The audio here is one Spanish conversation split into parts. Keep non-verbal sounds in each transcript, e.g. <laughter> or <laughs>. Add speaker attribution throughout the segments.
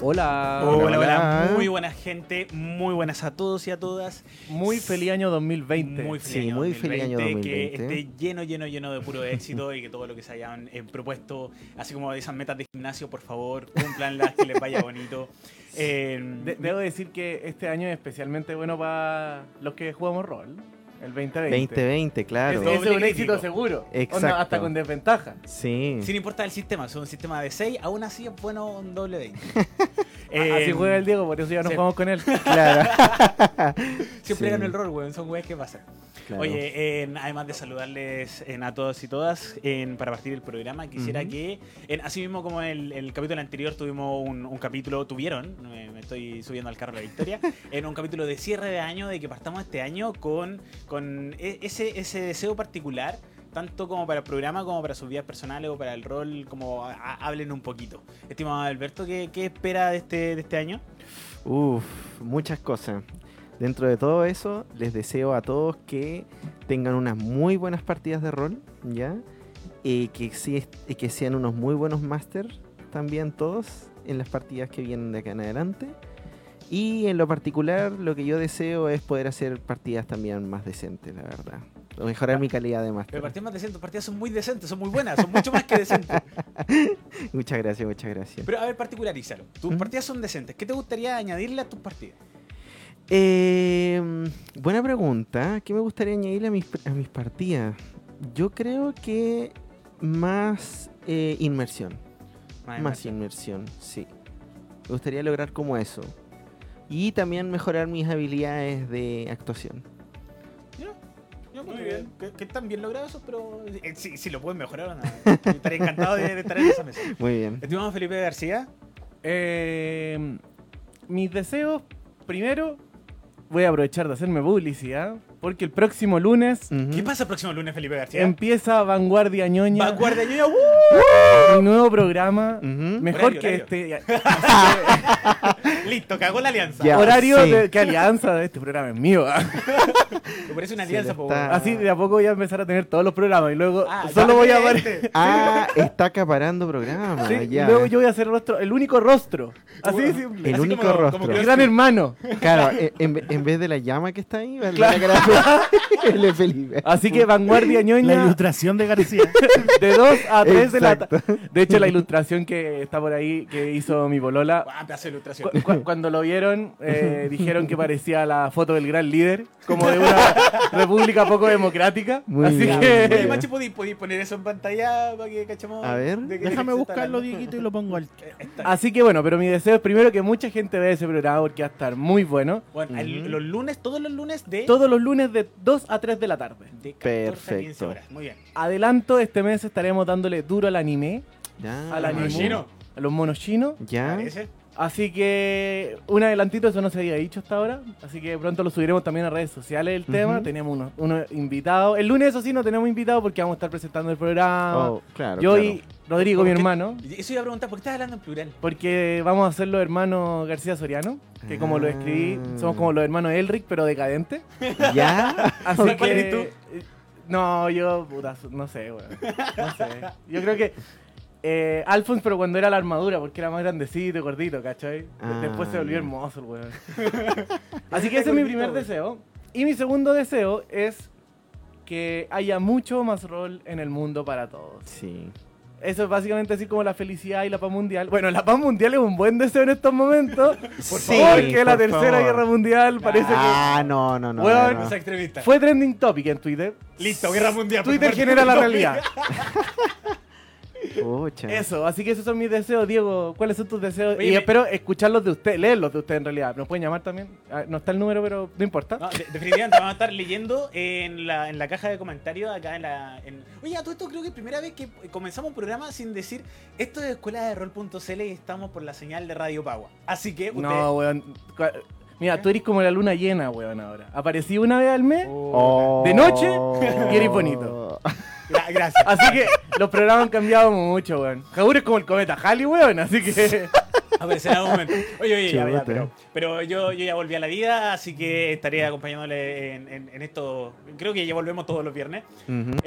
Speaker 1: Hola.
Speaker 2: Hola, hola,
Speaker 3: hola.
Speaker 2: Muy buena gente, muy buenas a todos y a todas.
Speaker 1: Muy feliz año 2020.
Speaker 2: Muy feliz
Speaker 3: Sí,
Speaker 2: año
Speaker 3: muy feliz año
Speaker 2: 2020,
Speaker 3: 2020.
Speaker 2: Que esté lleno, lleno, lleno de puro éxito y que todo lo que se hayan eh, propuesto, así como esas metas de gimnasio, por favor, cumplanlas, que les vaya bonito. Eh, <laughs>
Speaker 1: De- debo decir que este año es especialmente bueno para los que jugamos rol. El 2020.
Speaker 3: 2020, claro.
Speaker 1: Es
Speaker 2: Doble
Speaker 1: un éxito
Speaker 2: crítico.
Speaker 1: seguro.
Speaker 3: Exacto.
Speaker 1: Onda, hasta con desventaja.
Speaker 3: Sí.
Speaker 2: sin importar el sistema, es un sistema de 6, aún así es bueno un doble 20. <laughs> <laughs>
Speaker 1: Así
Speaker 2: Eh,
Speaker 1: juega el Diego, por eso ya no
Speaker 2: sí.
Speaker 1: jugamos con él.
Speaker 3: Claro. <laughs>
Speaker 2: Siempre
Speaker 3: Sí.
Speaker 2: gano el rol, weón, son weas que pasan.
Speaker 3: Claro.
Speaker 2: Oye, en- además de saludarles en, a todos y todas en- para partir el programa, quisiera que, así mismo como en el, el capítulo anterior tuvimos un, un capítulo, tuvieron, me, me estoy subiendo al carro de la victoria, <laughs> en un capítulo de cierre de año, de que partamos este año con, con e- ese, ese deseo particular, tanto como para el programa como para sus vidas personales o para el rol, como a- a- hablen un poquito. Estimado Alberto, ¿qué, qué espera de este, de este año?
Speaker 3: Uf, muchas cosas. Dentro de todo eso, les deseo a todos que tengan unas muy buenas partidas de rol, ¿ya? Y que, y que sean unos muy buenos masters también todos en las partidas que vienen de acá en adelante. Y en lo particular, lo que yo deseo es poder hacer partidas también más decentes, la verdad. Mejorar mi calidad de
Speaker 2: Pero
Speaker 3: máster.
Speaker 2: partidas más decentes, partidas son muy decentes, son muy buenas, son mucho más que decentes. <laughs>
Speaker 3: Muchas gracias, muchas gracias.
Speaker 2: Pero a ver, particularízalo. Tus
Speaker 3: ¿Mm?
Speaker 2: partidas son decentes. ¿Qué te gustaría añadirle a tus partidas?
Speaker 3: Eh, buena pregunta. ¿Qué me gustaría añadirle a mis, a mis partidas? Yo creo que más eh, inmersión. Más inmersión, sí. Me gustaría lograr como eso. Y también mejorar mis habilidades de actuación.
Speaker 2: Yo, muy bien. Que, que están bien logrados esos, pero eh, si, si lo pueden mejorar, no. <laughs> estaría encantado de, de estar en esa mesa.
Speaker 3: Muy bien.
Speaker 2: Estimado Felipe García,
Speaker 1: Eh, mis deseos, primero, voy a aprovechar de hacerme publicidad. Porque el próximo lunes.
Speaker 2: ¿qué pasa el próximo lunes, Felipe García?
Speaker 1: empieza Vanguardia Ñoña.
Speaker 2: Vanguardia Ñoña, ¡uh!
Speaker 1: Un nuevo programa. Mejor
Speaker 2: Horario,
Speaker 1: que
Speaker 2: horario.
Speaker 1: este. <laughs>
Speaker 2: Listo, cagó la alianza.
Speaker 3: Ya.
Speaker 1: horario
Speaker 3: sí.
Speaker 1: de. ¿Qué alianza? Este programa es mío. <laughs>
Speaker 2: Me parece una alianza, po,
Speaker 3: está-.
Speaker 1: Así de a poco voy a empezar a tener todos los programas. Y luego
Speaker 2: Ah,
Speaker 1: solo voy a.
Speaker 2: gente.
Speaker 3: Ah, está acaparando programa.
Speaker 1: Sí,
Speaker 3: ya.
Speaker 1: luego yo voy a ser el, rostro, el único rostro. Así de simple.
Speaker 3: El
Speaker 2: Así
Speaker 3: único
Speaker 2: como- como
Speaker 3: rostro.
Speaker 2: que-
Speaker 1: El gran hermano.
Speaker 3: Claro, e- en, en vez de la llama que está ahí, va la cara de- el de Felipe.
Speaker 1: Así que Vanguardia
Speaker 4: La
Speaker 1: Ñoña
Speaker 4: ilustración de García. <laughs>
Speaker 1: de 2 a 3 de la ta-
Speaker 3: Exacto.
Speaker 1: De hecho, la ilustración que está por ahí, que hizo mi bolola,
Speaker 2: Ah, pedazo de ilustración.
Speaker 1: cu- cu- cuando lo vieron, eh, <laughs> dijeron que parecía la foto del gran líder, como de una <laughs> república poco democrática.
Speaker 3: Muy
Speaker 1: Así
Speaker 3: bien,
Speaker 2: Oye,
Speaker 1: que...
Speaker 2: ¿podéis, poner eso en pantalla para que cachemos?
Speaker 3: A ver.
Speaker 2: de
Speaker 4: Déjame buscarlo? Dieguito, y lo pongo al.
Speaker 2: Está-
Speaker 1: Así que bueno, pero mi deseo es primero que mucha gente vea ese programa porque va a estar muy bueno.
Speaker 2: Bueno, el- los lunes, todos los lunes de,
Speaker 1: Todos los lunes de 2 a 3 de la tarde.
Speaker 2: de 14 a 15
Speaker 3: Perfecto.
Speaker 2: horas. Muy bien.
Speaker 1: Adelanto, este mes estaremos dándole duro al anime,
Speaker 3: Ya.
Speaker 1: al anime, a los monos chinos.
Speaker 3: Ya.
Speaker 2: ¿Parece?
Speaker 1: Así que un adelantito, eso no se había dicho hasta ahora. Así que pronto lo subiremos también a redes sociales el tema.
Speaker 3: Ujú.
Speaker 1: Tenemos unos, unos invitados. El lunes, eso sí, no tenemos invitados porque vamos a estar presentando el programa.
Speaker 3: Oh, claro.
Speaker 1: Yo
Speaker 3: claro.
Speaker 1: y Rodrigo, mi hermano.
Speaker 2: Eso iba a preguntar, ¿por qué estás hablando en plural?
Speaker 1: Porque vamos a ser los hermanos García Soriano. Que como lo escribí, somos como los hermanos Elric, pero decadentes. <laughs>
Speaker 3: Ya.
Speaker 1: Así
Speaker 2: ¿Cuál
Speaker 1: que.
Speaker 2: eres tú?
Speaker 1: eh, No, yo, puta, no sé, weón. No sé. Yo creo que. Eh, Alphonse, pero cuando era la armadura, porque era más grandecito y gordito, ¿cachai?
Speaker 3: Ah,
Speaker 1: Después se volvió hermoso el weón. <laughs> Así que ese es mi primer deseo. Y mi segundo deseo es que haya mucho más rol en el mundo para todos.
Speaker 3: Sí.
Speaker 1: Eso es básicamente así como la felicidad y la paz mundial. Bueno, la paz mundial es un buen deseo en estos momentos. <laughs>
Speaker 3: Sí,
Speaker 1: porque la tercera
Speaker 3: favor.
Speaker 1: guerra mundial parece
Speaker 3: Ah, no, no, no. No, no.
Speaker 1: Que fue trending topic en Twitter.
Speaker 2: Listo, guerra mundial.
Speaker 1: Twitter genera la <laughs> realidad. <laughs>
Speaker 3: Pucha.
Speaker 1: Eso, así que esos son mis deseos, Diego. ¿Cuáles son tus deseos?
Speaker 2: Oye,
Speaker 1: y
Speaker 2: me-
Speaker 1: espero escucharlos de usted, leerlos de usted en realidad. Nos pueden llamar también. Ah, No está el número, pero no importa.
Speaker 2: No, de- definitivamente vamos a estar leyendo en la, en la caja de comentarios acá en la... en- Oye, a todo esto creo que es primera vez que comenzamos un programa sin decir esto es escuela de rol.cl y estamos por la señal de Radio Pagua. Así que usted...
Speaker 1: No, weón. Mira, tú eres como la luna llena, weón, ahora. Aparecí una vez al mes
Speaker 3: Oh.
Speaker 1: de noche y eres bonito. <laughs>
Speaker 2: Gra- gracias.
Speaker 1: Así que los programas han cambiado mucho, weón. Jaur es como el cometa Halley, weón. Así que
Speaker 2: Aparecerá en algún momento. Oye, oye, ya, ya, pero, pero yo, yo ya volví a la vida, así que estaré acompañándole en, en- en esto. Creo que ya volvemos todos los viernes.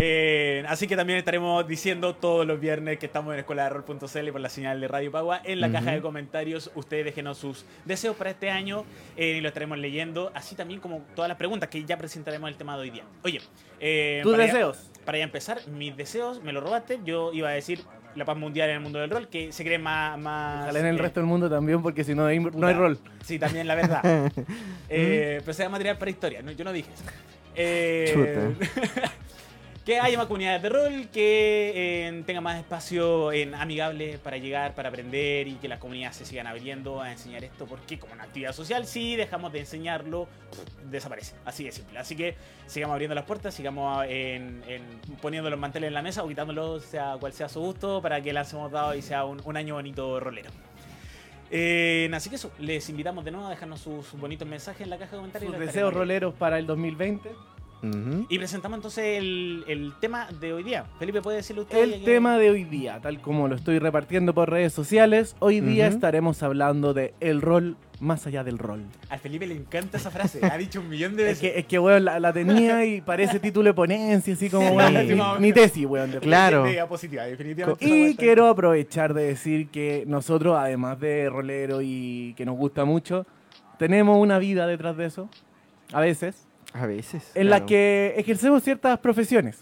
Speaker 2: Eh, así que también estaremos diciendo todos los viernes que estamos en escuela de rol.cl por la señal de Radio Pagua. En la caja de comentarios, ustedes déjenos sus deseos para este año eh, y lo estaremos leyendo. Así también como todas las preguntas que ya presentaremos el tema de hoy día. Oye, eh,
Speaker 1: Tus
Speaker 2: para ya-
Speaker 1: deseos.
Speaker 2: para ya empezar, mis deseos, me lo robaste. Yo iba a decir la paz mundial en el mundo del rol, que se cree más. más
Speaker 1: Ojalá en el
Speaker 2: eh,
Speaker 1: resto del mundo también, porque si no hay, no hay rol.
Speaker 2: Sí, también la verdad. <laughs> eh, pero sea material para historia, no, yo no dije eso. Eh, <laughs> que haya más comunidades de rol, que eh, tenga más espacio en amigable para llegar, para aprender y que las comunidades se sigan abriendo a enseñar esto, porque como una actividad social, si dejamos de enseñarlo, pff, desaparece. Así de simple. Así que sigamos abriendo las puertas, sigamos en, en poniendo los manteles en la mesa o quitándolos, sea cual sea su gusto, para que las hemos dado y sea un, un año bonito rolero. Eh, así que eso, les invitamos de nuevo a dejarnos sus, bonitos mensajes en la caja de comentarios.
Speaker 1: Sus deseos roleros para el 2020.
Speaker 3: Ujú.
Speaker 2: y presentamos entonces el, el tema de hoy día. Felipe, ¿puede decirle usted?
Speaker 1: El tema de hoy día, tal como lo estoy repartiendo por redes sociales, hoy día
Speaker 3: Ujú.
Speaker 1: estaremos hablando de el rol más allá del rol.
Speaker 2: Al Felipe le encanta esa frase. Ha dicho un millón de
Speaker 1: Es
Speaker 2: veces.
Speaker 1: que, es que weón, la, la tenía y parece título de ponencia, así como, weón,
Speaker 3: Sí,
Speaker 1: mi, mi tesis, weón. de-
Speaker 3: Claro.
Speaker 2: De diapositiva, definitivamente.
Speaker 1: Y quiero aprovechar de decir que nosotros, además de rolero y que nos gusta mucho, tenemos una vida detrás de eso, a veces,
Speaker 3: A veces.
Speaker 1: en la
Speaker 3: claro.
Speaker 1: que ejercemos ciertas profesiones.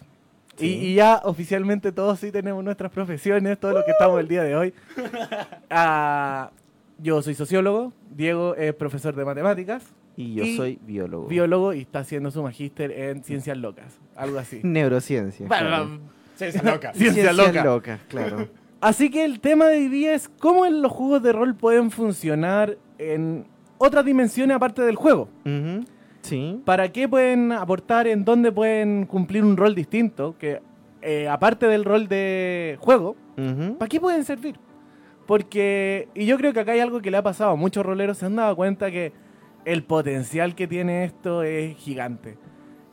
Speaker 1: Y,
Speaker 3: Sí.
Speaker 1: y ya oficialmente todos sí tenemos nuestras profesiones, todos los que estamos el día de hoy. <laughs> Ah, yo soy sociólogo, Diego es profesor de matemáticas,
Speaker 3: Y yo
Speaker 1: y
Speaker 3: soy biólogo.
Speaker 1: biólogo y está haciendo su magíster en ciencias locas, algo así. <laughs>
Speaker 3: Neurociencia. claro.
Speaker 2: Sí, esa loca. <laughs>
Speaker 1: Ciencia loca.
Speaker 3: loca, claro.
Speaker 1: Así que el tema de hoy día es cómo los juegos de rol pueden funcionar en otras dimensiones aparte del juego.
Speaker 3: Ujú. Sí.
Speaker 1: ¿Para qué pueden aportar? ¿En dónde pueden cumplir un rol distinto? Que eh, aparte del rol de juego,
Speaker 3: Ujú.
Speaker 1: ¿para qué pueden servir? Porque, y yo creo que acá hay algo que le ha pasado a muchos roleros, se han dado cuenta que el potencial que tiene esto es gigante.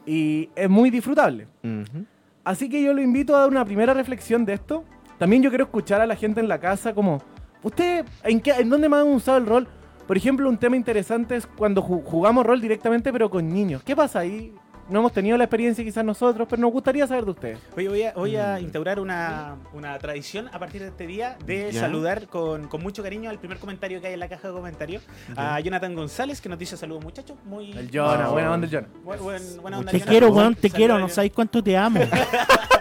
Speaker 1: Y es muy disfrutable.
Speaker 3: Ujú.
Speaker 1: Así que yo lo invito a dar una primera reflexión de esto. También yo quiero escuchar a la gente en la casa como, ¿usted en, qué, en dónde más han usado el rol? Por ejemplo, un tema interesante es cuando ju- jugamos rol directamente pero con niños. ¿Qué pasa ahí? No hemos tenido la experiencia quizás nosotros, pero nos gustaría saber de ustedes.
Speaker 2: Oye, voy a, voy a instaurar una, una tradición a partir de este día de
Speaker 3: Ya.
Speaker 2: saludar con, con mucho cariño al primer comentario que hay en la caja de comentarios a Jonathan González, que nos dice saludos muchachos. Muy
Speaker 1: El Jonah,
Speaker 3: Oh.
Speaker 1: buena onda el Jonah.
Speaker 2: buen- buen- buena onda,
Speaker 4: Te quiero, weón, te quiero, no sabes cuánto te amo. <laughs>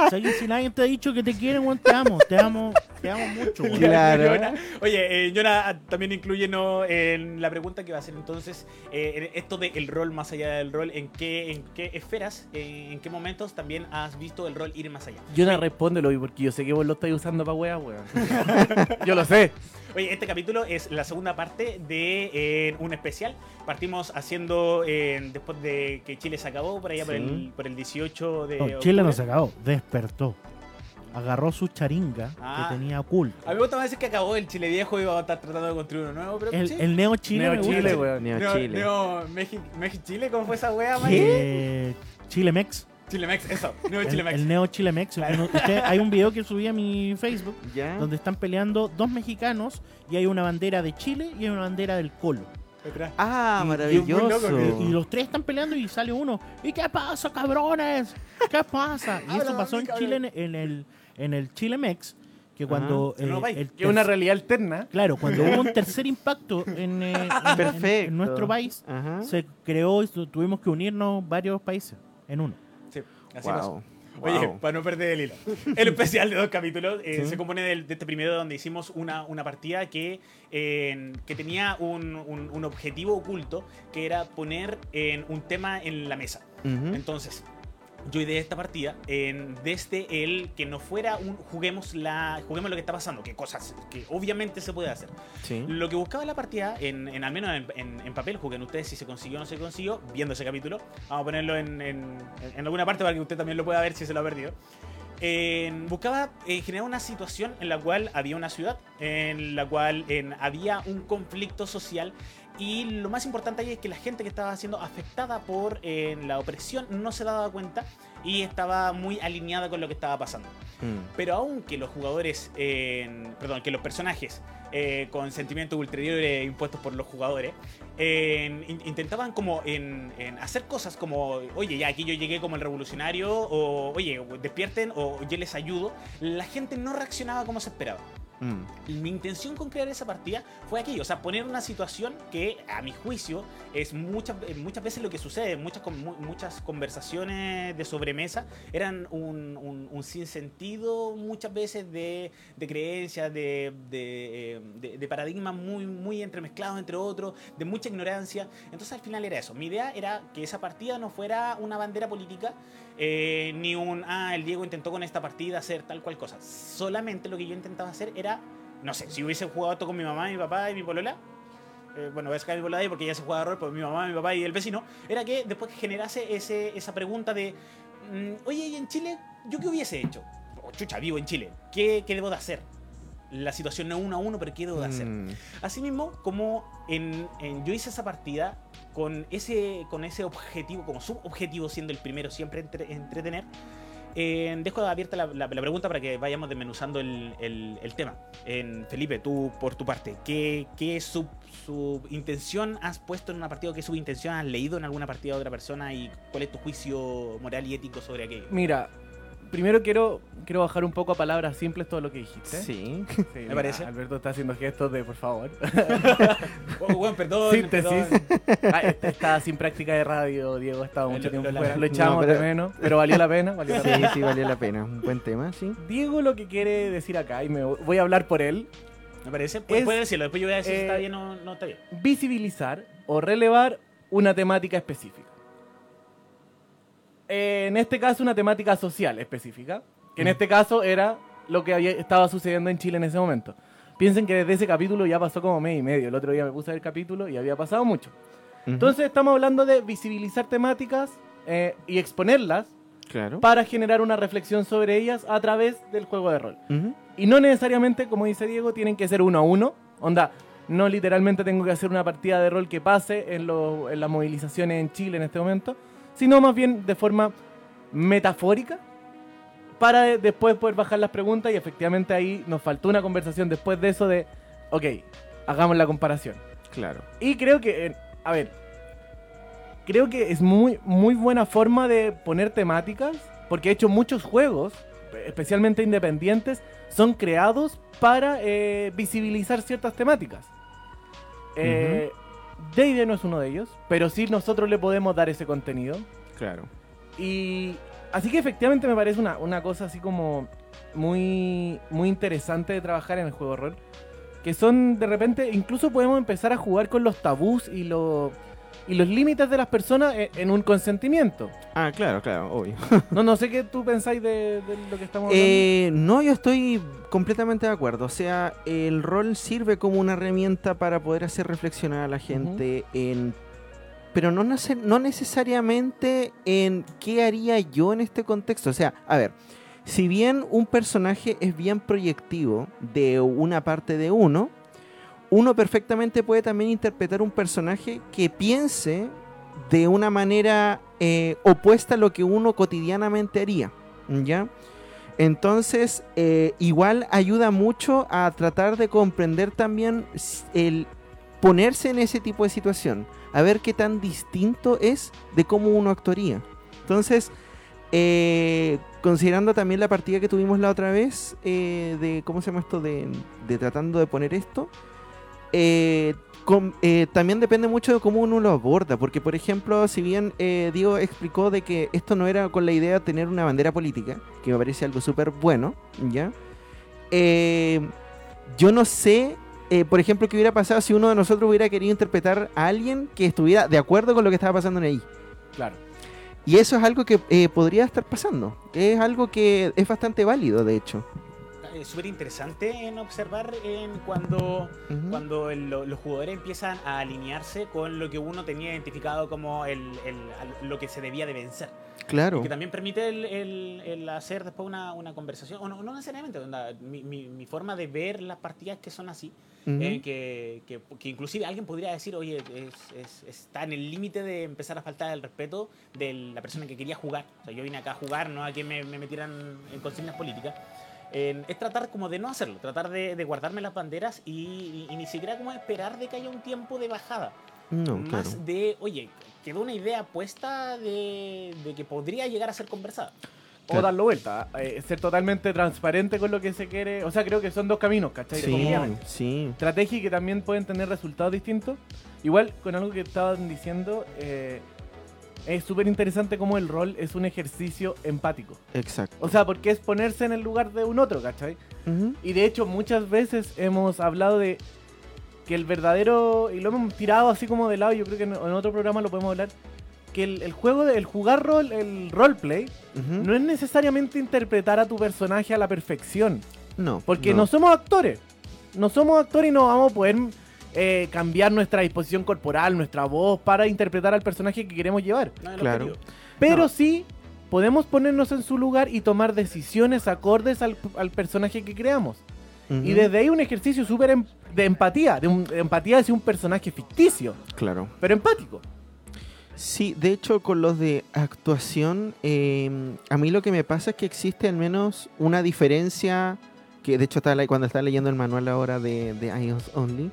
Speaker 4: <laughs> Si alguien- si nadie te ha dicho que te quiere, weón, te amo, te amo, te amo mucho, weón.
Speaker 3: Claro.
Speaker 2: Oye, eh, Jonah, ah, también incluyenos en la pregunta que va a ser entonces eh, esto del rol más allá del rol, ¿en qué, en qué esferas, eh, en qué momentos también has visto el rol ir más allá?
Speaker 1: Jonah, respóndelo porque yo sé que vos lo estáis usando para weas, weón. <laughs> yo lo sé.
Speaker 2: Oye, este capítulo es la segunda parte de eh, un especial. Partimos haciendo, eh, después de que Chile se acabó, por allá por, el, por el 18 de
Speaker 4: No,
Speaker 2: octubre.
Speaker 4: Chile no se acabó, despertó. Agarró su charinga
Speaker 2: Ah.
Speaker 4: que tenía oculta.
Speaker 2: A mí me gusta más decir que acabó el Chile viejo y va a estar tratando de construir uno nuevo, pero
Speaker 4: El, Neo Chile.
Speaker 1: Neo. Chile, weón.
Speaker 3: Neo
Speaker 2: Neo,
Speaker 3: Chile.
Speaker 2: Neo México Chile, ¿cómo fue esa wea, man?
Speaker 4: Eh, Chile Mex.
Speaker 2: Chile Mex, eso, Neo
Speaker 4: El,
Speaker 2: Chile Mex.
Speaker 4: el Neo Chile Mex. Uno- usted- hay un video que subí a mi Facebook <laughs>
Speaker 3: ¿Ya?
Speaker 4: donde están peleando dos mexicanos y hay una bandera de Chile y hay una bandera del Colo.
Speaker 3: Ah,
Speaker 2: Y-
Speaker 3: maravilloso.
Speaker 2: muy loco que-
Speaker 4: Y los tres están peleando y sale uno. ¿Y qué pasa, cabrones? ¿Qué pasa? <laughs> Y eso pasó en. Chile, en, en el, en el Chile Mex, que cuando...
Speaker 2: Nuevo país.
Speaker 4: el
Speaker 1: Que es una realidad alterna.
Speaker 4: Claro, cuando hubo un <laughs> tercer impacto en, eh, en-
Speaker 3: Perfecto.
Speaker 4: en- en nuestro país,
Speaker 3: Ajá.
Speaker 4: se creó y tu- tuvimos que unirnos varios países en uno.
Speaker 2: Sí, así
Speaker 3: Wow.
Speaker 2: Oye,
Speaker 3: Wow.
Speaker 2: para no perder el hilo. <laughs> El especial de dos capítulos eh,
Speaker 3: Sí.
Speaker 2: se compone del- de, este primero donde hicimos una, una partida que, eh, que tenía un, un- un objetivo oculto que era poner en un tema en la mesa. Entonces, yo ideé esta partida en, desde el que no fuera un juguemos, la, juguemos lo que está pasando, que cosas que obviamente se puede hacer.
Speaker 3: Sí.
Speaker 2: Lo que buscaba la partida, en, en- al menos en, en- papel, juzguen ustedes si se consiguió o no se consiguió, viendo ese capítulo. Vamos a ponerlo en, alguna parte para que usted también lo pueda ver si se lo ha perdido. Eh, buscaba eh, generar una situación en la cual había una ciudad, en la cual había un conflicto social y lo más importante ahí es que la gente que estaba siendo afectada por eh, la opresión no se daba cuenta y estaba muy alineada con lo que estaba pasando.
Speaker 3: Mm.
Speaker 2: Pero aunque los jugadores, eh, perdón, que los personajes eh, con sentimientos ulteriores impuestos por los jugadores, in- intentaban como en, en hacer cosas como, oye, ya aquí yo llegué como el revolucionario, o oye, despierten, o yo les ayudo, la gente no reaccionaba como se esperaba.
Speaker 3: Mm.
Speaker 2: Mi intención con crear esa partida fue aquello, o sea, poner una situación que a mi juicio es muchas, eh, muchas veces lo que sucede, muchas, muchas conversaciones de sobremesa eran un, un, un sinsentido muchas veces de, de creencias, de, de, eh, de- de paradigmas muy, muy entremezclados entre otros, de mucha ignorancia. Entonces al final era eso, mi idea era que esa partida no fuera una bandera política, eh, ni un, ah, el Diego intentó con esta partida hacer tal cual cosa. Solamente lo que yo intentaba hacer era, no sé, si hubiese jugado esto con mi mamá, mi papá y mi polola, eh, bueno, voy a sacar mi polola ahí porque ya se juega rol por mi mamá, mi papá y el vecino, era que después que generase ese, esa pregunta de, mm, oye, ¿y en Chile yo qué hubiese hecho? Oh, chucha, vivo en Chile, ¿qué, qué debo de hacer? La situación no es uno a uno, pero ¿qué debo de hacer?
Speaker 3: Mm.
Speaker 2: Asimismo, como en, en- yo hice esa partida con ese, con ese objetivo, como subobjetivo siendo el primero siempre entre- entretener, eh, dejo abierta la, la- la pregunta para que vayamos desmenuzando el, el- el tema. En, Felipe, tú por tu parte, ¿qué, qué sub, intención has puesto en una partida o qué subintención has leído en alguna partida de otra persona y cuál es tu juicio moral y ético sobre aquello?
Speaker 1: Mira, primero quiero, quiero bajar un poco a palabras simples todo lo que dijiste.
Speaker 3: Sí.
Speaker 1: Sí,
Speaker 2: Me
Speaker 1: mira,
Speaker 2: parece.
Speaker 1: Alberto está haciendo gestos de por favor. <laughs>
Speaker 2: Oh, bueno, perdón,
Speaker 1: Síntesis.
Speaker 2: perdón.
Speaker 1: Ah, este está sin práctica de radio, Diego ha estado mucho
Speaker 2: Lo-
Speaker 1: tiempo
Speaker 2: lo
Speaker 1: fuera. Lo echamos
Speaker 3: No, pero-
Speaker 1: de menos, pero valió la pena. Valió la
Speaker 3: Sí,
Speaker 1: pena.
Speaker 3: sí, valió la pena. Un buen tema, sí.
Speaker 1: Diego lo que quiere decir acá, y me voy a hablar por él,
Speaker 2: Me parece. Puede,
Speaker 1: Es,
Speaker 2: puede decirlo, después yo voy a decir si
Speaker 1: eh,
Speaker 2: está bien o no está bien.
Speaker 1: visibilizar o relevar una temática específica. Eh, en este caso, una temática social específica, que en
Speaker 3: Mm.
Speaker 1: este caso era lo que había, estaba sucediendo en Chile en ese momento. Piensen que desde ese capítulo ya pasó como mes y medio. El otro día me puse a ver el capítulo y había pasado mucho. Entonces estamos hablando de visibilizar temáticas eh, y exponerlas
Speaker 3: claro.
Speaker 1: para generar una reflexión sobre ellas a través del juego de rol.
Speaker 3: Ujú.
Speaker 1: Y no necesariamente, como dice Diego, tienen que ser uno a uno. Onda, no literalmente tengo que hacer una partida de rol que pase en, lo- en las movilizaciones en Chile en este momento, sino más bien de forma metafórica para de- después poder bajar las preguntas y efectivamente ahí nos faltó una conversación después de eso de, ok, hagamos la comparación.
Speaker 3: Claro.
Speaker 1: Y creo que, eh, a ver, creo que es muy, muy buena forma de poner temáticas, porque he hecho muchos juegos, especialmente independientes, son creados para eh, visibilizar ciertas temáticas. Eh, D&D no es uno de ellos, pero sí nosotros le podemos dar ese contenido.
Speaker 3: Claro.
Speaker 1: Y así que efectivamente me parece una, una cosa así como muy, muy interesante de trabajar en el juego de rol. Que son de repente, incluso podemos empezar a jugar con los tabús y, lo- y los límites de las personas en, en un consentimiento.
Speaker 3: Ah, claro, claro, obvio.
Speaker 1: No, no sé qué tú pensáis de, de lo que estamos hablando.
Speaker 3: Eh, no, yo estoy completamente de acuerdo. O sea, el rol sirve como una herramienta para poder hacer reflexionar a la gente en... Pero no, no necesariamente en qué haría yo en este contexto. O sea, a ver, si bien un personaje es bien proyectivo de una parte de uno, uno perfectamente puede también interpretar un personaje que piense de una manera eh, opuesta a lo que uno cotidianamente haría. ¿Ya? Entonces, eh, igual ayuda mucho a tratar de comprender también el ponerse en ese tipo de situación, a ver qué tan distinto es de cómo uno actuaría. Entonces, eh, considerando también la partida que tuvimos la otra vez, de, ¿cómo se llama esto? De tratando de poner esto, eh, eh, también depende mucho de cómo uno lo aborda, porque por ejemplo, si bien eh, Diego explicó de que esto no era con la idea de tener una bandera política, que me parece algo súper bueno, ¿ya? Eh, yo no sé, por ejemplo, qué hubiera pasado si uno de nosotros hubiera querido interpretar a alguien que estuviera de acuerdo con lo que estaba pasando en ahí.
Speaker 1: Claro.
Speaker 3: Y eso es algo que eh, podría estar pasando. Es algo que es bastante válido, de hecho.
Speaker 2: Eh, súper interesante en observar en cuando,
Speaker 3: Ujú.
Speaker 2: cuando el- lo- los jugadores empiezan a alinearse con lo que uno tenía identificado como el, el- lo que se debía de vencer.
Speaker 3: Claro.
Speaker 2: Y que también permite el, hacer después una, una conversación, o no, no necesariamente, onda, mi, mi- mi forma de ver las partidas que son así,
Speaker 3: Ujú.
Speaker 2: eh, que, que- que inclusive alguien podría decir, oye, es- es- está en el límite de empezar a faltar el respeto de la persona que quería jugar. O sea, yo vine acá a jugar, no a que me, me metieran en consignas políticas. Eh, es tratar como de no hacerlo, tratar de, de guardarme las banderas y, y- y ni siquiera como esperar de que haya un tiempo de bajada.
Speaker 3: No,
Speaker 2: Más
Speaker 3: claro.
Speaker 2: de, oye, quedó una idea puesta de, de que podría llegar a ser conversada.
Speaker 1: O darlo vuelta. eh, ser totalmente transparente con lo que se quiere. O sea, creo que son dos caminos, ¿cachai?
Speaker 3: Sí, sí.
Speaker 1: estrategia y que también pueden tener resultados distintos. Igual, con algo que estaban diciendo, eh, es súper interesante cómo el rol es un ejercicio empático.
Speaker 3: Exacto.
Speaker 1: O sea, porque es ponerse en el lugar de un otro, ¿cachai? Y de hecho, muchas veces hemos hablado de que el verdadero, y lo hemos tirado así como de lado, yo creo que en, en otro programa lo podemos hablar, que el, el juego, de, el jugar rol, el roleplay, no es necesariamente interpretar a tu personaje a la perfección.
Speaker 3: No.
Speaker 1: Porque no, somos actores. No somos actores y no vamos a poder eh, cambiar nuestra disposición corporal, nuestra voz, para interpretar al personaje que queremos llevar.
Speaker 2: No
Speaker 3: Claro.
Speaker 1: Pero
Speaker 3: No.
Speaker 1: sí podemos ponernos en su lugar y tomar decisiones acordes al, al personaje que creamos. Y desde ahí un ejercicio súper em- de empatía, de, un- de empatía hacia un personaje ficticio,
Speaker 3: Claro.
Speaker 1: pero empático.
Speaker 3: Sí, de hecho con los de actuación, eh, a mí lo que me pasa es que existe al menos una diferencia, que de hecho estaba cuando estaba leyendo el manual ahora de, de iOS Only,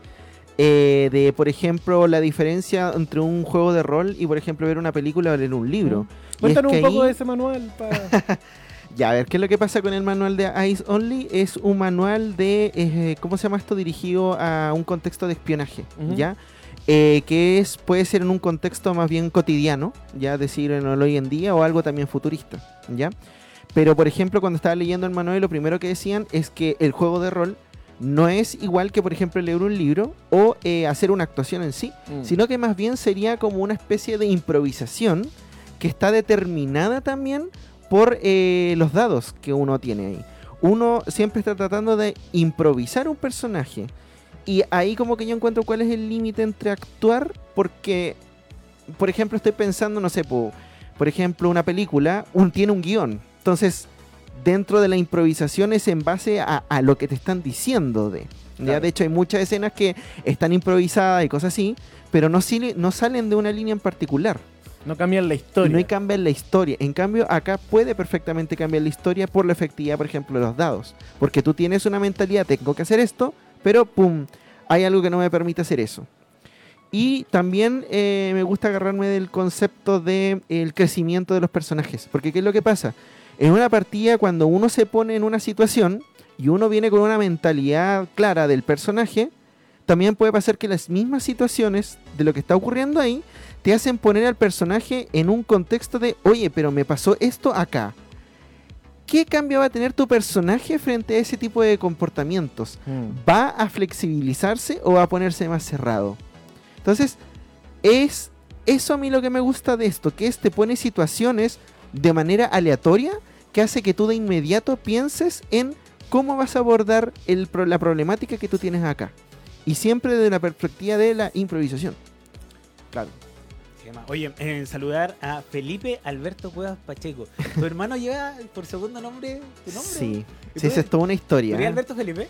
Speaker 3: eh, de por ejemplo la diferencia entre un juego de rol y por ejemplo ver una película o leer un libro. Es
Speaker 1: Cuéntanos
Speaker 3: que
Speaker 1: un poco
Speaker 3: ahí-
Speaker 1: de ese manual. <laughs>
Speaker 3: Ya, a ver, ¿qué es lo que pasa con el manual de Eyes Only? Es un manual de, eh, ¿cómo se llama esto? Dirigido a un contexto de espionaje. ¿ya? Eh, que es, puede ser en un contexto más bien cotidiano, ya decir en el hoy en día o algo también futurista, ¿ya? Pero, por ejemplo, cuando estaba leyendo el manual, lo primero que decían es que el juego de rol no es igual que, por ejemplo, leer un libro o eh, hacer una actuación en sí,
Speaker 1: Mm.
Speaker 3: sino que más bien sería como una especie de improvisación que está determinada también por eh, los dados que uno tiene ahí. Uno siempre está tratando de improvisar un personaje. Y ahí como que yo encuentro cuál es el límite entre actuar, porque, por ejemplo, estoy pensando, no sé, po- por ejemplo, una película un, tiene un guion. Entonces, dentro de la improvisación es en base a, a lo que te están diciendo de. ¿ya?
Speaker 1: Claro.
Speaker 3: De hecho, hay muchas escenas que están improvisadas y cosas así, pero no, salen de una línea en particular.
Speaker 1: No cambian la historia.
Speaker 3: no hay cambio en la historia. En cambio, acá puede perfectamente cambiar la historia por la efectividad, por ejemplo, de los dados. Porque tú tienes una mentalidad, tengo que hacer esto, pero pum, hay algo que no me permite hacer eso. Y también eh, me gusta agarrarme del concepto del crecimiento de los personajes. Porque ¿qué es lo que pasa? En una partida, cuando uno se pone en una situación y uno viene con una mentalidad clara del personaje, también puede pasar que las mismas situaciones de lo que está ocurriendo ahí te hacen poner al personaje en un contexto de, oye, pero me pasó esto acá. ¿Qué cambio va a tener tu personaje frente a ese tipo de comportamientos?
Speaker 1: Mm.
Speaker 3: ¿Va a flexibilizarse o va a ponerse más cerrado? Entonces, es eso a mí lo que me gusta de esto, que es te pone situaciones de manera aleatoria que hace que tú de inmediato pienses en cómo vas a abordar el la problemática que tú tienes acá. Y siempre desde la perspectiva de la improvisación.
Speaker 1: Claro.
Speaker 2: Oye, eh, saludar a Felipe Alberto Cuevas Pacheco. ¿Tu hermano lleva por segundo nombre tu nombre?
Speaker 3: Sí,
Speaker 2: ¿Y
Speaker 3: sí, es toda una
Speaker 2: ¿Tú
Speaker 3: historia.
Speaker 2: eres
Speaker 3: ¿eh?
Speaker 2: Alberto Felipe?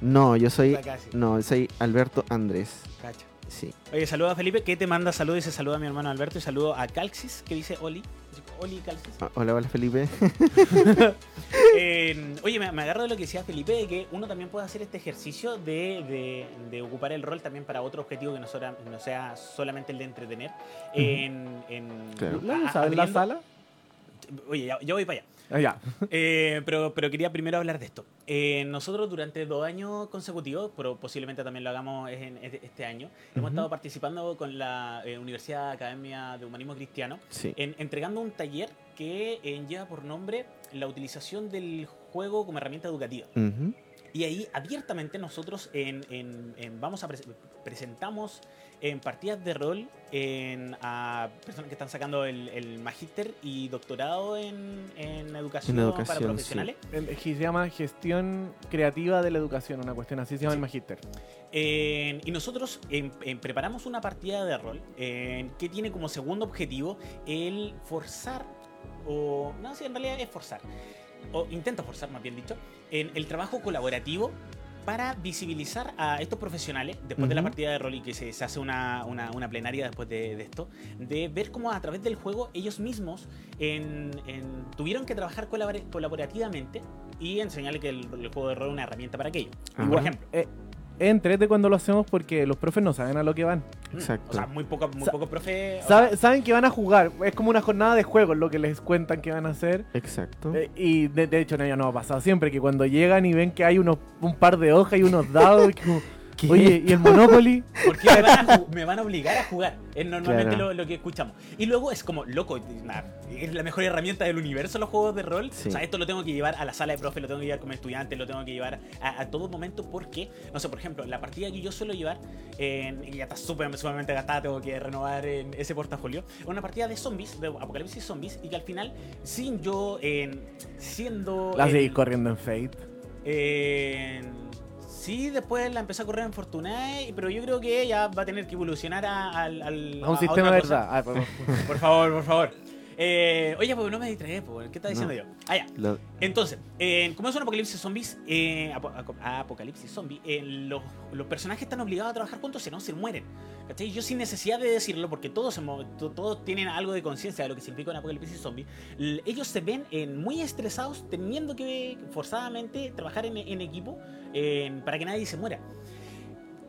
Speaker 3: No, yo soy. No, soy Alberto Andrés.
Speaker 2: Cacha.
Speaker 3: Sí.
Speaker 2: Oye, saluda a Felipe, que te manda saludos y se saluda a mi hermano Alberto y saludo a Calxis, que dice Oli. Oli Calxis.
Speaker 3: Ah, Hola, hola Felipe. <laughs>
Speaker 2: Eh, oye, me, me agarro de lo que decía Felipe, de que uno también puede hacer este ejercicio de, de- de ocupar el rol también para otro objetivo que no, sora- no sea solamente el de entretener. En, en-
Speaker 3: Claro.
Speaker 1: ¿Lo
Speaker 2: a-
Speaker 1: usas en la sala?
Speaker 2: Oye, ya, ya voy para allá.
Speaker 1: Ah, ya. <laughs>
Speaker 2: Eh, pero, pero quería primero hablar de esto. Eh, nosotros durante dos años consecutivos, pero posiblemente también lo hagamos en este este año, hemos estado participando con la eh, Universidad Academia de Humanismo Cristiano
Speaker 3: Sí.
Speaker 2: en, entregando un taller que lleva por nombre la utilización del juego como herramienta educativa. Y ahí abiertamente nosotros en, en- en- vamos a pres- presentamos en partidas de rol en, a personas que están sacando el, el magíster y doctorado en, en educación,
Speaker 3: En
Speaker 2: para
Speaker 3: sí.
Speaker 2: profesionales.
Speaker 1: El- Se llama gestión creativa de la educación, una cuestión así se llama el magíster.
Speaker 2: Y nosotros en- en preparamos una partida de rol en que tiene como segundo objetivo el forzar, o no, sí, en realidad es forzar, o intenta forzar más bien dicho, en el trabajo colaborativo para visibilizar a estos profesionales después de la partida de rol y que se, se hace una, una- una plenaria después de, de esto, de ver cómo a través del juego ellos mismos en- en- tuvieron que trabajar colabora- colaborativamente y enseñarle que el, el juego de rol es una herramienta para aquello. Por ejemplo.
Speaker 1: Eh, entrete cuando lo hacemos porque los profes no saben a lo que van.
Speaker 2: Mm,
Speaker 3: Exacto.
Speaker 2: O sea, muy poco, muy
Speaker 1: Sa-
Speaker 2: poco profe. o
Speaker 1: Sabe-
Speaker 2: sea,
Speaker 1: saben que van a jugar, es como una jornada de juegos lo que les cuentan que van a hacer.
Speaker 3: Exacto.
Speaker 1: Eh, y de, de hecho, no, ya no ha pasado siempre que cuando llegan y ven que hay unos, un par de hojas y unos dados, y <laughs> como,
Speaker 3: ¿Qué?
Speaker 1: oye, ¿y el Monopoly?
Speaker 2: ¿Por qué me van, a, me van a obligar a jugar? Es normalmente
Speaker 3: Claro.
Speaker 2: lo, lo que escuchamos. Y luego es como, loco, es la mejor herramienta del universo los juegos de rol.
Speaker 3: Sí.
Speaker 2: O sea, esto lo tengo que llevar a la sala de profe, lo tengo que llevar como estudiante, lo tengo que llevar a, a todo momento porque, no sé, por ejemplo, la partida que yo suelo llevar, y ya está súper sumamente gastada, tengo que renovar en ese portafolio, es una partida de zombies, de apocalipsis zombies, y que al final, sin yo en, siendo...
Speaker 1: La seguís corriendo en Fate.
Speaker 2: Eh, sí, después la empecé a correr en Fortnite, pero yo creo que ella va a tener que evolucionar a, al- al-
Speaker 1: A un
Speaker 2: a
Speaker 1: sistema
Speaker 2: otra
Speaker 1: de verdad. Ah.
Speaker 2: Por favor, <laughs> por favor. Eh, oye, pues no me distraes, pues, ¿qué está diciendo
Speaker 3: No.
Speaker 2: yo? Ah, ya. Entonces, eh, como es un apocalipsis zombies, eh, aco- apocalipsis zombie, eh, los, los personajes están obligados a trabajar juntos, si no se mueren. ¿Cachai? Yo sin necesidad de decirlo, porque todos, todos tienen algo de conciencia de lo que significa un apocalipsis zombie, ellos se ven eh, muy estresados teniendo que forzadamente trabajar en, en equipo eh, para que nadie se muera.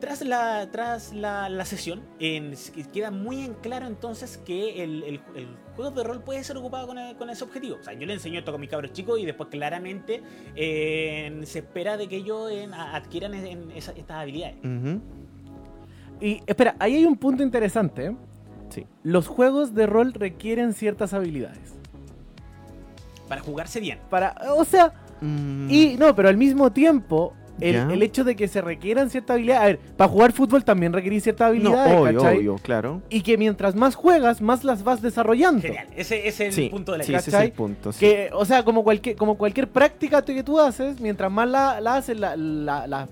Speaker 2: Tras la, tras la, la sesión, en- queda muy en claro entonces que el, el- el juego de rol puede ser ocupado con, con ese objetivo. O sea, yo le enseño esto con mis cabros chicos y después claramente eh, se espera de que ellos eh, adquieran en esa- estas habilidades.
Speaker 1: Y espera, ahí hay un punto interesante. ¿eh?
Speaker 3: Sí.
Speaker 1: Los juegos de rol requieren ciertas habilidades.
Speaker 2: Para jugarse bien.
Speaker 1: Para, o sea,
Speaker 3: Mm,
Speaker 1: y no, pero al mismo tiempo, el, hecho de que se requieran ciertas habilidades. A ver, para jugar fútbol también requerís ciertas
Speaker 3: no,
Speaker 1: habilidades,
Speaker 3: obvio, obvio, claro.
Speaker 1: Y que mientras más juegas, más las vas desarrollando.
Speaker 2: Genial. Ese, ese es
Speaker 3: Sí,
Speaker 2: el punto de la
Speaker 3: sí,
Speaker 2: clase.
Speaker 3: ese es el punto. sí.
Speaker 1: Que, o sea, como cualquier, como cualquier práctica que tú haces, mientras más la, la haces, la, la- la-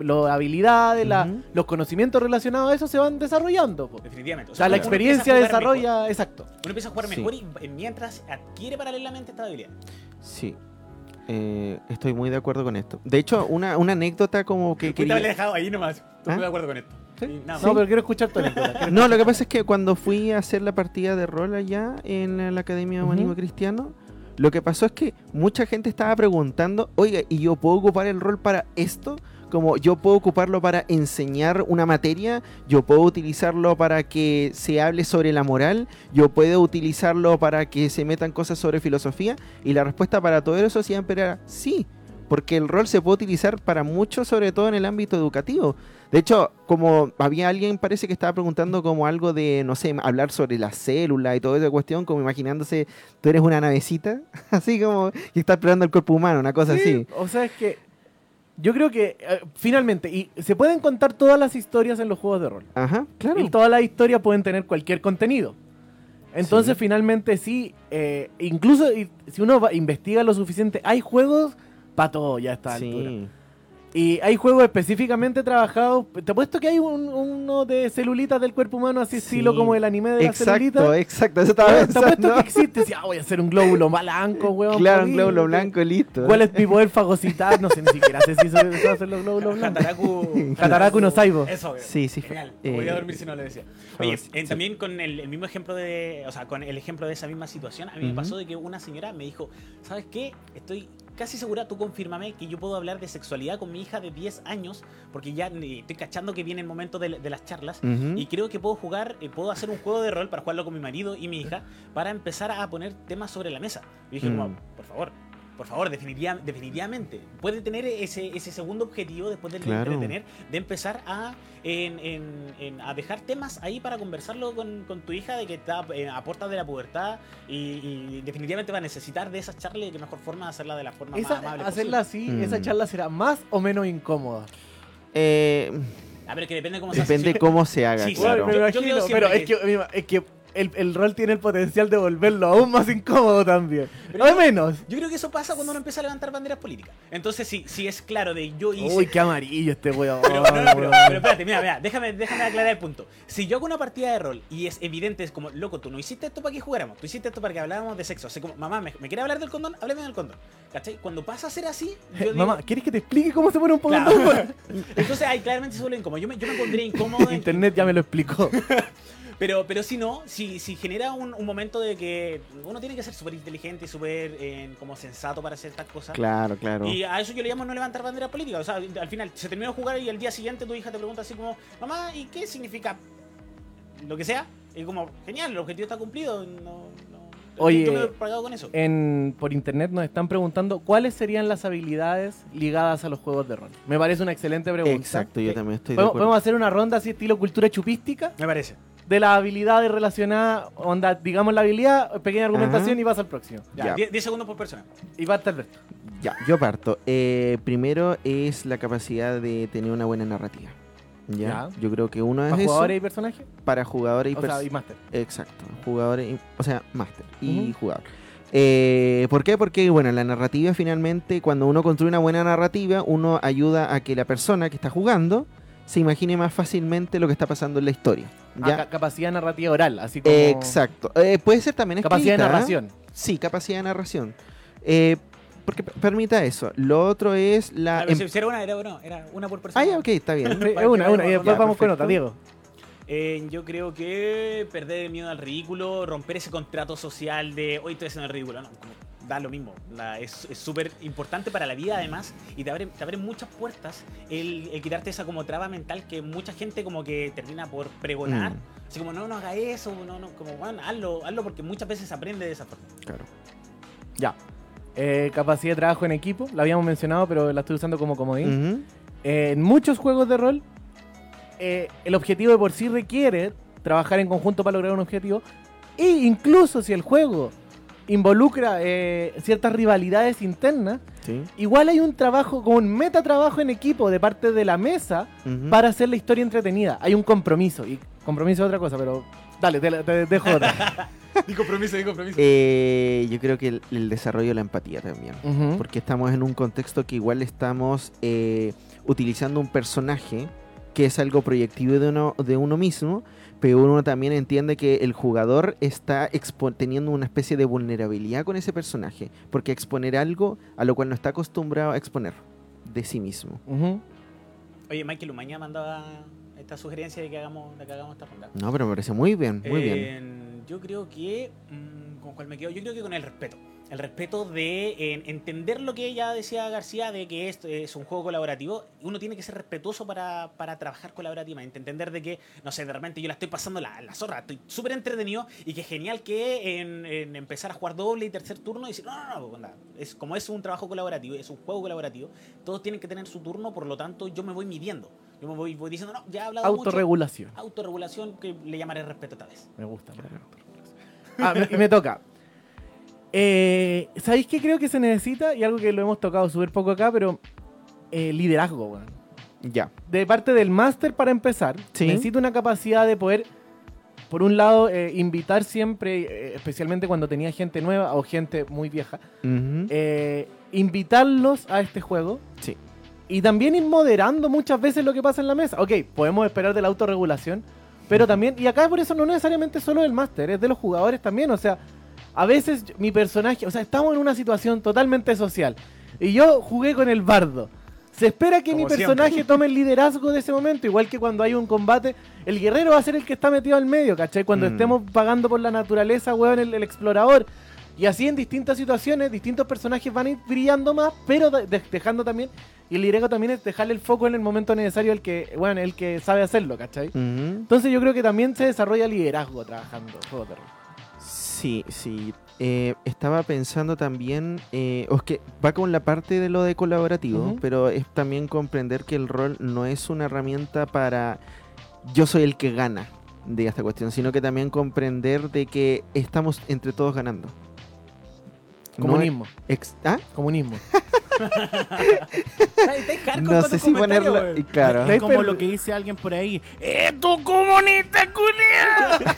Speaker 1: las habilidades, la- los conocimientos relacionados a eso se van desarrollando. po.
Speaker 2: Definitivamente.
Speaker 1: O sea, la experiencia desarrolla, exacto.
Speaker 2: Uno empieza a jugar
Speaker 3: Sí.
Speaker 2: mejor y mientras adquiere paralelamente esta habilidad.
Speaker 3: Sí. Eh, estoy muy de acuerdo con esto. De hecho, una, una anécdota como que quería...
Speaker 2: haberle dejado ahí nomás. Estoy
Speaker 3: ¿Ah?
Speaker 2: muy de acuerdo con esto.
Speaker 3: Sí.
Speaker 1: No, pero quiero escuchar tu anécdota.
Speaker 3: No, lo que pasa es que cuando fui a hacer la partida de rol allá en la Academia de. Humanismo Cristiano, lo que pasó es que mucha gente estaba preguntando, oiga, ¿y yo puedo ocupar el rol para esto? Como yo puedo ocuparlo para enseñar una materia, yo puedo utilizarlo para que se hable sobre la moral, yo puedo utilizarlo para que se metan cosas sobre filosofía, y la respuesta para todo eso siempre era sí, porque el rol se puede utilizar para mucho, sobre todo en el ámbito educativo. De hecho, como había alguien parece que estaba preguntando como algo de, no sé, hablar sobre la célula y toda esa cuestión, como imaginándose, tú eres una navecita, <laughs> así como que está explorando el cuerpo humano, una cosa
Speaker 1: Sí,
Speaker 3: así.
Speaker 1: O sea, es que yo creo que eh, finalmente, y se pueden contar todas las historias en los juegos de rol.
Speaker 3: Ajá, claro.
Speaker 1: Y todas las historias pueden tener cualquier contenido. Entonces,
Speaker 3: Sí.
Speaker 1: finalmente, sí, eh, incluso y- si uno va- investiga lo suficiente, hay juegos para todo ya a esta altura.
Speaker 3: Sí.
Speaker 1: Y hay juegos específicamente trabajados. Te apuesto que hay un- uno de celulitas del cuerpo humano, así
Speaker 3: Sí.
Speaker 1: estilo como el anime de la
Speaker 3: Exacto,
Speaker 1: celulita.
Speaker 3: exacto, eso estaba
Speaker 1: Weón, Te apuesto
Speaker 3: pensando.
Speaker 1: que existe. Sí, ah, voy a hacer un glóbulo blanco, weón.
Speaker 3: Claro, un glóbulo blanco, listo.
Speaker 1: ¿Cuál es mi poder fagocitar? No sé ni siquiera sé si se se hacen los glóbulos <laughs> blancos.
Speaker 2: Hataraku.
Speaker 1: Hataraku no Saibo.
Speaker 2: Eso,
Speaker 3: Sí, sí.
Speaker 2: Genial.
Speaker 3: eh,
Speaker 2: Voy a dormir si no le decía. Oye,
Speaker 3: sí.
Speaker 2: eh, también con el, el mismo ejemplo de. O sea, con el ejemplo de esa misma situación, a mí me pasó de que una señora me dijo: ¿Sabes qué? Estoy casi segura, tú confírmame que yo puedo hablar de sexualidad con mi hija de 10 años, porque ya eh, estoy cachando que viene el momento de, de las charlas. Y creo que puedo jugar, eh, puedo hacer un juego de rol para jugarlo con mi marido y mi hija, para empezar a poner temas sobre la mesa. Y dije, como,
Speaker 3: Mm.
Speaker 2: por favor, por favor, definitiva- definitivamente, puede tener ese, ese segundo objetivo después del
Speaker 3: Claro.
Speaker 2: entretener, de empezar a, en- en- en- a dejar temas ahí para conversarlo con, con tu hija de que está eh, a puertas de la pubertad y, y definitivamente va a necesitar de esas charlas y qué mejor forma de hacerla de la forma
Speaker 1: Esa-
Speaker 2: más amable
Speaker 1: hacerla
Speaker 2: posible.
Speaker 1: así,
Speaker 3: Mm.
Speaker 1: esa charla será más o menos incómoda.
Speaker 3: Eh,
Speaker 2: A ver, que depende cómo se
Speaker 3: depende
Speaker 2: hace.
Speaker 3: cómo se haga,
Speaker 2: Sí, sí,
Speaker 3: claro.
Speaker 2: Yo- yo
Speaker 1: pero
Speaker 2: que-
Speaker 1: que, es que el, el rol tiene el potencial de volverlo aún más incómodo también.
Speaker 2: Pero
Speaker 1: o
Speaker 2: yo-
Speaker 1: menos.
Speaker 2: Yo creo que eso pasa cuando uno empieza a levantar banderas políticas. Entonces, si, si es claro de yo hice...
Speaker 1: Uy, qué amarillo este <laughs> weón.
Speaker 2: Pero, no, no, pero, espérate, mira, mira, déjame, déjame aclarar el punto. Si yo hago una partida de rol y es evidente, es como, loco, tú no hiciste esto para que jugáramos, tú hiciste esto para que habláramos de sexo. Así como, mamá, ¿me, me quiere hablar del condón? Háblame del condón. ¿Cachai? Cuando pasa a ser así, yo digo,
Speaker 1: Mamá, ¿quieres que te explique cómo se pone un poco
Speaker 2: Claro. <laughs> entonces ahí claramente se vuelve incómodo. Yo me, yo me pondría incómodo. <laughs> en-
Speaker 1: Internet ya me lo explicó.
Speaker 2: Pero, pero si no, si, si genera un, un momento de que uno tiene que ser súper inteligente y súper eh, como sensato para hacer estas cosas.
Speaker 3: Claro, claro.
Speaker 2: Y a eso yo le llamo no levantar bandera política. O sea, al final se terminó de jugar y al día siguiente tu hija te pregunta así como, mamá, ¿y qué significa lo que sea? Y como, genial, el objetivo está cumplido. No, no,
Speaker 1: Oye,
Speaker 2: yo me he pagado con eso.
Speaker 1: En, por internet nos están preguntando cuáles serían las habilidades ligadas a los juegos de rol. Me parece una excelente pregunta.
Speaker 3: Exacto, yo
Speaker 1: Eh,
Speaker 3: también estoy de
Speaker 1: ¿Podemos,
Speaker 3: acuerdo.
Speaker 1: podemos hacer una ronda así estilo cultura chupística
Speaker 2: Me parece.
Speaker 1: de las habilidades relacionadas, onda, digamos la habilidad, pequeña argumentación
Speaker 3: Ajá.
Speaker 1: y vas al próximo.
Speaker 2: Ya,
Speaker 3: Ya.
Speaker 2: 10 10 segundos por persona.
Speaker 1: Y va hasta Alberto.
Speaker 3: Ya, yo parto. Eh, primero es la capacidad de tener una buena narrativa. ¿Ya? Yo creo que uno es
Speaker 1: ¿Para
Speaker 3: eso,
Speaker 1: jugadores y personajes?
Speaker 3: para jugadores y
Speaker 1: O sea, y máster.
Speaker 3: Exacto, jugadores, y- o sea, máster y jugador. Eh, ¿Por qué? Porque, bueno, la narrativa finalmente, cuando uno construye una buena narrativa, uno ayuda a que la persona que está jugando se imagine más fácilmente lo que está pasando en la historia.
Speaker 1: Capacidad narrativa oral, así como...
Speaker 3: Exacto. Eh, puede ser también
Speaker 1: Capacidad de
Speaker 3: escrita, ¿eh?
Speaker 1: narración.
Speaker 3: Sí, capacidad de narración. Eh, porque permita eso. Lo otro es la...
Speaker 2: Ver,
Speaker 3: em-
Speaker 2: si era una, era una, era una por persona.
Speaker 3: Ah, ya, ok, está bien. <laughs>
Speaker 1: Es una, una, y después
Speaker 3: Ya,
Speaker 1: vamos con otra, Diego.
Speaker 2: Eh, yo creo que perder el miedo al ridículo, romper ese contrato social de hoy estoy haciendo el ridículo, no, como, da lo mismo. La- es súper importante para la vida además y te abre, te abre muchas puertas el, el quitarte esa como traba mental que mucha gente como que termina por pregonar.
Speaker 3: Mm.
Speaker 2: Así como, no, no haga eso, no, no, como, bueno, hazlo, hazlo porque muchas veces se aprende de esa forma.
Speaker 3: Claro.
Speaker 1: Ya. Eh, capacidad de trabajo en equipo, la habíamos mencionado, pero la estoy usando como comodín.
Speaker 3: Ujú.
Speaker 1: Eh, en muchos juegos de rol, eh, el objetivo de por sí requiere trabajar en conjunto para lograr un objetivo. E incluso si el juego involucra eh, ciertas rivalidades internas,
Speaker 3: Sí.
Speaker 1: igual hay un trabajo, como un metatrabajo en equipo de parte de la mesa
Speaker 3: Ujú.
Speaker 1: para hacer la historia entretenida. Hay un compromiso. Y compromiso es otra cosa, pero dale, te, te dejo otra. <laughs> <laughs>
Speaker 2: Di compromiso, di compromiso.
Speaker 3: Eh, yo creo que el, el desarrollo de la empatía también. Porque estamos en un contexto que igual estamos eh, utilizando un personaje que es algo proyectivo de uno, de uno mismo, pero uno también entiende que el jugador está teniendo una especie de vulnerabilidad con ese personaje, porque exponer algo a lo cual no está acostumbrado a exponer de sí mismo.
Speaker 2: Oye, Michael Umaña mandaba esta sugerencia de que hagamos, de que hagamos esta ronda.
Speaker 3: No, pero me parece muy bien, muy bien.
Speaker 2: Eh, Yo creo que. mm, ¿Con cuál me quedo? Yo creo que con el respeto. El respeto de en- entender lo que ya decía García, de que esto es un juego colaborativo. Uno tiene que ser respetuoso para, para trabajar colaborativamente. Entender de que, no sé, de repente yo la estoy pasando la, la zorra, estoy súper entretenido y que genial que en, en empezar a jugar doble y tercer turno y decir, no, no, no, onda, es, como es un trabajo colaborativo, es un juego colaborativo, todos tienen que tener su turno, por lo tanto yo me voy midiendo. Yo me voy, voy diciendo, no, ya he hablado mucho.
Speaker 1: Autorregulación.
Speaker 2: Autorregulación que le llamaré respeto tal vez.
Speaker 1: Me gusta. Ah, me- y me toca. Eh, ¿Sabéis qué creo que se necesita? Y algo que lo hemos tocado súper poco acá, pero eh, liderazgo, weón.
Speaker 3: Ya.
Speaker 1: De parte del máster para empezar,
Speaker 3: Sí.
Speaker 1: necesito una capacidad de poder, por un lado, eh, invitar siempre, eh, especialmente cuando tenía gente nueva o gente muy vieja, eh, invitarlos a este juego.
Speaker 3: Sí.
Speaker 1: Y también ir moderando muchas veces lo que pasa en la mesa. Ok, podemos esperar de la autorregulación, pero también, y acá por eso no necesariamente solo del máster, es de los jugadores también. O sea, a veces mi personaje, o sea, estamos en una situación totalmente social. Y yo jugué con el bardo. Se espera que
Speaker 2: Como
Speaker 1: mi personaje <laughs> tome el liderazgo de ese momento, igual que cuando hay un combate, el guerrero va a ser el que está metido al medio, ¿cachai? Cuando
Speaker 3: Mm.
Speaker 1: estemos pagando por la naturaleza, weón, el, el explorador. Y así en distintas situaciones, distintos personajes van a ir brillando más, pero de- de- dejando también. Y el liderazgo también es dejarle el foco en el momento necesario el que, bueno, el que sabe hacerlo, ¿cachai? Entonces yo creo que también se desarrolla liderazgo trabajando juegos de rol.
Speaker 3: Sí, sí. eh, estaba pensando también, eh, o es que va con la parte de lo de colaborativo, pero es también comprender que el rol no es una herramienta para yo soy el que gana de esta cuestión, sino que también comprender de que estamos entre todos ganando. No
Speaker 1: Comunismo.
Speaker 3: es- ex- ¿ah?
Speaker 1: Comunismo. <laughs>
Speaker 3: No sé si y Claro.
Speaker 4: Es como lo que dice alguien por ahí. ¡Eh, tu comunista culiao!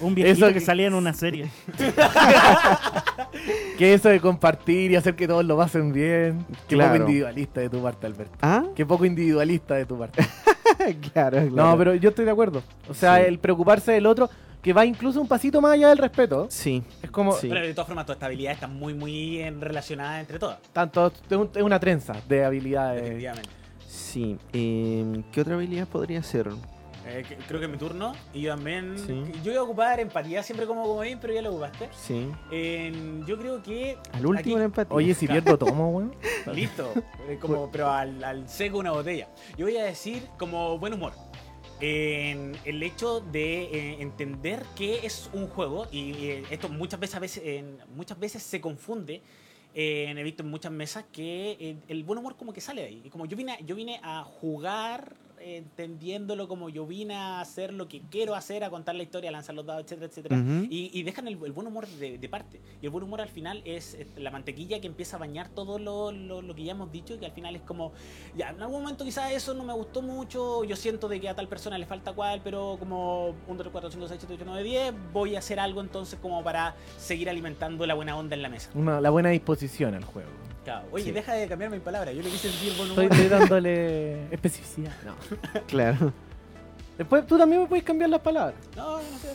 Speaker 4: Un viejito
Speaker 1: Eso
Speaker 4: que
Speaker 1: que-
Speaker 4: salía en una serie. <laughs>
Speaker 1: Que eso de compartir y hacer que todos lo pasen bien. Qué
Speaker 3: Claro.
Speaker 1: poco individualista de tu parte, Alberto.
Speaker 3: ¿Ah?
Speaker 1: Qué poco individualista de tu parte. <laughs>
Speaker 3: claro,
Speaker 1: No,
Speaker 3: claro.
Speaker 1: pero yo estoy de acuerdo. O sea,
Speaker 3: Sí.
Speaker 1: el preocuparse del otro, que va incluso un pasito más allá del respeto.
Speaker 3: Sí,
Speaker 1: Es como,
Speaker 3: Sí.
Speaker 2: Pero de todas formas, tu estabilidad está muy, muy relacionada entre todas.
Speaker 1: tanto, es un- es una trenza de habilidades.
Speaker 2: Definitivamente.
Speaker 3: sí. Em, ¿Qué otra habilidad podría ser?
Speaker 2: Eh, que- creo que es mi turno. Y yo también.
Speaker 3: Sí.
Speaker 2: Yo iba a ocupar empatía siempre como comodín, pero ya lo ocupaste.
Speaker 3: Sí.
Speaker 2: En- yo creo que.
Speaker 3: Al último
Speaker 2: aquí-
Speaker 3: en empatía.
Speaker 1: Oye, si pierdo, tomo, weón. <laughs>
Speaker 2: Listo. Eh, como, pero al, al seco una botella. Yo voy a decir como buen humor. En el hecho de eh, entender que es un juego y eh, esto muchas veces, a veces, muchas veces se confunde. eh, he visto en muchas mesas que el buen humor como que sale de ahí. Como yo vine, yo vine a jugar entendiéndolo como yo vine a hacer lo que quiero hacer, a contar la historia, a lanzar los dados, etcétera, etcétera.
Speaker 3: Ujú.
Speaker 2: Y, y dejan el, el buen humor de, de parte. Y el buen humor al final es la mantequilla que empieza a bañar todo lo, lo- lo que ya hemos dicho, que al final es como, ya, en algún momento quizás eso no me gustó mucho, yo siento de que a tal persona le falta cual, pero como 1, 2, 4, 5, 6, 7, 8, 9, 10, voy a hacer algo entonces como para seguir alimentando la buena onda en la mesa.
Speaker 1: Una- la buena disposición al juego.
Speaker 2: Claro. Oye,
Speaker 1: Sí.
Speaker 2: deja de cambiar mi palabra, yo le quise decir buen
Speaker 1: Estoy, dándole <laughs> especificidad. No.
Speaker 3: Claro.
Speaker 1: Después tú también me puedes cambiar las palabras.
Speaker 2: No, no sé.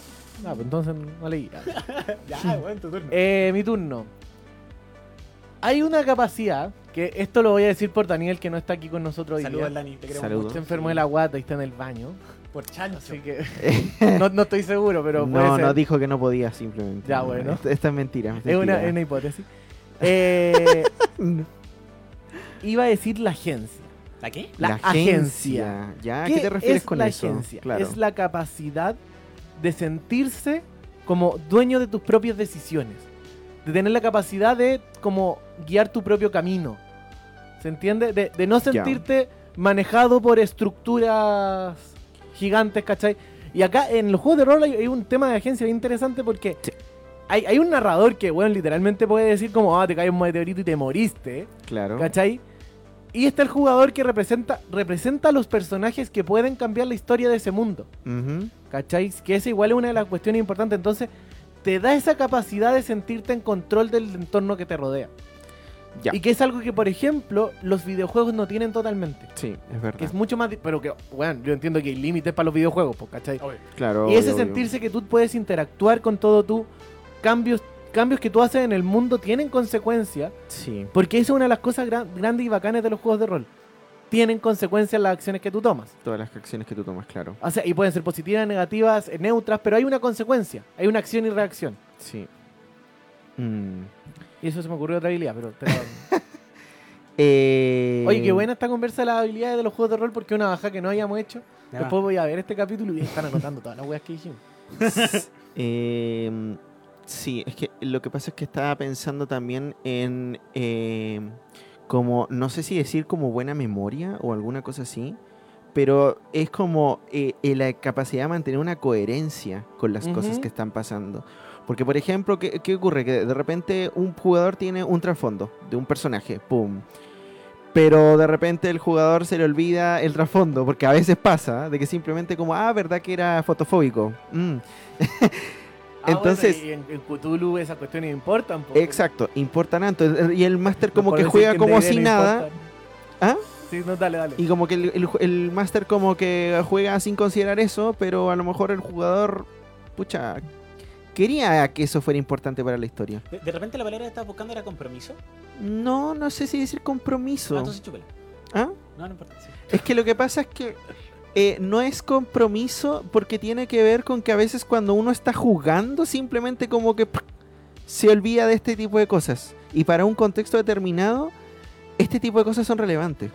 Speaker 1: No, pues entonces no leí. <laughs>
Speaker 2: Ya, <laughs> bueno, tu turno.
Speaker 1: Eh, mi turno. Hay una capacidad, que esto lo voy a decir por Daniel que no está aquí con nosotros hoy
Speaker 2: Saludos,
Speaker 1: día.
Speaker 2: Dani, te queremos
Speaker 3: Saludos.
Speaker 2: mucho.
Speaker 1: Se enfermó de la guata y está en el baño.
Speaker 2: Por chancho.
Speaker 1: Así que no, no estoy seguro, pero puede
Speaker 3: no,
Speaker 1: ser.
Speaker 3: no dijo que no podía simplemente.
Speaker 1: Ya, bueno.
Speaker 3: Esta, esta es mentira.
Speaker 1: es, una,
Speaker 3: mentira.
Speaker 1: es una hipótesis. Eh, <laughs> iba a decir la agencia.
Speaker 2: ¿La qué?
Speaker 1: La, agencia.
Speaker 3: ¿Ya? ¿A qué te refieres
Speaker 1: es
Speaker 3: con
Speaker 1: la
Speaker 3: eso?
Speaker 1: agencia?
Speaker 3: Claro.
Speaker 1: Es la capacidad de sentirse como dueño de tus propias decisiones. De tener la capacidad de como guiar tu propio camino. ¿Se entiende? De, de no sentirte manejado por estructuras gigantes, ¿cachai? Y acá en los juegos de rol hay, hay un tema de agencia bien interesante porque
Speaker 3: Sí.
Speaker 1: Hay, hay un narrador que, bueno, literalmente puede decir como, ah, te cae un meteorito y te moriste.
Speaker 3: Claro.
Speaker 1: ¿Cachai? Y está el jugador que representa, representa a los personajes que pueden cambiar la historia de ese mundo.
Speaker 3: Ujú.
Speaker 1: ¿Cachai? Que esa igual es una de las cuestiones importantes. Entonces, te da esa capacidad de sentirte en control del entorno que te rodea.
Speaker 3: Ya.
Speaker 1: Y que es algo que, por ejemplo, los videojuegos no tienen totalmente.
Speaker 3: Sí, es verdad.
Speaker 1: Que es mucho más... Pero que, bueno, yo entiendo que hay límites para los videojuegos, pues, ¿cachai?
Speaker 3: Claro.
Speaker 1: y ese
Speaker 3: obvio, obvio.
Speaker 1: sentirse que tú puedes interactuar con todo tú, cambios, cambios que tú haces en el mundo tienen consecuencias.
Speaker 3: Sí.
Speaker 1: Porque esa es una de las cosas gran- grandes y bacanas de los juegos de rol. Tienen consecuencias las acciones que tú tomas.
Speaker 3: Todas las acciones que tú tomas, claro.
Speaker 1: O sea, y pueden ser positivas, negativas, eh, neutras, pero hay una consecuencia. Hay una acción y reacción.
Speaker 3: Sí. Mm.
Speaker 1: Y eso se me ocurrió otra habilidad, pero... pero- <laughs>
Speaker 3: Eh,
Speaker 1: Oye, qué buena esta conversa de las habilidades de los juegos de rol porque es una baja que no hayamos hecho. Después voy a ver este capítulo y están anotando todas las weas que dijimos. <laughs>
Speaker 3: Eh, sí, es que lo que pasa es que estaba pensando también en eh, como, no sé si decir como buena memoria o alguna cosa así, pero es como eh, eh, la capacidad de mantener una coherencia con las cosas que están pasando. Porque, por ejemplo, ¿qué, qué ocurre? Que de repente un jugador tiene un trasfondo de un personaje, ¡pum! Pero de repente el jugador se le olvida el trasfondo, porque a veces pasa, de que simplemente como, ah, ¿verdad que era fotofóbico? Mm. <laughs> Entonces-
Speaker 1: Ah, bueno, y en, en Cthulhu esas cuestiones importan. po.
Speaker 3: Exacto, importa tanto. Y el máster como que juega como si
Speaker 1: no
Speaker 3: nada.
Speaker 1: importan.
Speaker 3: ¿Ah?
Speaker 1: Sí, no, dale, dale.
Speaker 3: Y como que el, el, el máster como que juega sin considerar eso, pero a lo mejor el jugador, pucha, quería que eso fuera importante para la historia.
Speaker 2: De, de repente la palabra que estabas buscando era compromiso.
Speaker 3: No, no sé si decir
Speaker 2: Ah,
Speaker 3: compromiso.
Speaker 2: entonces chúpela.
Speaker 3: ¿Ah?
Speaker 2: No, no importa. sí.
Speaker 3: Es que lo que pasa es que eh, no es compromiso porque tiene que ver con que a veces cuando uno está jugando simplemente como que se olvida de este tipo de cosas. Y para un contexto determinado, este tipo de cosas son relevantes.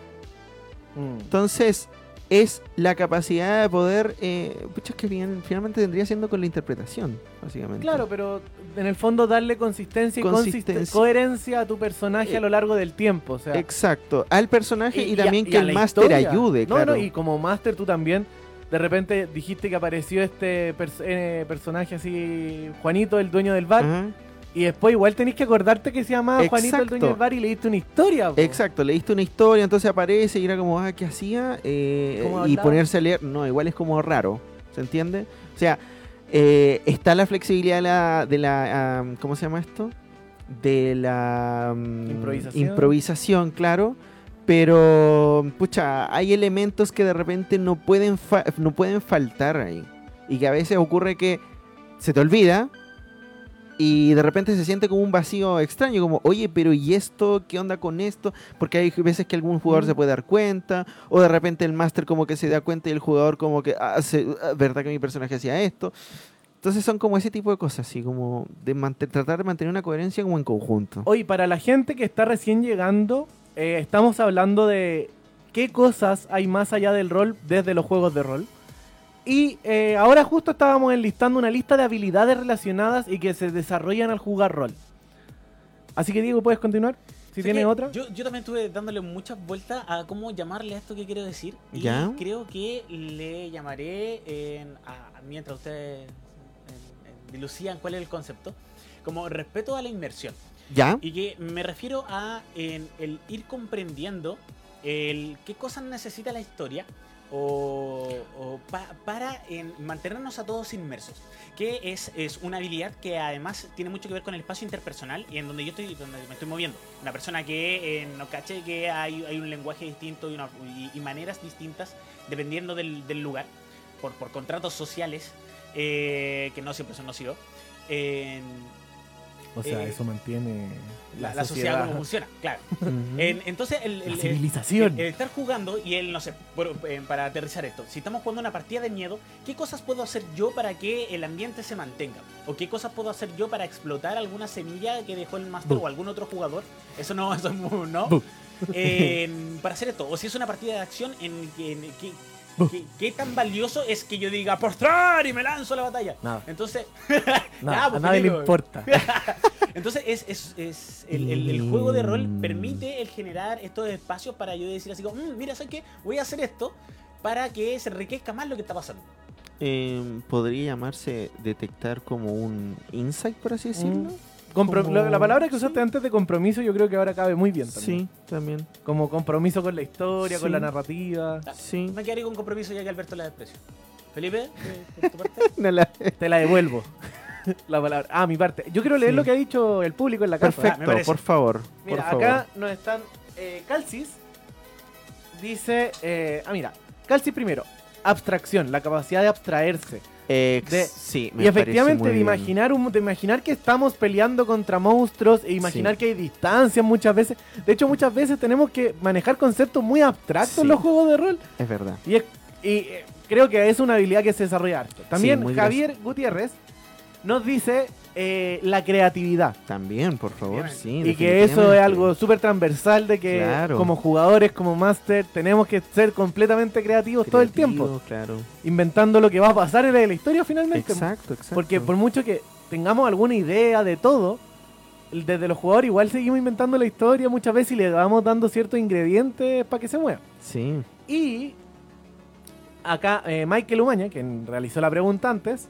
Speaker 1: Mm.
Speaker 3: Entonces, es la capacidad de poder, eh, pucha, que bien- finalmente tendría siendo con la interpretación, básicamente.
Speaker 1: Claro, pero en el fondo darle consistencia y
Speaker 3: Consistencia.
Speaker 1: consisten- coherencia a tu personaje
Speaker 3: Eh,
Speaker 1: a lo largo del tiempo. O sea,
Speaker 3: Exacto, al personaje y, también
Speaker 1: y
Speaker 3: que el máster ayude,
Speaker 1: No,
Speaker 3: claro.
Speaker 1: no, y como máster tú también, de repente dijiste que apareció este pers- eh, personaje así, Juanito, el dueño del bar. Y después igual tenés que acordarte que se llamaba Juanito, el dueño
Speaker 3: Exacto.
Speaker 1: del bar, y leíste una historia. po.
Speaker 3: Exacto, leíste una historia, entonces aparece y era como, ah, ¿qué hacía? Eh,
Speaker 1: ¿Cómo
Speaker 3: y ponerse a leer, no, igual es como raro, ¿se entiende? O sea, eh, está la flexibilidad de la, de la am, ¿cómo se llama esto? De la
Speaker 1: Improvisación.
Speaker 3: improvisación, claro. Pero, pucha, hay elementos que de repente no pueden, fa- no pueden faltar ahí. Y que a veces ocurre que se te olvida y de repente se siente como un vacío extraño, como, oye, pero ¿y esto? ¿Qué onda con esto? Porque hay veces que algún jugador se puede dar cuenta, o de repente el máster como que se da cuenta y el jugador como que, ah, se- ah, ¿verdad que mi personaje hacía esto? Entonces son como ese tipo de cosas, así como de tratar de mantener una coherencia como en conjunto.
Speaker 1: Hoy, para la gente que está recién llegando, eh, estamos hablando de qué cosas hay más allá del rol desde los juegos de rol. Y eh, ahora justo estábamos enlistando una lista de habilidades relacionadas y que se desarrollan al jugar rol. Así que Diego, ¿puedes continuar? Si tienes otra.
Speaker 2: Yo, yo también estuve dándole muchas vueltas a cómo llamarle a esto que quiero decir. Y
Speaker 3: ¿Ya?
Speaker 2: creo que le llamaré, en- a- mientras ustedes dilucían cuál es el concepto, como respeto a la inmersión.
Speaker 3: ¿Ya?
Speaker 2: Y que me refiero a en el ir comprendiendo el qué cosas necesita la historia o, o pa- para en mantenernos a todos inmersos. Que es, es una habilidad que además tiene mucho que ver con el espacio interpersonal y en donde yo estoy, donde me estoy moviendo. Una persona que eh, no cache que hay, hay un lenguaje distinto y, maneras distintas dependiendo del, del lugar, por, por contratos sociales, eh, que no siempre son nocivos. En-
Speaker 1: O sea,
Speaker 2: eh,
Speaker 1: eso mantiene
Speaker 2: la, la sociedad como funciona, claro. <laughs> En- entonces, el,
Speaker 1: civilización.
Speaker 2: el- el estar jugando y el, no sé, por- eh, para aterrizar esto, si estamos jugando una partida de miedo, ¿qué cosas puedo hacer yo para que el ambiente se mantenga? ¿O qué cosas puedo hacer yo para explotar alguna semilla que dejó el máster o algún otro jugador? Eso no, <laughs> eso no. En- <laughs> para hacer esto, o si es una partida de acción en que... en ¿Qué tan valioso es que yo diga postrar y me lanzo a la batalla?
Speaker 1: Nada.
Speaker 2: Entonces, <laughs>
Speaker 1: Nada,
Speaker 2: Ah, pues,
Speaker 1: a nadie le importa. <laughs>
Speaker 2: entonces es, es, es el, el- el juego de rol
Speaker 3: Mm.
Speaker 2: permite el generar estos espacios para yo decir así como, "Mm, mira, ¿sabes qué? Voy a hacer esto para que se enriquezca más lo que está pasando.
Speaker 3: Eh, Podría llamarse detectar como un insight, por así decirlo.
Speaker 1: Compro-
Speaker 3: Como-
Speaker 1: la, la palabra que
Speaker 3: sí.
Speaker 1: usaste antes de compromiso yo creo que ahora cabe muy bien también.
Speaker 3: Sí, también.
Speaker 1: Como compromiso con la historia, con la narrativa.
Speaker 2: Ah,
Speaker 3: Sí.
Speaker 2: Me quedaré con compromiso ya que Alberto la desprecio. Felipe, eh, por tu <laughs> parte.
Speaker 3: No la- <laughs>
Speaker 1: Te la devuelvo. <laughs> la palabra. Ah, mi parte. Yo quiero leer
Speaker 3: Sí.
Speaker 1: lo que ha dicho el público en la
Speaker 2: me
Speaker 3: Perfecto,
Speaker 2: parece.
Speaker 3: por favor.
Speaker 1: Mira,
Speaker 3: por favor.
Speaker 1: acá nos están. Eh, Calcis dice. eh, ah, mira. Calcis primero. Abstracción, la capacidad de abstraerse.
Speaker 3: Ex-
Speaker 1: de-
Speaker 3: sí, me
Speaker 1: y efectivamente, de imaginar, un, de imaginar que estamos peleando contra monstruos e imaginar
Speaker 3: Sí.
Speaker 1: que hay distancias muchas veces. De hecho, muchas veces tenemos que manejar conceptos muy abstractos en los juegos de rol.
Speaker 3: Es verdad.
Speaker 1: Y, es- y, eh, creo que es una habilidad que se desarrolla harto. También Javier Gutiérrez nos dice eh, la creatividad.
Speaker 3: También, por favor, sí.
Speaker 1: Y que eso es algo súper transversal de que
Speaker 3: Claro.
Speaker 1: como jugadores, como máster, tenemos que ser completamente creativos todo el tiempo.
Speaker 3: Claro.
Speaker 1: Inventando lo que va a pasar en la historia finalmente.
Speaker 3: Exacto, exacto.
Speaker 1: Porque por mucho que tengamos alguna idea de todo, desde los jugadores igual seguimos inventando la historia muchas veces y le vamos dando ciertos ingredientes para que se mueva.
Speaker 3: Sí.
Speaker 1: Y acá eh, Michael Umaña, quien realizó la pregunta antes,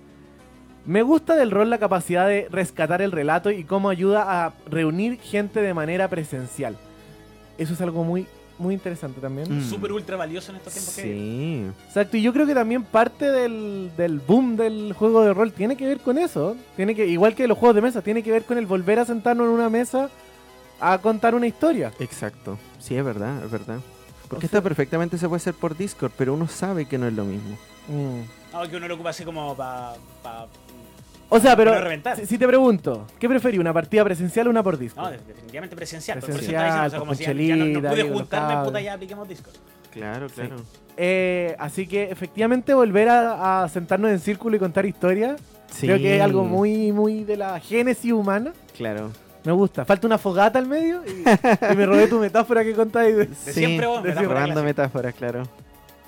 Speaker 1: me gusta del rol la capacidad de rescatar el relato y cómo ayuda a reunir gente de manera presencial. Eso es algo muy, muy interesante también.
Speaker 3: Mm.
Speaker 2: Súper ultra valioso en estos tiempos que
Speaker 3: Sí.
Speaker 1: Exacto, y yo creo que también parte del, del boom del juego de rol tiene que ver con eso. Tiene que, igual que los juegos de mesa, tiene que ver con el volver a sentarnos en una mesa a contar una historia.
Speaker 3: Exacto. Sí, es verdad, es verdad. Porque
Speaker 1: O sea-
Speaker 3: esta perfectamente se puede hacer por Discord, pero uno sabe que no es lo mismo.
Speaker 1: Mm.
Speaker 2: No, que uno lo ocupa así como para...
Speaker 1: O sea, pero
Speaker 2: reventar.
Speaker 1: si, si te pregunto, ¿qué preferí, una partida presencial o una por disco?
Speaker 2: No, definitivamente presencial. Por eso
Speaker 1: Presencial,
Speaker 2: estaba diciendo, o sea, como si ya, ya no, no pude
Speaker 1: con
Speaker 2: juntarme,
Speaker 1: cabros.
Speaker 2: puta, ya apliquemos Discord.
Speaker 3: Claro, claro.
Speaker 1: Eh, así que efectivamente volver a, a sentarnos en círculo y contar historias,
Speaker 3: Sí.
Speaker 1: creo que es algo muy, muy de la génesis humana.
Speaker 3: Claro.
Speaker 1: Me gusta. Falta una fogata al medio y, <laughs> y me robé tu metáfora que contáis. de-
Speaker 3: Sí,
Speaker 2: siempre, vos,
Speaker 3: de
Speaker 2: metáfora
Speaker 3: robando
Speaker 2: clásica.
Speaker 3: metáforas, claro.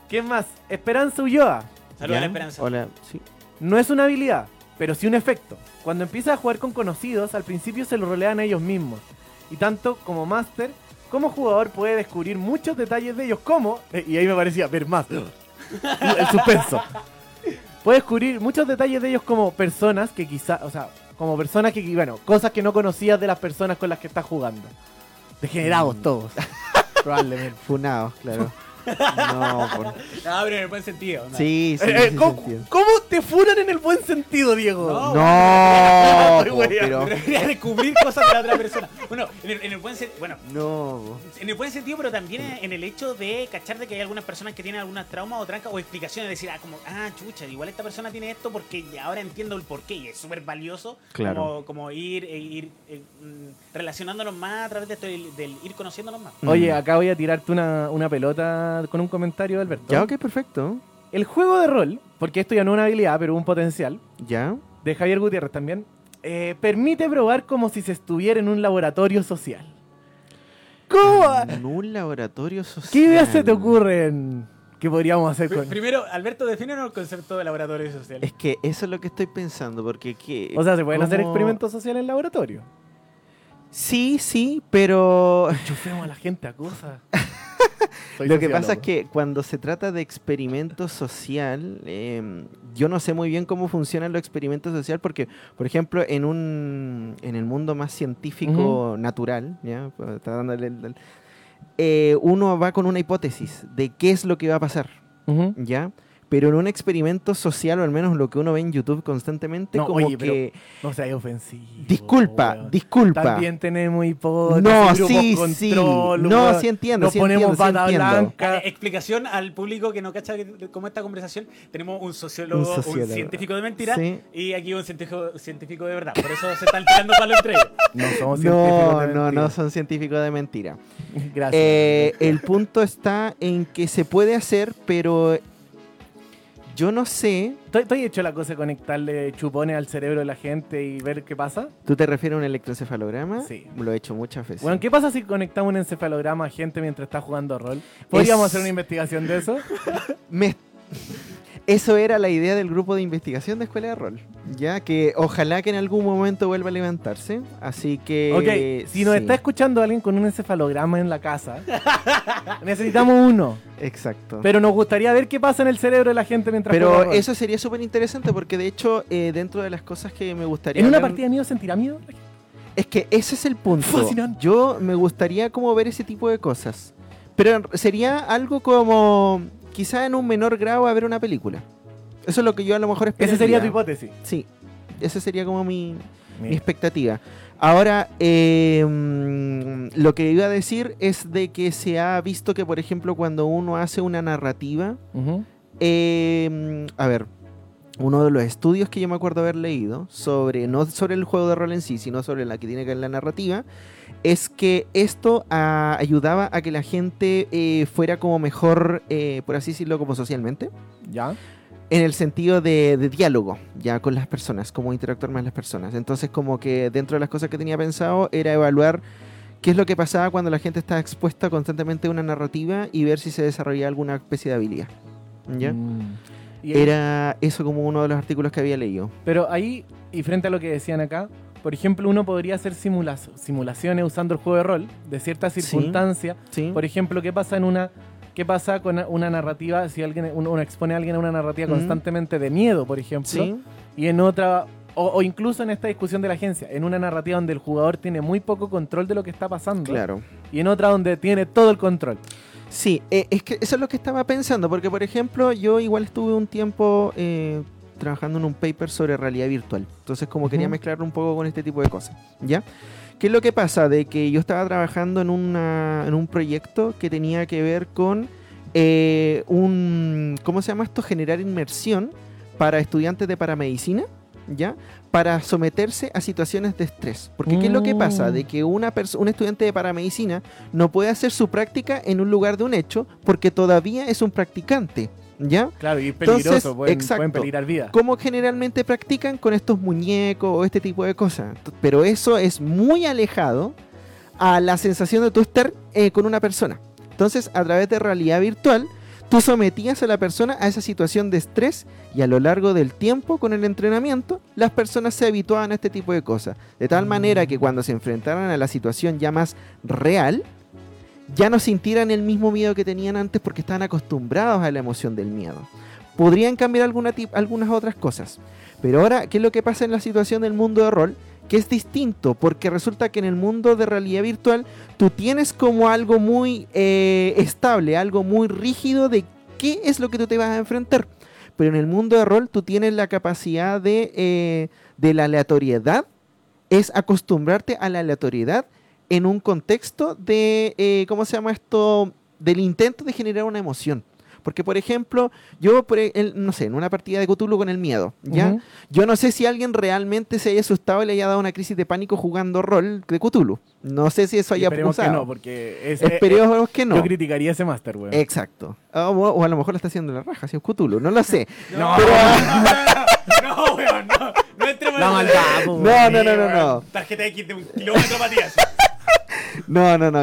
Speaker 1: ¿Quién más? Esperanza Ulloa.
Speaker 2: Saludos a
Speaker 3: ¿Ya?
Speaker 2: la esperanza.
Speaker 3: Hola, sí.
Speaker 1: No es una habilidad, pero sí un efecto. Cuando empiezas a jugar con conocidos, al principio se lo rolean a ellos mismos. Y tanto como máster, como jugador puede descubrir muchos detalles de ellos, como... eh, y ahí me parecía ver más. <laughs> El suspenso. Puede descubrir muchos detalles de ellos como personas que quizá... O sea, como personas que... Bueno, cosas que no conocías de las personas con las que estás jugando. Degenerados
Speaker 3: Mm.
Speaker 1: todos. Probablemente.
Speaker 3: Funados, claro. <laughs> No, por... <laughs>
Speaker 2: Ah, pero en el buen sentido. ¿no?
Speaker 3: Sí, sí,
Speaker 1: Eh, eh,
Speaker 3: sí,
Speaker 1: ¿cómo, te funan en el buen sentido, Diego?
Speaker 2: No,
Speaker 3: No, <laughs> po, pero...
Speaker 2: Descubrir cosas de la otra persona. Bueno, en el, en el buen sentido. Bueno,
Speaker 3: No, po.
Speaker 2: En el buen sentido, pero también en el hecho de cachar de que hay algunas personas que tienen algunas traumas o trancas o explicaciones, decir, ah, como, ah, chucha, igual esta persona tiene esto porque ahora entiendo el porqué y es súper valioso
Speaker 3: Claro.
Speaker 2: como, como ir, eh, ir eh, mm, relacionándonos más a través de esto, del, del ir conociéndonos más.
Speaker 1: Oye,
Speaker 3: Mm.
Speaker 1: acá voy a tirarte una, una pelota con un comentario, Alberto.
Speaker 3: Ya, ok, perfecto.
Speaker 1: El juego de rol, porque esto ya no es una habilidad, pero un potencial,
Speaker 3: Ya.
Speaker 1: de Javier Gutiérrez también, eh, permite probar como si se estuviera en un laboratorio social. ¿Cómo?
Speaker 3: En un laboratorio social.
Speaker 1: ¿Qué ideas se te ocurren que podríamos hacer con
Speaker 2: Primero, Alberto, defínenos el concepto de laboratorio social.
Speaker 3: Es que eso es lo que estoy pensando, porque ¿qué?
Speaker 1: O sea, ¿se pueden hacer experimentos sociales en laboratorio?
Speaker 3: Sí, sí, pero
Speaker 1: Enchufemos a la gente a cosas. <laughs>
Speaker 3: Lo que pasa es que cuando se trata de experimento social, eh, yo no sé muy bien cómo funcionan los experimentos sociales, porque, por ejemplo, en un en el mundo más científico natural, ¿ya? Pues, eh, uno va con una hipótesis de qué es lo que va a pasar. ¿ya? Pero en un experimento social, o al menos lo que uno ve en YouTube constantemente,
Speaker 1: No,
Speaker 3: como
Speaker 1: oye, pero
Speaker 3: que...
Speaker 1: No seas ofensivo.
Speaker 3: Disculpa,
Speaker 1: weón.
Speaker 3: disculpa.
Speaker 1: También tenemos hipótesis,
Speaker 3: No, sí,
Speaker 1: control,
Speaker 3: sí. No,
Speaker 1: weón.
Speaker 3: sí entiendo,
Speaker 1: Nos
Speaker 3: sí
Speaker 1: ponemos
Speaker 3: entiendo, sí
Speaker 1: bata
Speaker 3: entiendo.
Speaker 1: blanca.
Speaker 2: Eh, explicación al público que no cacha que- cómo esta conversación. Tenemos un sociólogo,
Speaker 3: Un
Speaker 2: científico de mentira
Speaker 3: Sí.
Speaker 2: y aquí un científico, científico de verdad. Por eso se están tirando palos entre ellos. <laughs>
Speaker 1: No somos científicos
Speaker 3: No,
Speaker 1: de
Speaker 3: no,
Speaker 1: mentira.
Speaker 3: no son científicos de mentira.
Speaker 1: Gracias.
Speaker 3: Eh, el punto está en que se puede hacer, pero yo no sé.
Speaker 1: ¿Tú, tú has hecho la cosa de conectarle chupones al cerebro de la gente y ver qué pasa?
Speaker 3: ¿Tú te refieres a un electroencefalograma?
Speaker 1: Sí.
Speaker 3: Lo he hecho muchas veces.
Speaker 1: Bueno, ¿qué pasa si conectamos un encefalograma a gente mientras está jugando rol? ¿Podríamos
Speaker 3: Es-
Speaker 1: hacer una investigación de eso? <laughs>
Speaker 3: Me- Eso era la idea del grupo de investigación de Escuela de Rol. Ya que ojalá que en algún momento vuelva a levantarse. Así que.
Speaker 1: ok, si nos
Speaker 3: sí,
Speaker 1: está escuchando alguien con un encefalograma en la casa, <laughs> necesitamos uno.
Speaker 3: Exacto.
Speaker 1: Pero nos gustaría ver qué pasa en el cerebro de la gente mientras
Speaker 3: Pero eso sería súper interesante porque de hecho, eh, dentro de las cosas que me gustaría.
Speaker 1: ¿En una
Speaker 3: hablar-
Speaker 1: partida de miedo sentirá miedo?
Speaker 3: Es que ese es el punto.
Speaker 1: Fascinante.
Speaker 3: Yo me gustaría como ver ese tipo de cosas. Pero sería algo como quizá en un menor grado a ver una película. Eso es lo que yo a lo mejor esperaría.
Speaker 1: Esa sería tu hipótesis.
Speaker 3: Sí, esa sería como mi, mi expectativa. Ahora, eh, mm, lo que iba a decir es de que se ha visto que, por ejemplo, cuando uno hace una narrativa, eh, a ver, uno de los estudios que yo me acuerdo haber leído sobre, no sobre el juego de rol en sí, sino sobre la que tiene que ver la narrativa, es que esto ah, ayudaba a que la gente eh, fuera como mejor, eh, por así decirlo, como socialmente,
Speaker 1: ¿Ya?
Speaker 3: en el sentido de, de diálogo ya con las personas, como interactuar más las personas. Entonces, como que dentro de las cosas que tenía pensado era evaluar qué es lo que pasaba cuando la gente estaba expuesta constantemente a una narrativa y ver si se desarrollaba alguna especie de habilidad. ¿Ya?
Speaker 1: Mm.
Speaker 3: Era eso como uno de los artículos que había leído.
Speaker 1: Pero ahí, y frente a lo que decían acá, por ejemplo, uno podría hacer simula- simulaciones usando el juego de rol de ciertas circunstancias.
Speaker 3: ¿Sí?
Speaker 1: Por ejemplo, ¿qué pasa en una qué pasa con una narrativa si alguien uno, uno expone a alguien a una narrativa constantemente de miedo, por ejemplo,
Speaker 3: ¿Sí?
Speaker 1: y en otra o, o incluso en esta discusión de la agencia, en una narrativa donde el jugador tiene muy poco control de lo que está pasando
Speaker 3: Claro.
Speaker 1: y en otra donde tiene todo el control.
Speaker 3: Sí, eh, es que eso es lo que estaba pensando, porque por ejemplo yo igual estuve un tiempo eh, trabajando en un paper sobre realidad virtual, entonces como quería mezclarlo un poco con este tipo de cosas, ¿ya? ¿Qué es lo que pasa? De que yo estaba trabajando en, una, en un proyecto que tenía que ver con eh, un, ¿cómo se llama esto? Generar inmersión para estudiantes de paramedicina, ¿ya? Para someterse a situaciones de estrés. Porque ¿qué es lo que pasa?
Speaker 1: Mm.
Speaker 3: De que una un estudiante de paramedicina no puede hacer su práctica en un lugar de un hecho porque todavía es un practicante, ¿ya?
Speaker 1: Claro, y es
Speaker 3: Entonces,
Speaker 1: peligroso, pueden,
Speaker 3: exacto.
Speaker 1: pueden peligrar vida.
Speaker 3: Como generalmente practican con estos muñecos o este tipo de cosas. Pero eso es muy alejado a la sensación de tú estar eh, con una persona. Entonces, a través de realidad virtual, tú sometías a la persona a esa situación de estrés y a lo largo del tiempo con el entrenamiento las personas se habituaban a este tipo de cosas. De tal manera que cuando se enfrentaran a la situación ya más real, ya no sintieran el mismo miedo que tenían antes porque estaban acostumbrados a la emoción del miedo. Podrían cambiar algunas otras cosas. Pero ahora, ¿qué es lo que pasa en la situación del mundo de rol? Que es distinto, porque resulta que en el mundo de realidad virtual tú tienes como algo muy eh, estable, algo muy rígido de qué es lo que tú te vas a enfrentar. Pero en el mundo de rol tú tienes la capacidad de, eh, de la aleatoriedad, es acostumbrarte a la aleatoriedad en un contexto de, eh, ¿cómo se llama esto? Del intento de generar una emoción. Porque, por ejemplo, yo, por e- el- no sé, en una partida de Cthulhu con el miedo, ¿ya? Yo no sé si alguien realmente se haya asustado y le haya dado una crisis de pánico jugando rol de Cthulhu. No sé si eso haya
Speaker 1: Esperemos que no, porque es, eh,
Speaker 3: Esperemos que no.
Speaker 1: Yo criticaría ese máster, weón.
Speaker 3: Exacto. O, o a lo mejor lo está haciendo la raja, si es Cthulhu, no lo sé. <laughs>
Speaker 2: No,
Speaker 3: Pero- <laughs>
Speaker 2: no, weón, no. No
Speaker 3: No,
Speaker 1: weón.
Speaker 3: no, no, no, no.
Speaker 2: weón. Tarjeta X de un kilómetro para ti. así.
Speaker 3: No, no, no, <laughs>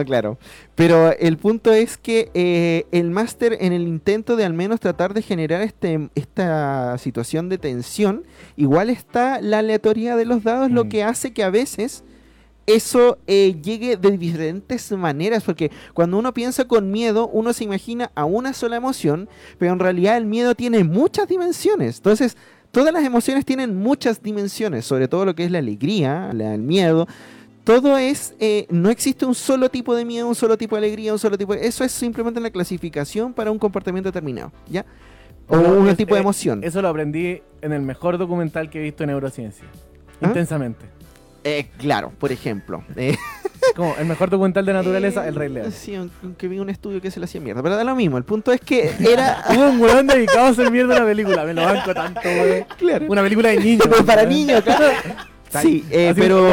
Speaker 3: claro. Pero el punto es que eh, el máster en el intento de al menos tratar de generar este, esta situación de tensión, igual está la aleatoriedad de los dados, lo
Speaker 1: Mm.
Speaker 3: que hace que a veces eso eh, llegue de diferentes maneras, porque cuando uno piensa con miedo, uno se imagina a una sola emoción, pero en realidad el miedo tiene muchas dimensiones. Entonces, todas las emociones tienen muchas dimensiones, sobre todo lo que es la alegría, la- el miedo. Todo es, eh, no existe un solo tipo de miedo, un solo tipo de alegría, un solo tipo de... Eso es simplemente una clasificación para un comportamiento determinado, ¿ya? O un
Speaker 1: es-
Speaker 3: tipo de
Speaker 1: eh,
Speaker 3: emoción.
Speaker 1: Eso lo aprendí en el mejor documental que he visto en neurociencia.
Speaker 3: ¿Ah?
Speaker 1: Intensamente.
Speaker 3: Eh, claro, por ejemplo. eh, <laughs>
Speaker 1: Como el mejor documental de naturaleza,
Speaker 3: eh,
Speaker 1: El Rey León.
Speaker 3: Sí, aunque vi un estudio que se le hacía mierda, pero da lo mismo. El punto es que <laughs> era...
Speaker 1: Hubo un weón dedicado a hacer mierda a la película. Me lo banco tanto, weón.
Speaker 3: claro.
Speaker 1: Una película de niños. <laughs>
Speaker 3: Pero para niños, claro. Sí, eh, pero...
Speaker 1: como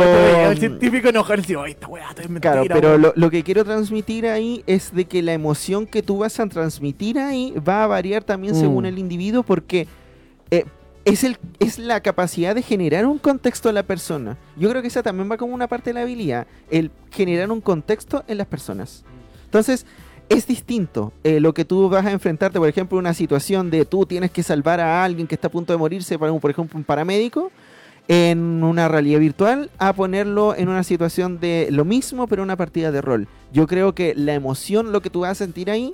Speaker 1: El científico enojarse. "Ay, esta weá, esto es mentira.
Speaker 3: Claro, pero
Speaker 1: weón".
Speaker 3: lo, lo que quiero transmitir ahí es de que la emoción que tú vas a transmitir ahí va a variar también
Speaker 1: Mm.
Speaker 3: según el individuo porque eh, es, el, es la capacidad de generar un contexto a la persona. Yo creo que esa también va como una parte de la habilidad, el generar un contexto en las personas. Entonces, es distinto eh, lo que tú vas a enfrentarte, por ejemplo, una situación de tú tienes que salvar a alguien que está a punto de morirse, para un- por ejemplo, un paramédico, en una realidad virtual, a ponerlo en una situación de lo mismo, pero una partida de rol. Yo creo que la emoción, lo que tú vas a sentir ahí,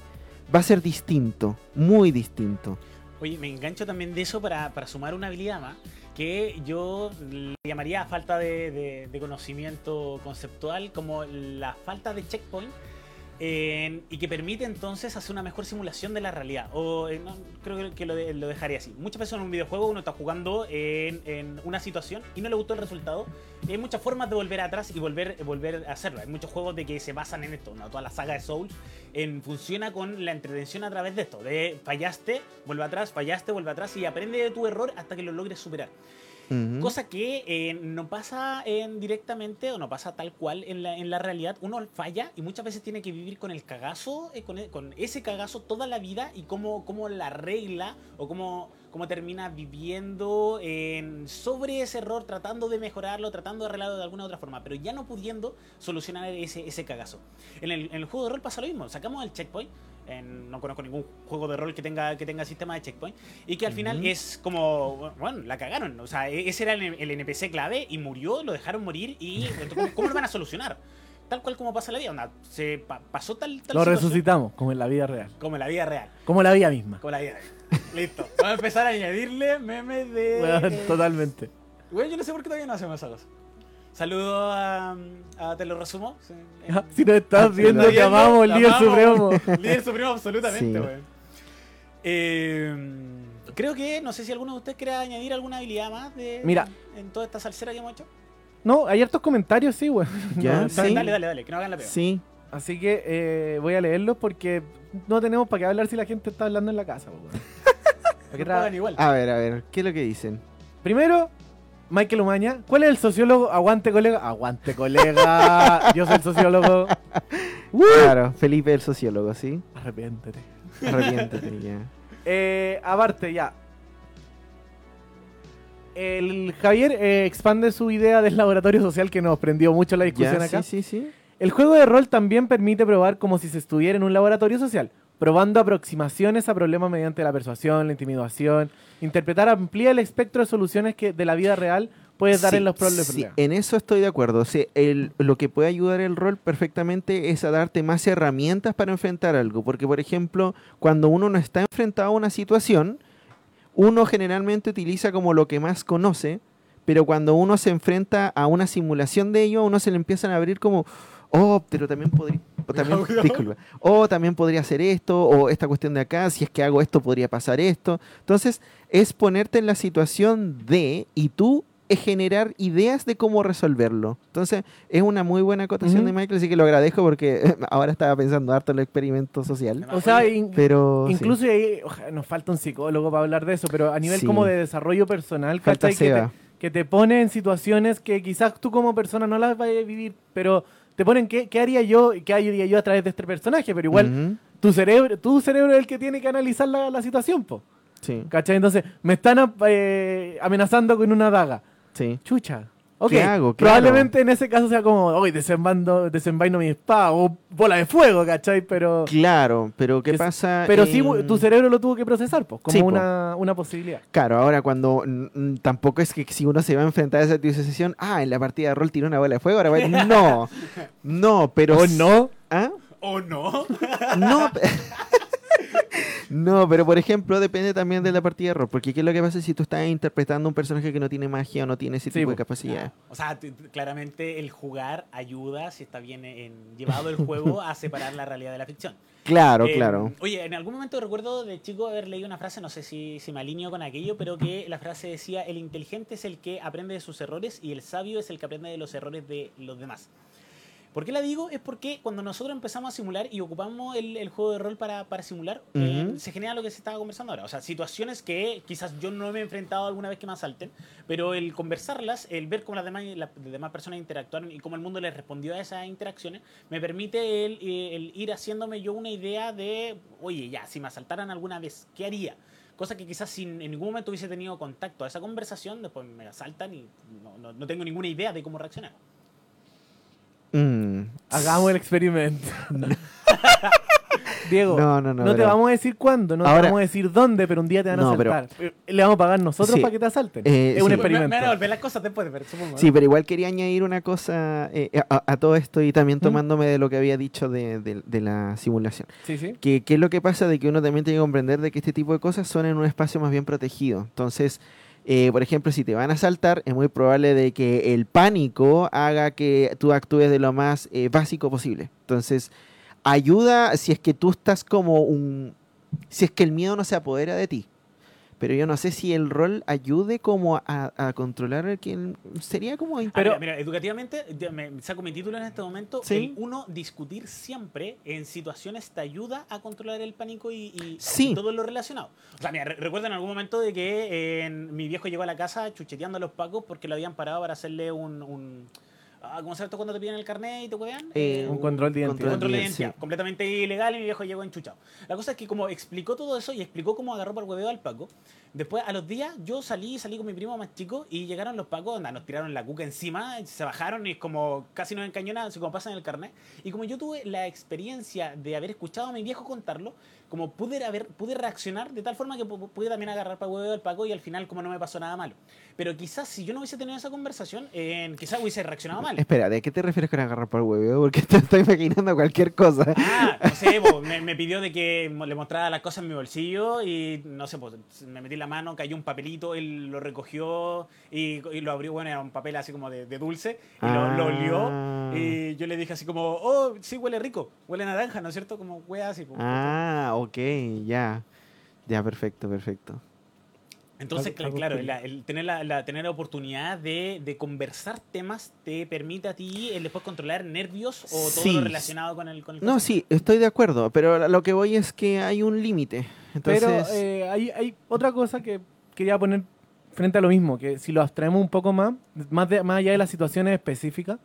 Speaker 3: va a ser distinto, muy distinto.
Speaker 2: Oye, me engancho también de eso para, para sumar una habilidad más, que yo le llamaría falta de, de- de conocimiento conceptual como la falta de checkpoint eh, y que permite entonces hacer una mejor simulación de la realidad. O eh, creo que- lo, de- lo dejaría así. Muchas veces en un videojuego uno está jugando en, una situación y no le gustó el resultado. Hay muchas formas de volver atrás y volver, volver a hacerlo. Hay muchos juegos de que se basan en esto. Toda la saga de Souls funciona con la entretención a través de esto. Fallaste, vuelve atrás, fallaste, vuelve atrás y aprende de tu error hasta que lo logres superar. Cosa que eh, no pasa en directamente o no pasa tal cual en la, en la realidad. Uno falla y muchas veces tiene que vivir con el cagazo, eh, con, e- con ese cagazo toda la vida y cómo, cómo la regla o cómo, cómo termina viviendo en- sobre ese error, tratando de mejorarlo, tratando de arreglarlo de alguna otra forma, pero ya no pudiendo solucionar ese, ese cagazo. En el, en el juego de rol pasa lo mismo. Sacamos el checkpoint. en- no conozco ningún juego de rol que tenga, que tenga sistema de checkpoint. Y que al final es como, bueno, la cagaron. O sea, e- ese era el, el NPC clave y murió, lo dejaron morir y <laughs> ¿cómo, cómo lo van a solucionar? Tal cual como pasa en la vida. onda, se pa- pasó tal, tal
Speaker 1: Lo
Speaker 2: situación
Speaker 1: resucitamos, como en la vida real.
Speaker 2: como en la vida real.
Speaker 1: Como la vida misma.
Speaker 2: Como en la vida real. Listo. Vamos a empezar a añadirle memes de... Eh,
Speaker 1: totalmente.
Speaker 2: Güey, yo no sé por qué todavía no hacemos esa cosa. Saludo a, a Te lo resumo. Sí, en-
Speaker 1: Si nos estás
Speaker 3: Ah,
Speaker 1: viendo,
Speaker 3: lo
Speaker 1: te amamos, líder supremo. <laughs>
Speaker 2: Líder supremo, absolutamente,
Speaker 3: Sí.
Speaker 2: weón. Eh, creo que, no sé si alguno de ustedes quiere añadir alguna habilidad más de,
Speaker 1: Mira.
Speaker 2: en toda esta salsera que hemos hecho.
Speaker 1: No, hay hartos comentarios, sí.
Speaker 3: Ya, <laughs>
Speaker 1: No,
Speaker 3: sí.
Speaker 2: Dale, dale, dale, que no hagan la peor.
Speaker 3: Sí,
Speaker 1: Así que eh, voy a leerlos porque no tenemos para qué hablar si la gente está hablando en la casa, weón. <laughs> ¿Para qué
Speaker 2: No
Speaker 1: tra-
Speaker 2: igual.
Speaker 3: a ver, a ver, ¿qué es lo que dicen?
Speaker 1: Primero, Michael Umaña. ¿Cuál es el sociólogo? Aguante, colega. Aguante, colega. Yo soy el sociólogo. <laughs>
Speaker 3: Claro, Felipe el sociólogo, ¿sí?
Speaker 1: Arrepiéntete.
Speaker 3: Arrepiéntete ya. <laughs>
Speaker 1: Eh, aparte, ya. El Javier eh, expande su idea del laboratorio social que nos prendió mucho la discusión
Speaker 3: Ya,
Speaker 1: acá.
Speaker 3: Sí, sí, sí.
Speaker 1: El juego de rol también permite probar como si se estuviera en un laboratorio social. probando aproximaciones a problemas mediante la persuasión, la intimidación. Interpretar amplía el espectro de soluciones que de la vida real puedes dar
Speaker 3: Sí,
Speaker 1: en los problemas.
Speaker 3: sí, en eso estoy de acuerdo. El- lo que puede ayudar el rol perfectamente es a darte más herramientas para enfrentar algo. Porque, por ejemplo, cuando uno no está enfrentado a una situación, uno generalmente utiliza como lo que más conoce, pero cuando uno se enfrenta a una simulación de ello, a uno se le empiezan a abrir como, oh, pero también podría... o también, disculpa, o también podría hacer esto, o esta cuestión de acá, si es que hago esto podría pasar esto. Entonces, es ponerte en la situación de, y tú es generar ideas de cómo resolverlo. Entonces, es una muy buena acotación de Michael, así que lo agradezco porque <laughs> ahora estaba pensando harto en el experimento social.
Speaker 1: O sea, in-
Speaker 3: Pero sí.
Speaker 1: incluso ahí, ojalá, nos falta un psicólogo para hablar de eso, pero a nivel
Speaker 3: Sí.
Speaker 1: como de desarrollo personal,
Speaker 3: Falta.
Speaker 1: Que te, que te pone en situaciones que quizás tú como persona no las vayas a vivir, pero te ponen qué, qué haría yo, qué haría yo a través de este personaje, pero igual tu cerebro, tu cerebro es el que tiene que analizar la, la situación, po.
Speaker 3: Sí,
Speaker 1: ¿Cachai? Entonces, me están eh, amenazando con una daga.
Speaker 3: sí.
Speaker 1: Chucha. Ok,
Speaker 3: ¿Qué hago?
Speaker 1: Probablemente en ese caso sea como, hoy desenvaino, desenvaino mi espada o bola de fuego, ¿cachai? Pero,
Speaker 3: Claro, pero ¿qué
Speaker 1: Es-
Speaker 3: pasa?
Speaker 1: pero sí,
Speaker 3: en-
Speaker 1: tu cerebro lo tuvo que procesar, pues, como
Speaker 3: Sí, po.
Speaker 1: una, una posibilidad.
Speaker 3: Claro, ahora cuando mm, mm, tampoco es que si uno se va a enfrentar a esa situación, ah, en la partida de rol tiró una bola de fuego, ahora va a no, <laughs> no, pero
Speaker 1: ¿O no?
Speaker 3: ¿Ah?
Speaker 2: ¿O no?
Speaker 3: No, <laughs> <laughs> no, pero por ejemplo depende también de la partida de rol, porque qué es lo que pasa si tú estás interpretando un personaje que no tiene magia o no tiene ese
Speaker 1: Sí,
Speaker 3: tipo de
Speaker 1: po.
Speaker 3: capacidades.
Speaker 2: O sea, claramente el jugar ayuda, si está bien en- llevado el juego, a <laughs> separar la realidad de la ficción.
Speaker 3: Claro,
Speaker 2: Eh,
Speaker 3: claro.
Speaker 2: Oye, en algún momento recuerdo de chico haber leído una frase, no sé si, si me alineo con aquello, pero que la frase decía, el inteligente es el que aprende de sus errores y el sabio es el que aprende de los errores de los demás. ¿Por qué la digo? Es porque cuando nosotros empezamos a simular y ocupamos el, el juego de rol para, para simular, eh,
Speaker 3: Ujú.
Speaker 2: se genera lo que se estaba conversando ahora. O sea, situaciones que quizás yo no me he enfrentado alguna vez que me asalten, pero el conversarlas, el ver cómo las demás, las demás personas interactuaron y cómo el mundo les respondió a esas interacciones, me permite el, el ir haciéndome yo una idea de, oye, ya, si me asaltaran alguna vez, ¿qué haría? Cosa que quizás si en ningún momento hubiese tenido contacto a esa conversación, después me asaltan y no, no- no tengo ninguna idea de cómo reaccionar.
Speaker 3: Mm.
Speaker 1: Hagamos el experimento. <laughs> Diego,
Speaker 3: No, no, no,
Speaker 1: te
Speaker 3: pero-
Speaker 1: vamos a decir cuándo, no
Speaker 3: Ahora-
Speaker 1: te vamos a decir dónde, pero un día te van a
Speaker 3: No, pero-
Speaker 1: asaltar. Le vamos a pagar nosotros
Speaker 3: Sí.
Speaker 1: para que te asalten.
Speaker 3: Eh,
Speaker 1: es un
Speaker 3: sí.
Speaker 2: Me, me
Speaker 1: experimento.
Speaker 2: van a volver las cosas después, pero supongo.
Speaker 3: Sí, pero igual quería añadir una cosa eh, a, a todo esto y también tomándome de lo que había dicho de, de- de la simulación.
Speaker 1: Sí, sí.
Speaker 3: que, que es lo que pasa de que uno también tiene que comprender de que este tipo de cosas son en un espacio más bien protegido. Entonces, eh, por ejemplo, si te van a asaltar, es muy probable de que el pánico haga que tú actúes de lo más eh, básico posible. Entonces, ayuda si es que tú estás como un... Si es que el miedo no se apodera de ti. Pero yo no sé si el rol ayude como a, a controlar el que sería como...
Speaker 2: Ah,
Speaker 1: Pero-
Speaker 2: mira, mira, educativamente, me saco mi título en este momento.
Speaker 3: Sí.
Speaker 2: El uno, discutir siempre en situaciones te ayuda a controlar el pánico y, y-
Speaker 3: Sí.
Speaker 2: y todo lo relacionado. O sea, mira, re- recuerdo en algún momento de que eh, en- mi viejo llegó a la casa chucheteando a los pacos porque lo habían parado para hacerle un. un ah, ¿Cómo se cuando te piden el carnet y te huevean?
Speaker 3: Eh,
Speaker 1: Un control de identidad.
Speaker 2: Control de
Speaker 3: Sí.
Speaker 2: identidad, completamente ilegal y mi viejo llegó enchuchado. La cosa es que como explicó todo eso y explicó cómo agarró para el hueveo al Paco, después a los días yo salí, salí con mi primo más chico y llegaron los Pacos, onda, nos tiraron la cuca encima, se bajaron y como casi nos encañonan, así como pasan el carnet. Y como yo tuve la experiencia de haber escuchado a mi viejo contarlo, como pude, haber, pude reaccionar de tal forma que pu- pude también agarrar para el hueveo al Paco y al final como no me pasó nada malo. Pero quizás si yo no hubiese tenido esa conversación, eh, quizás hubiese reaccionado mal.
Speaker 3: Espera, ¿de qué te refieres con agarrar por el huevo? Porque <laughs> te estoy imaginando cualquier cosa.
Speaker 2: Ah, no sé, po, me, me pidió de que le mostrara las cosas en mi bolsillo y no sé, pues me metí la mano, cayó un papelito, él lo recogió y, y lo abrió, bueno, era un papel así como de, de dulce y lo, lo olió
Speaker 3: Ah.
Speaker 2: y yo le dije así como, oh, sí, huele rico, huele naranja, ¿no es cierto? Como wea así. po.
Speaker 3: Ah, ok, ya. Ya, perfecto, perfecto.
Speaker 2: Entonces, claro,
Speaker 1: cool.
Speaker 2: la- el tener la, la- tener la oportunidad de, de conversar temas te permite a ti el después controlar nervios o todo
Speaker 3: Sí.
Speaker 2: lo relacionado con el, con el
Speaker 3: No, sí, estoy de acuerdo, pero lo que voy es que hay un límite. Entonces,
Speaker 1: Pero eh, hay, hay otra cosa que quería poner frente a lo mismo, que si lo abstraemos un poco más, más, de- más allá de las situaciones específicas,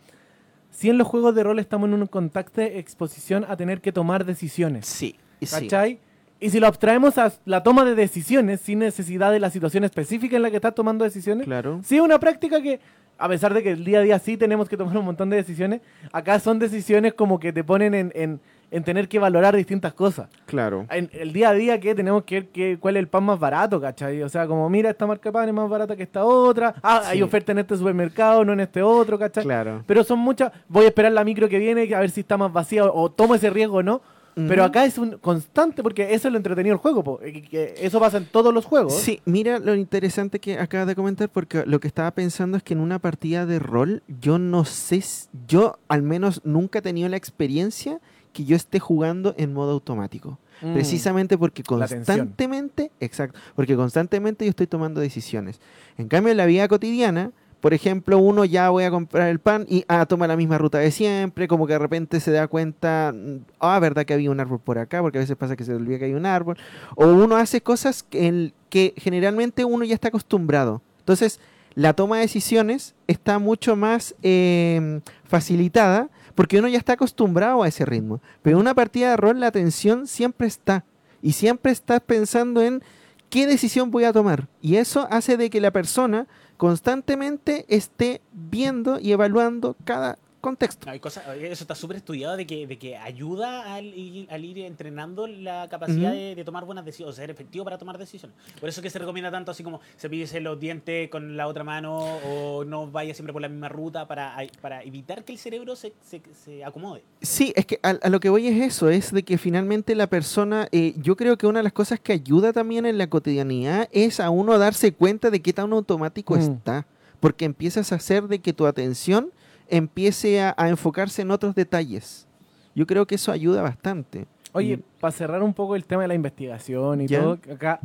Speaker 1: si en los juegos de rol estamos en un contacto de exposición a tener que tomar decisiones,
Speaker 3: sí, sí.
Speaker 1: ¿cachai? Y si lo abstraemos a la toma de decisiones sin necesidad de la situación específica en la que estás tomando decisiones,
Speaker 3: Claro.
Speaker 1: sí es una práctica que, a pesar de que el día a día sí tenemos que tomar un montón de decisiones, acá son decisiones como que te ponen en, en- en tener que valorar distintas cosas.
Speaker 3: Claro.
Speaker 1: En el día a día que tenemos que ver que, cuál es el pan más barato, ¿cachai? O sea, como mira, esta marca de pan es más barata que esta otra. Ah, hay oferta en este supermercado, no en este otro, ¿cachai?
Speaker 3: Claro.
Speaker 1: Pero son muchas. Voy a esperar la micro que viene a ver si está más vacía o, o tomo ese riesgo o no. Pero acá es un constante porque eso es lo entretenido del juego. po, eso pasa en todos los juegos.
Speaker 3: Sí, mira lo interesante que acabas de comentar, porque lo que estaba pensando es que en una partida de rol, yo no sé, yo al menos nunca he tenido la experiencia que yo esté jugando en modo automático.
Speaker 1: Mm.
Speaker 3: Precisamente porque constantemente, exacto, porque constantemente yo estoy tomando decisiones. En cambio, en la vida cotidiana, por ejemplo, uno ya voy a comprar el pan y ah, toma la misma ruta de siempre, como que de repente se da cuenta, mm, ah, verdad que había un árbol por acá, porque a veces pasa que se olvida que hay un árbol, o uno hace cosas que, en- que generalmente uno ya está acostumbrado. Entonces, la toma de decisiones está mucho más eh, facilitada porque uno ya está acostumbrado a ese ritmo. Pero en una partida de rol la tensión siempre está y siempre estás pensando en qué decisión voy a tomar. Y eso hace de que la persona constantemente esté viendo y evaluando cada contexto.
Speaker 2: Hay cosas, eso está súper estudiado de que, de que ayuda al, ir- al ir entrenando la capacidad de, de tomar buenas decisiones, ser efectivo para tomar decisiones. Por eso que se recomienda tanto así como cepillarse los dientes con la otra mano o no vaya siempre por la misma ruta para, para evitar que el cerebro se, se, se acomode.
Speaker 3: Sí, es que a, a lo que voy es eso, es de que finalmente la persona, eh, yo creo que una de las cosas que ayuda también en la cotidianidad es a uno darse cuenta de qué tan automático
Speaker 1: Mm.
Speaker 3: está, porque empiezas a hacer de que tu atención empiece a, a enfocarse en otros detalles. Yo creo que eso ayuda bastante.
Speaker 1: Oye,
Speaker 3: Y-
Speaker 1: para cerrar un poco el tema de la investigación y
Speaker 3: Ya.
Speaker 1: todo, acá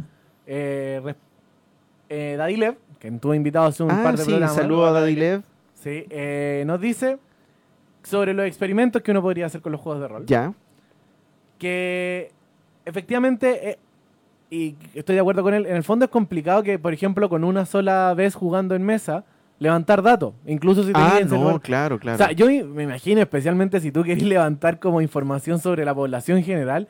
Speaker 1: eh, eh, Dadilev, que estuvo invitado hace un
Speaker 3: ah,
Speaker 1: par de
Speaker 3: sí,
Speaker 1: programas,
Speaker 3: saludo a Dadilev.
Speaker 1: sí, eh, nos dice sobre los experimentos que uno podría hacer con los juegos de rol.
Speaker 3: Ya,
Speaker 1: Que efectivamente, eh, y estoy de acuerdo con él, en el fondo es complicado que, por ejemplo, con una sola vez jugando en mesa, levantar datos, incluso si te
Speaker 3: ah, no,
Speaker 1: celular.
Speaker 3: claro, claro.
Speaker 1: O sea, yo me imagino, especialmente si tú querés <laughs> levantar como información sobre la población general,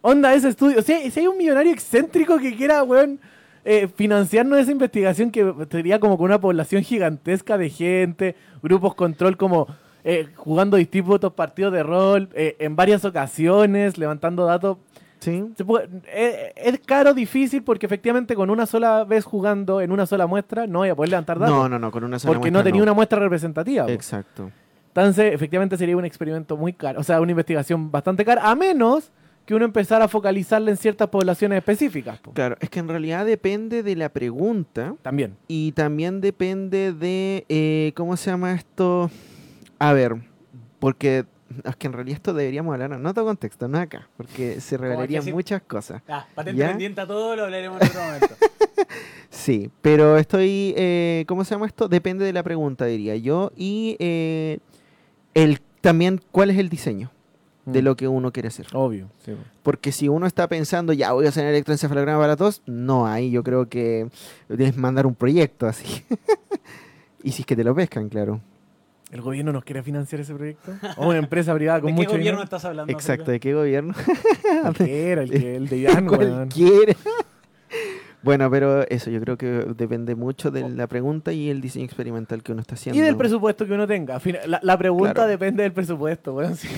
Speaker 1: onda ese estudio. O sea, si hay un millonario excéntrico que quiera, weón, eh, financiarnos esa investigación que sería como con una población gigantesca de gente, grupos control como eh, jugando distintos partidos de rol eh, en varias ocasiones, levantando datos.
Speaker 3: Sí.
Speaker 1: Eh, es caro, difícil, porque efectivamente con una sola vez jugando en una sola muestra no voy a poder levantar datos.
Speaker 3: No, no, no, con una sola
Speaker 1: porque no tenía una muestra representativa.
Speaker 3: Exacto.
Speaker 1: Entonces, efectivamente sería un experimento muy caro, o sea, una investigación bastante cara, a menos que uno empezara a focalizarla en ciertas poblaciones específicas.
Speaker 3: Claro, es que en realidad depende de la pregunta
Speaker 1: También.
Speaker 3: y también depende de, eh, ¿cómo se llama esto? A ver, porque es que en realidad esto deberíamos hablar en otro contexto, no acá, porque se revelarían muchas cosas.
Speaker 2: Ah, patente pendiente a todo, lo hablaremos en otro momento. <laughs>
Speaker 3: Sí, pero estoy, eh, ¿cómo se llama esto? Depende de la pregunta, diría yo, y eh, el, también cuál es el diseño de
Speaker 1: Mm.
Speaker 3: lo que uno quiere hacer.
Speaker 1: Obvio. sí, po.
Speaker 3: Porque si uno está pensando, ya voy a hacer electroencefalograma para todos, no, ahí yo creo que tienes que mandar un proyecto así. <laughs> y si es que te lo pescan, claro.
Speaker 1: ¿El gobierno nos quiere financiar ese proyecto? ¿O una empresa privada con
Speaker 2: ¿De qué
Speaker 1: mucho
Speaker 2: gobierno
Speaker 1: dinero?
Speaker 2: estás hablando?
Speaker 3: Exacto, ¿de qué gobierno? <laughs>
Speaker 1: Cualquiera, el, que- el de Iván, weón.
Speaker 3: Cualquiera. bueno, pero eso yo creo que depende mucho de la pregunta y el diseño experimental que uno está haciendo.
Speaker 1: Y del presupuesto que uno tenga. La, la pregunta
Speaker 3: Claro.
Speaker 1: depende del presupuesto, sí.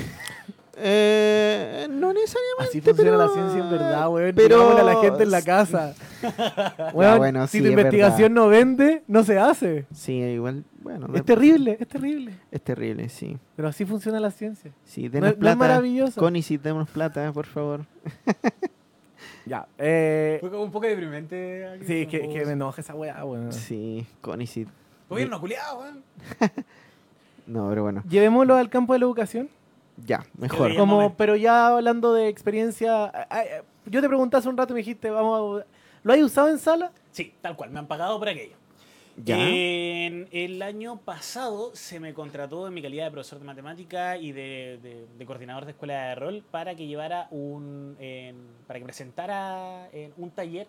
Speaker 3: Eh, no necesariamente.
Speaker 1: Así funciona la
Speaker 3: pero-
Speaker 1: ciencia en verdad, weón.
Speaker 3: pero-
Speaker 1: a la gente en la casa. <laughs> Weón,
Speaker 3: bueno,
Speaker 1: si
Speaker 3: sí,
Speaker 1: tu
Speaker 3: es
Speaker 1: investigación no vende, no se hace.
Speaker 3: Sí, igual, bueno,
Speaker 1: Es terrible, es terrible.
Speaker 3: es terrible, sí.
Speaker 1: Pero así funciona la ciencia.
Speaker 3: Sí,
Speaker 1: No,
Speaker 3: denos
Speaker 1: es- no es
Speaker 3: plata.
Speaker 1: maravilloso.
Speaker 3: Connie, sí, denos plata, por favor. <laughs>
Speaker 1: Ya. Eh,
Speaker 2: Fue como un poco deprimente. aquí,
Speaker 1: sí, que, me enoja esa weá, weón.
Speaker 3: Sí, Connie, sí.
Speaker 2: Gobierno culiado, weón. <laughs>
Speaker 3: No, pero bueno,
Speaker 1: Llevémoslo al campo de la educación.
Speaker 3: Ya, mejor.
Speaker 1: Como, pero ya hablando de experiencia. ah, ah, Yo te pregunté hace un rato y me dijiste, vamos a- ¿Lo has usado en sala?
Speaker 2: Sí, tal cual, me han pagado por aquello.
Speaker 3: Ya.
Speaker 2: En el año pasado se me contrató en mi calidad de profesor de matemática y de, de- de coordinador de escuela de rol para que llevara un en- para que presentara en un taller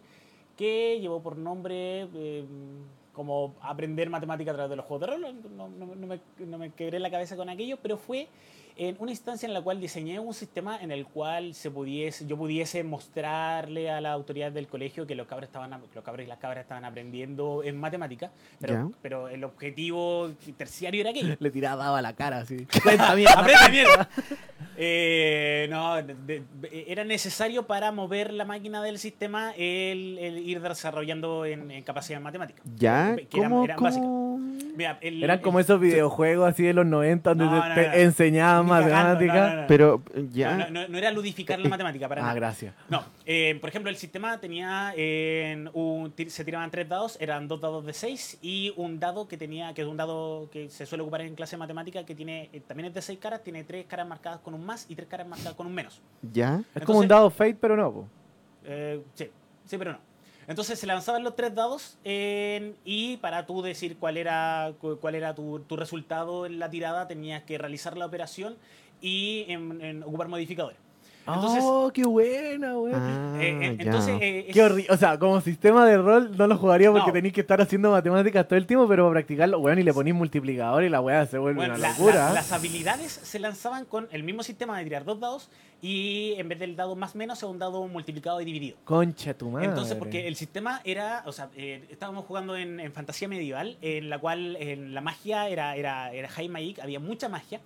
Speaker 2: que llevó por nombre eh, como aprender matemática a través de los juegos de rol. No, no- no me, no me quebré la cabeza con aquello, pero fue en una instancia en la cual diseñé un sistema en el cual se pudiese, yo pudiese mostrarle a la autoridad del colegio que los cabros, estaban, los cabros y las cabras estaban aprendiendo en matemática, pero, el objetivo terciario era aquello.
Speaker 1: Le tiraba a la cara así. <laughs>
Speaker 2: ¡Aprende mierda! Eh, no, de- de- era necesario para mover la máquina del sistema el, el ir desarrollando en, en capacidad matemática.
Speaker 3: ¿Ya?
Speaker 2: Que eran-
Speaker 3: ¿Cómo?
Speaker 2: eran
Speaker 3: cómo?
Speaker 2: básicas. Mira, el-
Speaker 1: Eran como
Speaker 2: el-
Speaker 1: esos videojuegos así de los 90 donde
Speaker 2: No,
Speaker 1: te,
Speaker 2: no,
Speaker 1: te
Speaker 2: no.
Speaker 1: enseñaban
Speaker 2: Ni cagando,
Speaker 1: matemáticas.
Speaker 2: no, no, no.
Speaker 3: Pero, ya.
Speaker 2: No, no, no era ludificar la matemática para
Speaker 1: Ah,
Speaker 2: nada.
Speaker 1: gracias.
Speaker 2: No, eh, por ejemplo, el sistema tenía en un, se tiraban tres dados, eran dos dados de seis y un dado que tenía, que es un dado que se suele ocupar en clase de matemática, que tiene, eh, también es de seis caras, tiene tres caras marcadas con un más y tres caras marcadas con un menos.
Speaker 3: ¿Ya?
Speaker 1: Es como un dado fate, pero no. po.
Speaker 2: Eh, sí, sí, pero no. Entonces se lanzaban los tres dados en- y para tú decir cuál era, cu- cuál era tu, tu resultado en la tirada tenías que realizar la operación y en- en ocupar modificadores. Entonces,
Speaker 1: oh, qué buena, weón.
Speaker 3: Ah,
Speaker 2: eh, eh,
Speaker 3: ya.
Speaker 2: entonces eh, es-
Speaker 1: Qué horri- O sea, como sistema de rol no lo jugaría porque
Speaker 2: No.
Speaker 1: tenéis que estar haciendo matemáticas todo el tiempo, pero para practicarlo, weón, y le ponís multiplicador y la weá se vuelve
Speaker 2: Bueno,
Speaker 1: una
Speaker 2: la-
Speaker 1: locura.
Speaker 2: la- las habilidades se lanzaban con el mismo sistema de tirar dos dados y en vez del dado más menos es un dado multiplicado y dividido.
Speaker 1: Concha tu madre.
Speaker 2: Entonces, porque el sistema era, o sea, eh, estábamos jugando en, en fantasía medieval, en la cual en la magia era, era, era high magic, había mucha magia,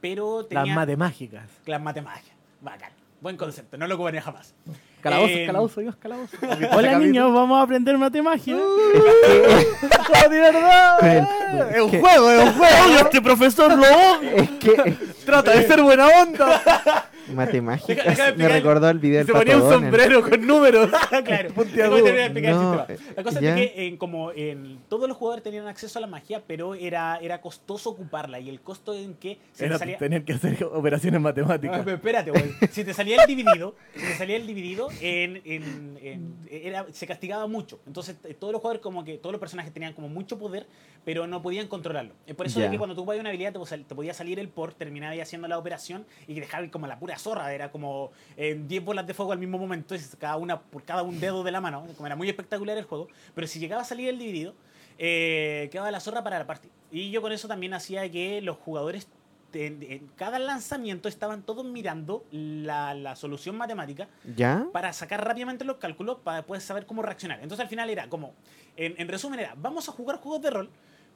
Speaker 2: pero
Speaker 1: Las
Speaker 2: tenía
Speaker 1: matemáticas.
Speaker 2: las matemáticas. Bacán. Buen concepto, no lo ocuparía jamás.
Speaker 1: Calabozo,
Speaker 2: Eh,
Speaker 1: calabozo, Dios, calabozo.
Speaker 4: Hola niños, vamos a aprender matemática.
Speaker 1: ¡Oh, <laughs> de verdad! Es un
Speaker 3: ¿qué?
Speaker 1: juego, es un juego.
Speaker 4: ¡Oye, este profesor lo odio!
Speaker 3: Es que
Speaker 1: Trata de ser buena onda. <laughs>
Speaker 3: matemáticas
Speaker 2: Deja-
Speaker 3: me recordó el video
Speaker 1: se ponía un sombrero con números. <laughs>
Speaker 2: claro,
Speaker 3: No,
Speaker 2: sistema. La cosa
Speaker 3: ya.
Speaker 2: es que en, como en, todos los jugadores tenían acceso a la magia, pero era, era costoso ocuparla y el costo en que se
Speaker 1: Era
Speaker 2: salía...
Speaker 1: tener que hacer operaciones
Speaker 2: Ah,
Speaker 1: matemáticas.
Speaker 2: pero espérate, güey. Si te salía el dividido, <laughs> si te salía el dividido, en, en- en- era, se castigaba mucho. Entonces, eh, todos los jugadores, como que todos los personajes tenían como mucho poder, pero no podían controlarlo. Es por eso de
Speaker 3: Ya.
Speaker 2: que cuando tú ocupabas una habilidad, te, te podía salir el por, terminabas haciendo la operación y dejaba como la pura zorra. Era como en 10 bolas de fuego al mismo momento, cada una por cada un dedo de la mano. Como era muy espectacular el juego. Pero si llegaba a salir el dividido, eh, quedaba la zorra para la party. Y yo con eso también hacía que los jugadores en, en cada lanzamiento estaban todos mirando la, la solución matemática
Speaker 3: ¿Ya?
Speaker 2: para sacar rápidamente los cálculos para después saber cómo reaccionar. Entonces al final era como, en, en resumen era, vamos a jugar juegos de rol,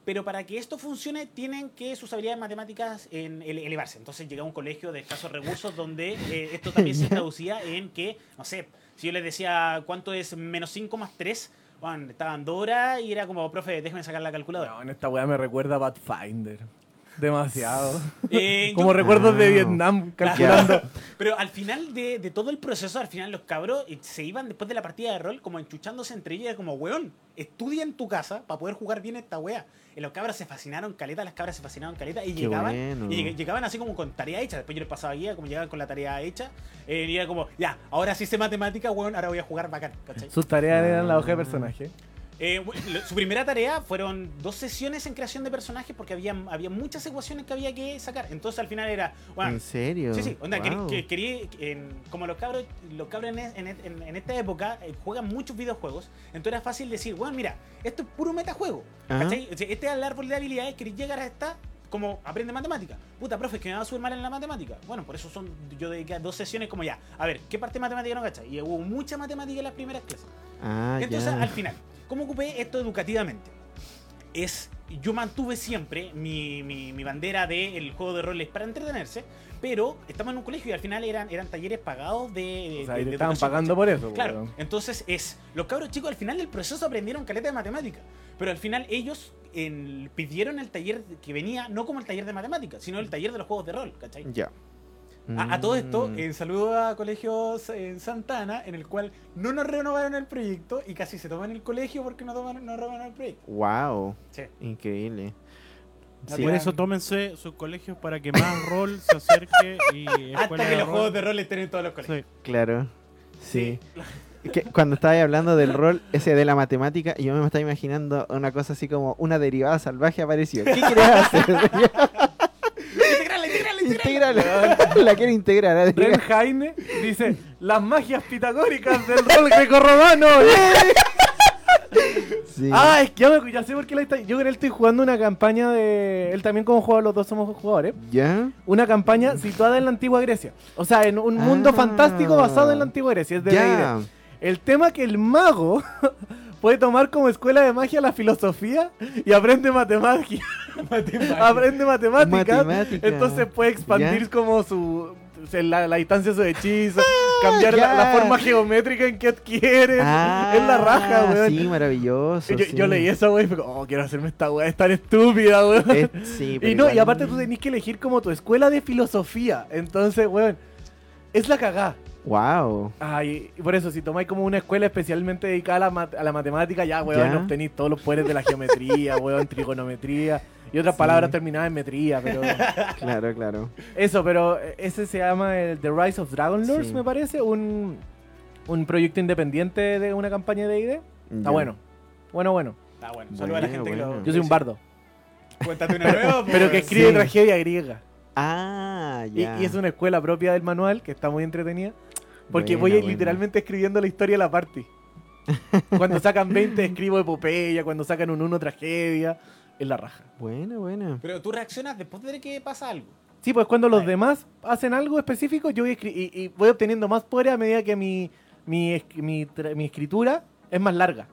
Speaker 2: pero para que esto funcione tienen que sus habilidades matemáticas en, ele- elevarse. Entonces llegué a un colegio de escasos recursos donde eh, esto también se <laughs> traducía en que, no sé, si yo les decía cuánto es menos 5 más 3, bueno, estaban dos horas y era como, profe, déjeme sacar la calculadora.
Speaker 1: No, en esta weá me recuerda a Pathfinder. Demasiado. <laughs>
Speaker 2: Eh,
Speaker 1: Como
Speaker 2: yo-
Speaker 1: recuerdos de
Speaker 3: Ah.
Speaker 1: Vietnam calculando.
Speaker 2: Pero al final de, de todo el proceso, al final los cabros eh, se iban después de la partida de rol como enchuchándose entre ellos, como, weón, estudia en tu casa para poder jugar bien esta wea. Y los cabros se fascinaron caleta, las cabras se fascinaron caleta y
Speaker 3: Qué
Speaker 2: llegaban
Speaker 3: bueno.
Speaker 2: y lleg- llegaban así como con tarea hecha. Después yo les pasaba guía, como llegaban con la tarea hecha, eh, y era como, ya, ahora sí sé matemática, weón, ahora voy a jugar bacán, ¿cachai?
Speaker 1: Sus tareas eran la hoja de personaje.
Speaker 2: Eh, su primera tarea fueron dos sesiones en creación de personajes porque había, había muchas ecuaciones que había que sacar. Entonces al final era, bueno,
Speaker 3: ¿En serio?
Speaker 2: Sí, sí, onda,
Speaker 3: Wow.
Speaker 2: en- como los cabros, los cabros en, en- en- en esta época eh, juegan muchos videojuegos, entonces era fácil decir, bueno, mira, esto es puro metajuego, sea, Este es el árbol de habilidades, queréis llegar a esta, como aprende matemática. Puta, profe, es que me va a subir mal en la matemática. Bueno, por eso son, yo dediqué a dos sesiones como ya, a ver, ¿qué parte de matemática no cachai? Y hubo mucha matemática en las primeras clases.
Speaker 3: Ah,
Speaker 2: Entonces,
Speaker 3: ya.
Speaker 2: al final, ¿cómo ocupé esto educativamente? Es, yo mantuve siempre mi, mi- mi bandera del juego de roles para entretenerse, pero estamos en un colegio y al final eran, eran talleres pagados de...
Speaker 1: O sea,
Speaker 2: de-
Speaker 1: y
Speaker 2: de
Speaker 1: te estaban pagando por eso.
Speaker 2: Claro,
Speaker 1: weón.
Speaker 2: entonces es, los cabros chicos al final del proceso aprendieron caleta de matemática, pero al final ellos en- pidieron el taller que venía no como el taller de matemática, sino el taller de los juegos de rol, ¿cachai?
Speaker 3: Ya.
Speaker 2: A, a todo esto,
Speaker 3: Mm.
Speaker 2: en saludo a colegios en Santana, en el cual no nos renovaron el proyecto y casi se toman el colegio porque no, toman, no renovaron el proyecto.
Speaker 3: Wow.
Speaker 2: Sí.
Speaker 3: Increíble.
Speaker 2: No
Speaker 3: Sí.
Speaker 4: Por eso tómense sus colegios para que más rol se acerque y <laughs>
Speaker 2: Hasta que los
Speaker 4: rol.
Speaker 2: juegos de rol estén en todos los colegios.
Speaker 4: Sí.
Speaker 3: Claro. Sí. <laughs> Que cuando estaba hablando del rol ese de la matemática, yo me estaba imaginando una cosa así como una derivada salvaje apareció. ¿Qué quieres hacer? <laughs> Integral. <laughs> La quiero integrar. ¿eh?
Speaker 1: Ren Jaime dice: Las magias pitagóricas del rol grecorromano. <laughs>
Speaker 3: Sí.
Speaker 1: Ah, es que ya, me, ya sé por qué la está. Yo con él estoy jugando una campaña de. Él también, como juega, los dos somos jugadores.
Speaker 3: ¿Ya?
Speaker 1: Una campaña situada en la antigua Grecia. O sea, en un mundo
Speaker 3: Ah.
Speaker 1: fantástico basado en la antigua Grecia. Es de. El tema que el mago <laughs> puede tomar como escuela de magia la filosofía y aprende matemática. <laughs> aprende matemáticas.
Speaker 3: Matemática.
Speaker 1: Entonces puede expandir
Speaker 3: Ya.
Speaker 1: como su. La, la distancia de su hechizo, <laughs> cambiar la, forma geométrica en que adquiere.
Speaker 3: Ah,
Speaker 1: es la raja, weón.
Speaker 3: Sí, maravilloso.
Speaker 1: yo,
Speaker 3: sí.
Speaker 1: yo leí eso, güey, y fue como, oh, quiero hacerme esta weá, es tan estúpida, weón.
Speaker 3: Es- sí, pero
Speaker 1: Y no, y aparte tú tenés que elegir como tu escuela de filosofía. Entonces, weón, es la cagá.
Speaker 3: Wow.
Speaker 1: Ay, y por eso, si tomáis como una escuela especialmente dedicada a la, mat- a la matemática, ya, weón,
Speaker 3: Ya.
Speaker 1: obtenéis todos los poderes de la geometría, <laughs> weón, trigonometría y otras
Speaker 3: Sí.
Speaker 1: palabras terminadas en metría, pero... <laughs>
Speaker 3: Claro, claro.
Speaker 1: Eso, pero ese se llama el The Rise of Dragon Lords,
Speaker 3: Sí.
Speaker 1: me parece, un, un proyecto independiente de una campaña de ID. Está bueno. Bueno, bueno.
Speaker 2: Está bueno. Saluda a la
Speaker 3: Bueno,
Speaker 2: gente que lo.
Speaker 1: Yo soy un bardo,
Speaker 2: Cuéntate una nueva. <laughs>
Speaker 1: pero que
Speaker 2: pues.
Speaker 1: escribe
Speaker 3: Sí.
Speaker 1: tragedia griega.
Speaker 3: Ah,
Speaker 1: Y,
Speaker 3: ya.
Speaker 1: y es una escuela propia del manual que está muy entretenida. Porque
Speaker 3: Buena,
Speaker 1: voy
Speaker 3: buena.
Speaker 1: literalmente escribiendo la historia de la party. Cuando sacan 20 <laughs> escribo epopeya, cuando sacan un 1 tragedia. Es la raja.
Speaker 3: Buena, buena.
Speaker 2: Pero tú reaccionas después de que pasa algo.
Speaker 1: Sí, pues cuando los demás hacen algo específico, yo voy escri- y, y voy obteniendo más poder a medida que mi, mi, es- mi, tra- mi escritura es más larga.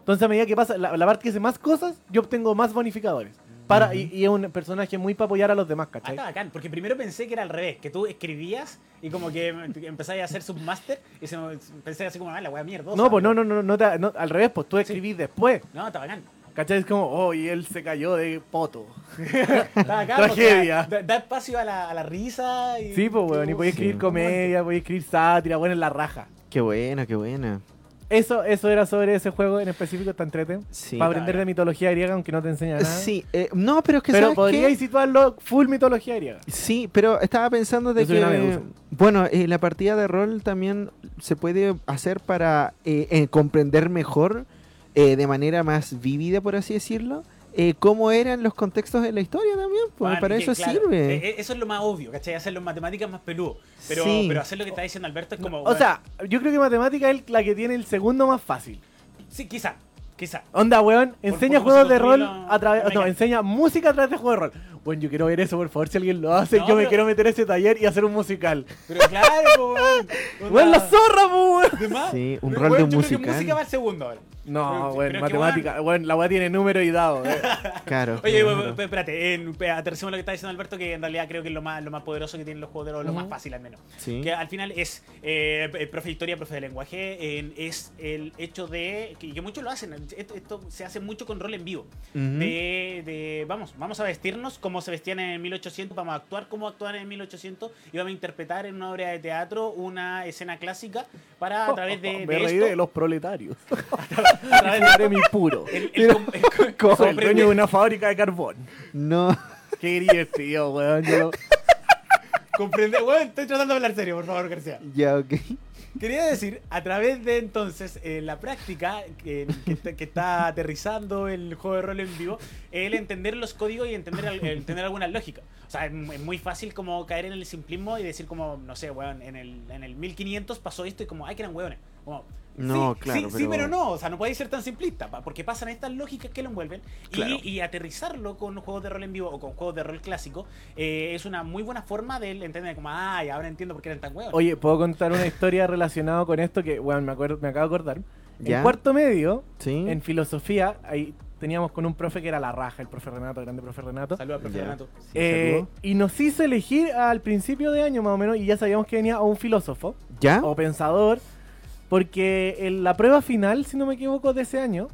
Speaker 1: Entonces, a medida que pasa, la, la parte que hace más cosas, yo obtengo más bonificadores. Para, y, y es un personaje muy para apoyar a los demás,
Speaker 2: Ah,
Speaker 1: ¿cachai?
Speaker 2: está bacán, porque primero pensé que era al revés, que tú escribías y como que <laughs> empezáis a hacer submaster y se me- pensé así como, ah, la wea mierda.
Speaker 1: No, pues no, no, no, no, te- no, al revés, pues tú escribís después.
Speaker 2: No, está bacán.
Speaker 1: ¿Cachai? Es como, oh, y él se cayó de poto.
Speaker 2: Está bacán. <laughs>
Speaker 1: Tragedia.
Speaker 2: porque Da, da espacio a la, a la risa. Y,
Speaker 1: Sí, pues, weón, y podía escribir
Speaker 3: Sí.
Speaker 1: comedia, podía escribir sátira, bueno, en la raja.
Speaker 3: Qué buena, qué buena.
Speaker 1: Eso, eso era sobre ese juego en específico, está entrete.
Speaker 3: Sí.
Speaker 1: Para aprender de mitología griega, aunque no te enseña nada.
Speaker 3: Sí, eh, no, pero es que
Speaker 1: Pero podríais situarlo full mitología griega.
Speaker 3: Sí, pero estaba pensando de que, bueno, eh, la partida de rol también se puede hacer para eh, eh, comprender mejor, eh, de manera más vívida, por así decirlo, eh, cómo eran los contextos de la historia también. Pues,
Speaker 2: Bueno,
Speaker 3: para
Speaker 2: que,
Speaker 3: eso
Speaker 2: claro,
Speaker 3: sirve.
Speaker 2: eh, eh, eso es lo más obvio, ¿cachai? Hacerlo en matemáticas más peludo. Pero,
Speaker 3: Sí.
Speaker 2: pero hacer lo que está diciendo Alberto es como.
Speaker 1: O
Speaker 2: bueno,
Speaker 1: sea, yo creo que matemática es la que tiene el segundo más fácil.
Speaker 2: Sí, quizá. Quizá.
Speaker 1: Onda, weón, enseña
Speaker 2: por
Speaker 1: juegos de rol a través. No, enseña música a través de juegos de rol. Bueno, yo quiero ver eso, por favor, si alguien lo hace.
Speaker 2: No,
Speaker 1: yo me quiero meter a ese taller y hacer un musical.
Speaker 2: Pero claro, <laughs> weón.
Speaker 1: ¡Weón, la zorra, weón!
Speaker 2: ¿De más?
Speaker 3: Sí, un
Speaker 2: Pero,
Speaker 3: rol
Speaker 2: weón,
Speaker 3: de
Speaker 2: yo creo que
Speaker 3: musical.
Speaker 2: música va al segundo ahora.
Speaker 1: No,
Speaker 2: que,
Speaker 1: matemática. Weón, la weá tiene número y dado. eh. <laughs>
Speaker 3: Claro.
Speaker 2: Oye,
Speaker 3: claro.
Speaker 2: espérate, en, aterricemos lo que está diciendo Alberto, que en realidad creo que es lo más, lo más poderoso que tienen los juegos de rol, lo más fácil al menos.
Speaker 3: Sí.
Speaker 2: Que al final es eh, el profe de historia, profe de lenguaje, en- es el hecho de que, que muchos lo hacen. Esto, esto se hace mucho con rol en vivo. De, de, vamos, vamos a vestirnos como se vestían en 1800, vamos a actuar como actuaban en 1800 y vamos a interpretar en una obra de teatro una escena clásica para a través de,
Speaker 1: Me
Speaker 2: de
Speaker 1: reí
Speaker 2: esto,
Speaker 1: de los proletarios. <laughs> <laughs>
Speaker 2: a través de
Speaker 1: Seré mi puro.
Speaker 2: el, el com- el com-
Speaker 1: Como el
Speaker 2: comprende-
Speaker 1: dueño de una fábrica de carbón.
Speaker 3: No.
Speaker 1: Qué divertido, weón. Yo lo- <laughs>
Speaker 2: comprende, bueno, estoy tratando de hablar serio, por favor, García.
Speaker 3: ya, ok.
Speaker 2: Quería decir, a través de entonces eh, la práctica que, que está, que está aterrizando el juego de rol en vivo, el entender los códigos y entender, al- el entender alguna lógica. O sea, es, mu- es muy fácil como caer en el simplismo y decir como, no sé, weón, en el, en el 1500 pasó esto y como, ay, que eran weones. Como,
Speaker 3: No,
Speaker 2: sí,
Speaker 3: claro,
Speaker 2: sí, sí,
Speaker 3: pero-
Speaker 2: no, o sea, no podéis ser tan simplista, porque pasan estas lógicas que lo envuelven y-
Speaker 3: Claro.
Speaker 2: y, aterrizarlo con juegos de rol en vivo o con juegos de rol clásico eh, es una muy buena forma de entender como, ay, ahora entiendo por qué eran tan huevos.
Speaker 1: Oye, ¿puedo contar una historia relacionada con esto que, weón, me, acuerdo, me acabo de acordar?
Speaker 3: ¿Ya?
Speaker 1: En cuarto medio,
Speaker 3: Sí.
Speaker 1: en filosofía, ahí teníamos con un profe que era la raja, el profe Renato, grande profe Renato.
Speaker 2: Saludos, profe
Speaker 3: Ya.
Speaker 2: Renato.
Speaker 3: Sí,
Speaker 1: Eh, y nos hizo elegir al principio de año más o menos, y ya sabíamos que venía un filósofo
Speaker 3: ¿Ya?
Speaker 1: o pensador, porque en la prueba final, si no me equivoco, de ese año,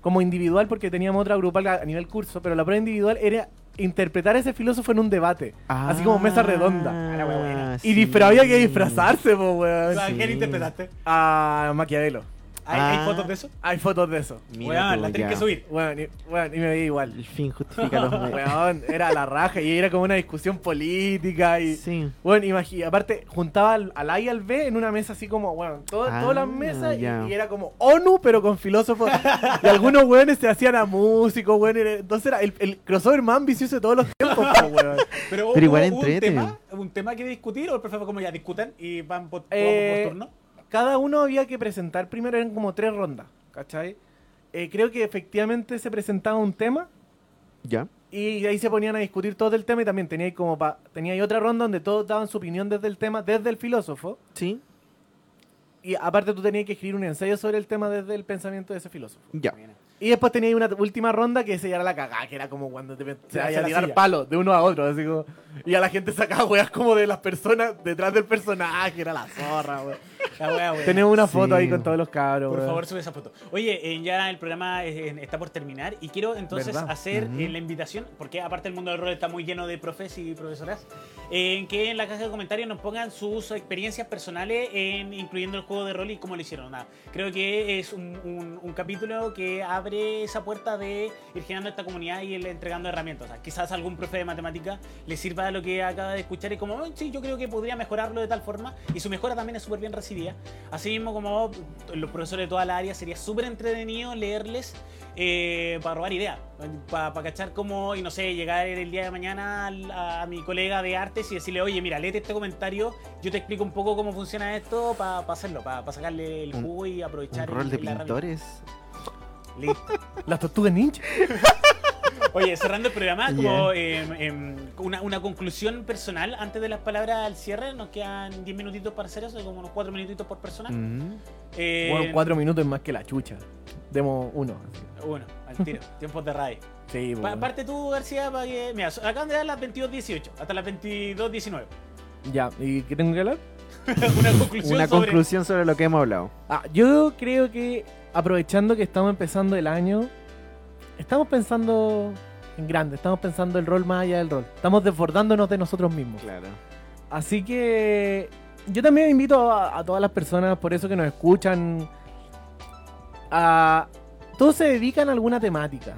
Speaker 1: como individual, porque teníamos otra grupal a nivel curso, pero la prueba individual era interpretar a ese filósofo en un debate, así como mesa redonda.
Speaker 3: Ah,
Speaker 2: buena.
Speaker 1: Y pero había que disfrazarse, po, weón.
Speaker 2: ¿A quién
Speaker 3: sí.
Speaker 2: interpretaste?
Speaker 1: A Maquiavelo.
Speaker 2: ¿Hay, hay
Speaker 3: Ah.
Speaker 2: fotos de eso?
Speaker 1: Hay fotos de eso.
Speaker 3: Mira
Speaker 2: Weón,
Speaker 3: tú,
Speaker 2: la tienes
Speaker 3: ya.
Speaker 2: que subir.
Speaker 1: Weón, y, weón, y me veía igual.
Speaker 3: El fin justifica los <laughs> medios.
Speaker 1: Weón, era la raja y era como una discusión política y...
Speaker 3: Sí.
Speaker 1: Bueno, imagínate, aparte, juntaba al, al A y al B en una mesa así como, bueno, todo-
Speaker 3: Ah,
Speaker 1: todas las mesas y- era como ONU, pero con filósofos. y algunos weones se hacían a músicos, weón. era- Entonces era el, el crossover más ambicioso de todos los tiempos, po, weón. <laughs>
Speaker 2: Pero,
Speaker 3: Pero igual
Speaker 2: hubo un tema, un tema que discutir o el profe fue como ya discutan y van por,
Speaker 1: Eh,
Speaker 2: por turno.
Speaker 1: Cada uno había que presentar primero, eran como tres rondas, ¿cachai? eh, creo que efectivamente se presentaba un tema
Speaker 3: Ya.
Speaker 1: y ahí se ponían a discutir todo el tema y también tenía ahí como pa- tenía ahí otra ronda donde todos daban su opinión desde el tema, desde el filósofo.
Speaker 3: Sí.
Speaker 1: Y aparte tú tenías que escribir un ensayo sobre el tema desde el pensamiento de ese filósofo.
Speaker 3: Ya.
Speaker 1: Y después tenía una última ronda que se era la cagada, que era como cuando te se vaya a tirar palos de uno a otro. Así como, y a la gente sacaba weas como de las personas detrás del personaje, era la zorra, weón.
Speaker 2: La wea, wea.
Speaker 1: Tenemos una
Speaker 3: Sí.
Speaker 1: foto ahí con todos los cabros.
Speaker 2: Por
Speaker 1: weón.
Speaker 2: favor, sube esa foto. Oye, eh, ya el programa eh, está por terminar y quiero entonces
Speaker 1: ¿Verdad?
Speaker 2: hacer
Speaker 3: Ujú.
Speaker 2: eh, la invitación, porque aparte el mundo del rol está muy lleno de profes y profesoras, eh, en que en la caja de comentarios nos pongan sus experiencias personales en incluyendo el juego de rol y cómo lo hicieron. Nada, creo que es un, un- un capítulo que abre esa puerta de ir generando esta comunidad y el entregando herramientas. O sea, quizás algún profe de matemática le sirva lo que acaba de escuchar y como, "Oh, sí, yo creo que podría mejorarlo de tal forma y su mejora también es súper bien recibida. Así mismo como los profesores de toda la área, sería súper entretenido leerles eh, para robar ideas, para cachar cómo, y no sé, llegar el día de mañana a, mi colega de artes y decirle, oye, mira, léete este comentario, yo te explico un poco cómo funciona esto para hacerlo, para sacarle el
Speaker 3: Un-
Speaker 2: jugo y
Speaker 3: Un
Speaker 2: aprovechar
Speaker 3: rol
Speaker 2: el-
Speaker 3: de
Speaker 2: la
Speaker 3: pintores.
Speaker 2: Listo. <laughs>
Speaker 1: Las tortugas ninja. <laughs>
Speaker 2: Oye, cerrando el programa, como em, em, una, una conclusión personal antes de las palabras al cierre, nos quedan 10 minutitos para hacer eso, como unos 4 minutitos por persona.
Speaker 3: Ujú.
Speaker 2: Eh,
Speaker 1: Bueno, cuatro minutos es más que la chucha. Demos uno.
Speaker 2: Uno, al tiro, <laughs> tiempos de radio.
Speaker 1: Sí,
Speaker 2: Pa-
Speaker 1: weón.
Speaker 2: parte tú, García, para que. Mira, acaban de dar las 22.18 hasta las 22.19.
Speaker 1: Ya, ¿y qué tengo que hablar? <laughs>
Speaker 2: una conclusión
Speaker 3: Una
Speaker 2: sobre.
Speaker 3: conclusión sobre lo que hemos hablado.
Speaker 1: Ah, yo creo que aprovechando que estamos empezando el año, estamos pensando en grande, estamos pensando el rol más allá del rol. Estamos desbordándonos de nosotros mismos.
Speaker 3: Claro.
Speaker 1: Así que yo también invito a, a todas las personas, por eso que nos escuchan, a... Todos se dedican a alguna temática.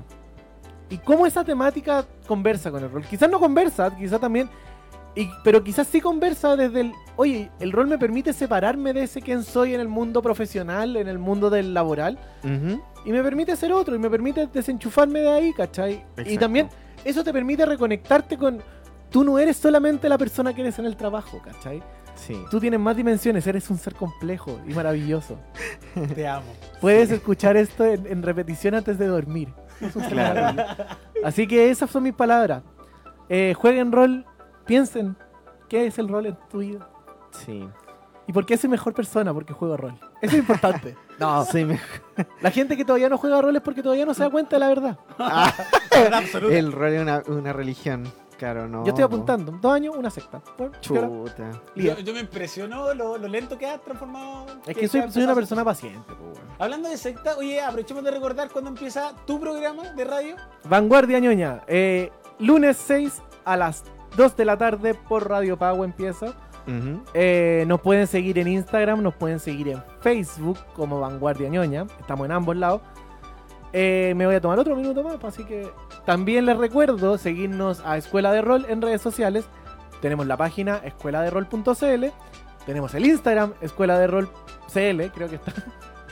Speaker 1: Y cómo esa temática conversa con el rol. Quizás no conversa, quizás también... y- pero quizás sí conversa desde el... Oye, el rol me permite separarme de ese quien soy en el mundo profesional, en el mundo del laboral. Y me permite ser otro, y me permite desenchufarme de ahí, ¿cachai? Y también eso te permite reconectarte con... Tú no eres solamente la persona que eres en el trabajo, ¿cachai?
Speaker 3: Sí.
Speaker 1: Tú tienes más dimensiones, eres un ser complejo y maravilloso. <laughs>
Speaker 2: Te amo.
Speaker 1: Puedes escuchar esto en, en repetición antes de dormir. Es un ser
Speaker 3: Claro. <laughs>
Speaker 1: Así que esas son mis palabras. Eh, jueguen rol, piensen qué es el rol en tu vida.
Speaker 3: Sí.
Speaker 1: ¿Y por qué soy mejor persona? Porque juego rol. Eso es importante. <laughs> no,
Speaker 3: Sí, me-
Speaker 1: la gente que todavía no juega rol es porque todavía no se da cuenta de la verdad. <laughs>
Speaker 2: Absoluta.
Speaker 3: El rol es una, una religión. Claro, no.
Speaker 1: Yo estoy
Speaker 3: no.
Speaker 1: apuntando. Dos años, una secta. Bueno,
Speaker 3: Chuta.
Speaker 2: Yo, me impresionó lo, lo lento que has transformado.
Speaker 1: Es que soy, una persona paciente. pues.
Speaker 2: Hablando de secta, oye, aprovechemos de recordar cuándo empieza tu programa de radio.
Speaker 1: Vanguardia ñoña. eh, lunes 6 a las 2 de la tarde por Radio Pago empieza. Eh, nos pueden seguir en Instagram, nos pueden seguir en Facebook como Vanguardia ñoña. Estamos en ambos lados. Eh, me voy a tomar otro minuto más, así que también les recuerdo seguirnos a Escuela de Rol en redes sociales. Tenemos la página escueladerol.cl. Tenemos el Instagram, Escuela de Rol CL, creo que está. <laughs>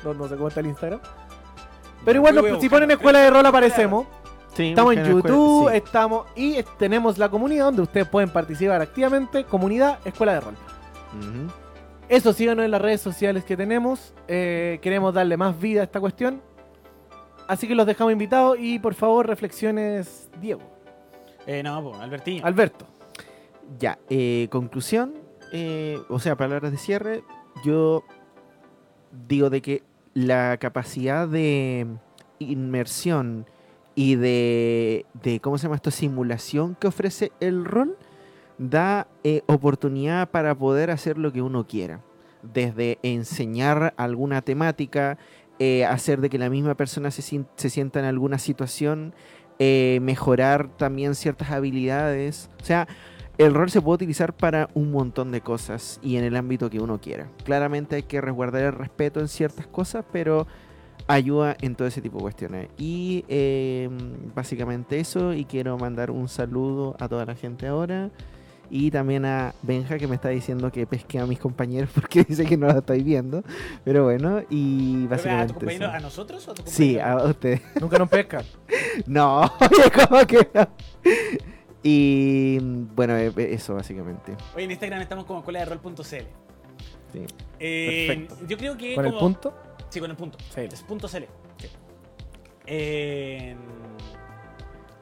Speaker 1: No, no sé cómo está el Instagram. Pero igual, nos- si ponen Escuela de Rol aparecemos.
Speaker 3: Sí,
Speaker 1: Estamos en YouTube,
Speaker 3: sí.
Speaker 1: estamos y tenemos la comunidad donde ustedes pueden participar activamente. Comunidad Escuela de Rol.
Speaker 3: Ujú.
Speaker 1: Eso síganos en las redes sociales que tenemos. eh, queremos darle más vida a esta cuestión. Así que los dejamos invitados y por favor reflexiones, Diego.
Speaker 2: Eh, no, pues, Albertiño.
Speaker 1: Alberto.
Speaker 3: Ya, eh, conclusión, eh, o sea, palabras de cierre, yo digo de que la capacidad de inmersión y de, de ¿cómo se llama esto? Simulación que ofrece el rol da eh, oportunidad para poder hacer lo que uno quiera. Desde enseñar alguna temática, eh, hacer de que la misma persona se, se sienta en alguna situación, eh, mejorar también ciertas habilidades. O sea, el rol se puede utilizar para un montón de cosas y en el ámbito que uno quiera. Claramente hay que resguardar el respeto en ciertas cosas, pero ayuda en todo ese tipo de cuestiones. Y eh, básicamente eso, y quiero mandar un saludo a toda la gente ahora. Y también a Benja que me está diciendo que pesque a mis compañeros <laughs> porque dice que no la estoy viendo. Pero bueno, y
Speaker 2: ¿Pero ¿A tu
Speaker 3: básicamente... eso.
Speaker 2: a nosotros o a tu
Speaker 3: Sí, a ustedes.
Speaker 1: Nunca nos pesca. <laughs>
Speaker 3: No, <laughs> oye, ¿cómo que no? Y bueno, eh, eso básicamente.
Speaker 2: Oye, en Instagram estamos como escuela de rol.cl.
Speaker 3: Sí.
Speaker 2: Eh,
Speaker 1: Perfecto.
Speaker 2: Yo creo que.
Speaker 1: Con el
Speaker 2: como-
Speaker 1: punto.
Speaker 2: Sí, con el punto.
Speaker 1: CL.
Speaker 2: Es punto CL. Sí. Eh,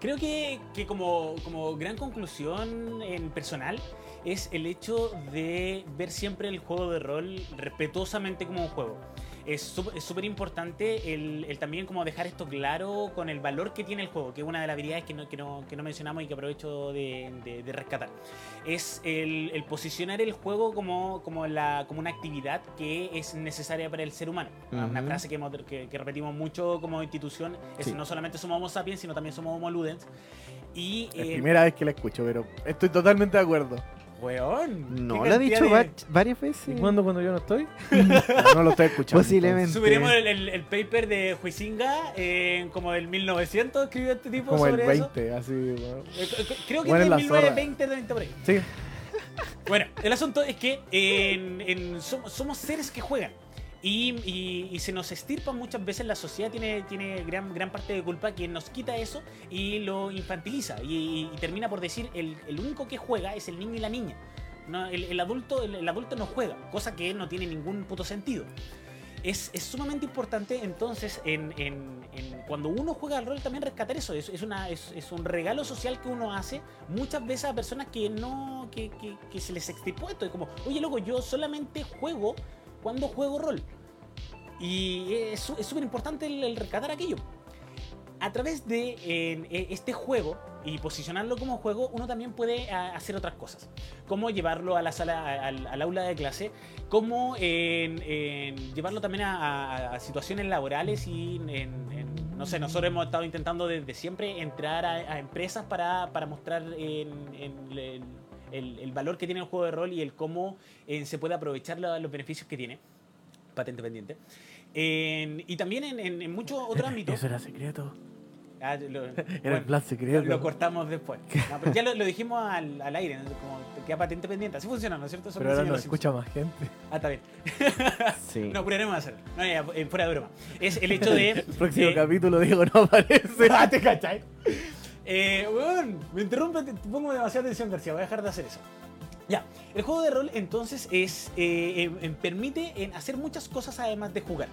Speaker 2: creo que, que como, como gran conclusión en personal es el hecho de ver siempre el juego de rol respetuosamente como un juego. Es súper importante el, el también como dejar esto claro con el valor que tiene el juego, que es una de las habilidades que no, que no, que no mencionamos y que aprovecho de, de- de rescatar. Es el, el posicionar el juego como, como, la, como una actividad que es necesaria para el ser humano. Una
Speaker 3: Ujú.
Speaker 2: frase que, hemos- que- que repetimos mucho como institución es
Speaker 3: Sí.
Speaker 2: no solamente somos homo sapiens, sino también somos homo ludens. Y,
Speaker 1: Es
Speaker 2: eh,
Speaker 1: primera vez que la escucho, pero estoy totalmente de acuerdo.
Speaker 2: Weón,
Speaker 3: No, lo ha dicho
Speaker 2: de-
Speaker 3: va- varias veces.
Speaker 1: ¿Y cuándo cuando yo no estoy? no, <laughs> no lo estoy escuchando.
Speaker 3: Posiblemente.
Speaker 2: Subiremos el, el- el paper de Huizinga eh, como del 1900, escribió este tipo
Speaker 1: Como el
Speaker 2: sobre eso.
Speaker 1: 20, así. bueno.
Speaker 2: Eh, Creo que
Speaker 1: Bueno,
Speaker 2: es
Speaker 1: en la
Speaker 2: del
Speaker 1: zorra.
Speaker 2: 1920, 20 por ahí.
Speaker 1: Sí.
Speaker 2: Bueno, el asunto es que en- en- som- somos seres que juegan. Y, y- y se nos estirpa muchas veces, la sociedad tiene, tiene gran, gran parte de culpa que nos quita eso y lo infantiliza. Y, y termina por decir, el, el único que juega es el niño y la niña. No, el, el adulto, el, el adulto no juega, cosa que no tiene ningún puto sentido. Es, es sumamente importante entonces en, en- en cuando uno juega al rol también rescatar eso. Es, es una, es, es un regalo social que uno hace muchas veces a personas que no que, que- que se les extirpó esto. Es como, oye loco, yo solamente juego cuando juego rol. Y es súper importante el, el rescatar aquello. A través de eh, este juego y posicionarlo como juego, uno también puede a, hacer otras cosas. Como llevarlo a la sala, al, aula de clase, como llevarlo también a, a- situaciones laborales y no sé, nosotros hemos estado intentando desde siempre entrar a, empresas para, para mostrar en el, el- valor que tiene el juego de rol y el cómo eh, se puede aprovechar la- los beneficios que tiene. Patente pendiente. En- y también en, en- en muchos otros <laughs> ámbitos.
Speaker 1: Eso era secreto.
Speaker 2: Ah, lo- <laughs>
Speaker 1: Era
Speaker 2: bueno,
Speaker 1: el plan secreto.
Speaker 2: lo cortamos después. <laughs> No, pero ya lo, lo dijimos al, al aire, ¿no? como queda patente pendiente. Así funciona, ¿no es cierto? Eso
Speaker 1: Pero ahora no
Speaker 2: los
Speaker 1: escucha más gente.
Speaker 2: Ah, está bien.
Speaker 3: Sí.
Speaker 2: No, apuraremos a hacerlo. No, ya, eh, fuera de broma. Es el hecho de.
Speaker 1: El próximo
Speaker 2: eh,
Speaker 1: capítulo, Diego, no aparece.
Speaker 2: Ah, ¿te cachai? Eh, weón, me interrumpe, te pongo demasiada atención, García. Voy a dejar de hacer eso. Ya, el juego de rol entonces es eh, em- em, permite hacer muchas cosas además de jugar.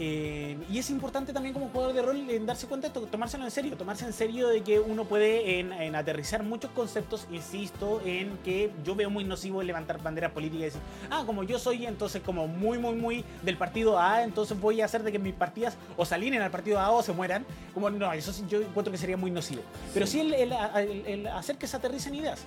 Speaker 2: Eh, y es importante también como jugador de rol en darse cuenta de esto, tomárselo en serio, tomarse en serio de que uno puede en, en aterrizar muchos conceptos, insisto, en que yo veo muy nocivo levantar banderas políticas y decir, ah, como yo soy entonces como muy, muy, muy del partido A, entonces voy a hacer de que mis partidas o se alineen al partido A o se mueran. Como no, eso sí yo encuentro que sería muy nocivo. Pero sí el, el- el- el hacer que se aterricen ideas.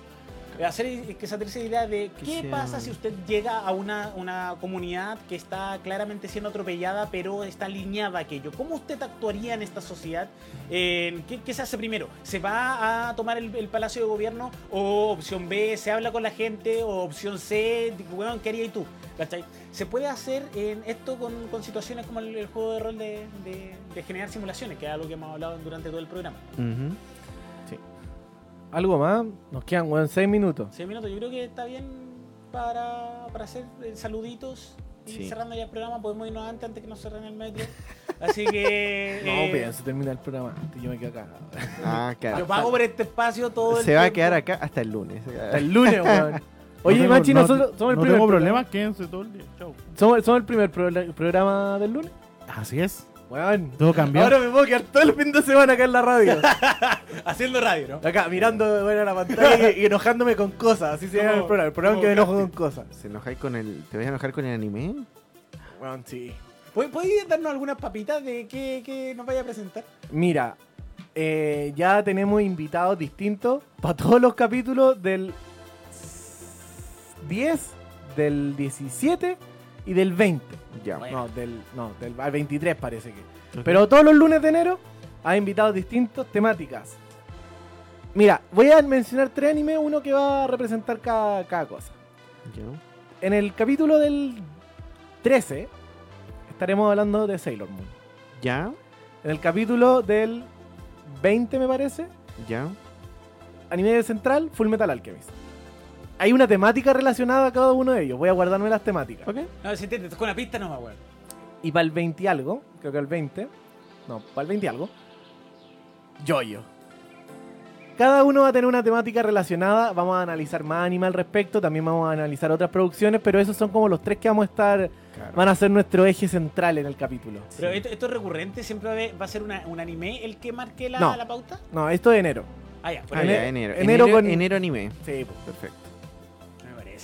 Speaker 2: Hacer que se aterrice idea de qué pasa si usted llega a una, una comunidad que está claramente siendo atropellada, pero está alineada a aquello. ¿Cómo usted actuaría en esta sociedad? Eh, ¿qué, qué se hace primero? ¿Se va a tomar el, el palacio de gobierno? ¿O opción B, se habla con la gente? ¿O opción C, weón, qué harías tú? ¿Cachai? Se puede hacer en esto con, con situaciones como el, el juego de rol de, de- de generar simulaciones, que es algo que hemos hablado durante todo el programa.
Speaker 3: Ujú.
Speaker 1: ¿Algo más? Nos quedan, weón, 6 minutos.
Speaker 2: Seis minutos, yo creo que está bien para, para hacer eh, saluditos. Y
Speaker 3: Sí.
Speaker 2: cerrando ya el programa, podemos irnos antes, antes que nos cerren el metro. Así que. <laughs>
Speaker 1: No,
Speaker 2: eh,
Speaker 1: pienso terminar el programa antes. Yo me quedo acá.
Speaker 3: Ah, <laughs> claro.
Speaker 2: Yo pago por este espacio todo el
Speaker 3: Se va a quedar acá hasta el lunes.
Speaker 1: Hasta el lunes, weón. <laughs> Oye,
Speaker 4: No tengo-
Speaker 1: Machi,
Speaker 4: no-
Speaker 1: nosotros somos el
Speaker 4: no
Speaker 1: primer
Speaker 4: tengo problemas, quédense todo el día. Chau.
Speaker 1: Somos, somos el primer pro- programa del lunes.
Speaker 4: Así es.
Speaker 1: Weón.
Speaker 4: Todo cambió.
Speaker 1: Ahora me puedo quedar todo el fin de semana acá en la radio. <laughs>
Speaker 2: Haciendo radio, ¿no?
Speaker 1: Acá mirando bueno, la pantalla y, y enojándome con cosas. Así se llama el programa. El programa que me enojo con cosas.
Speaker 3: ¿Se enojáis con el, ¿Te vas a enojar con el anime?
Speaker 1: Weón, sí.
Speaker 2: ¿Pod- ¿Podéis darnos algunas papitas de qué, qué nos vaya a presentar?
Speaker 1: Mira, eh, ya tenemos invitados distintos para todos los capítulos del 10, del 17 y del 20.
Speaker 3: Ya.
Speaker 2: Bueno.
Speaker 1: No, del, no, del al 23 parece que. Pero todos los lunes de enero hay invitados distintos, temáticas. Mira, voy a mencionar tres animes, uno que va a representar cada, cada cosa.
Speaker 3: Ya.
Speaker 1: En el capítulo del 13 estaremos hablando de Sailor Moon.
Speaker 3: Ya.
Speaker 1: En el capítulo del 20 me parece,
Speaker 3: Ya.
Speaker 1: anime central, Full Metal Alchemist. Hay una temática relacionada a cada uno de ellos. Voy a guardarme las temáticas.
Speaker 3: Ok.
Speaker 2: No, si te, te tocó una pista, no me acuerdo.
Speaker 1: Y para el 20 y algo, creo que el 20, no, para el 20 y algo, Yoyo. Cada uno va a tener una temática relacionada. Vamos a analizar más anime al respecto. También vamos a analizar otras producciones. Pero esos son como los tres que vamos a estar
Speaker 3: Claro.
Speaker 1: van a ser nuestro eje central en el capítulo.
Speaker 2: Pero esto, esto es recurrente, siempre va a haber- va a ser una- un anime el que marque la,
Speaker 1: No.
Speaker 2: la pauta.
Speaker 1: No, esto de enero.
Speaker 2: Ah, ya, por
Speaker 3: Ah,
Speaker 2: ahí.
Speaker 1: Ene-
Speaker 3: ya, enero.
Speaker 1: enero
Speaker 3: Enero,
Speaker 1: con-
Speaker 3: enero anime.
Speaker 1: Sí, pues.
Speaker 3: Perfecto.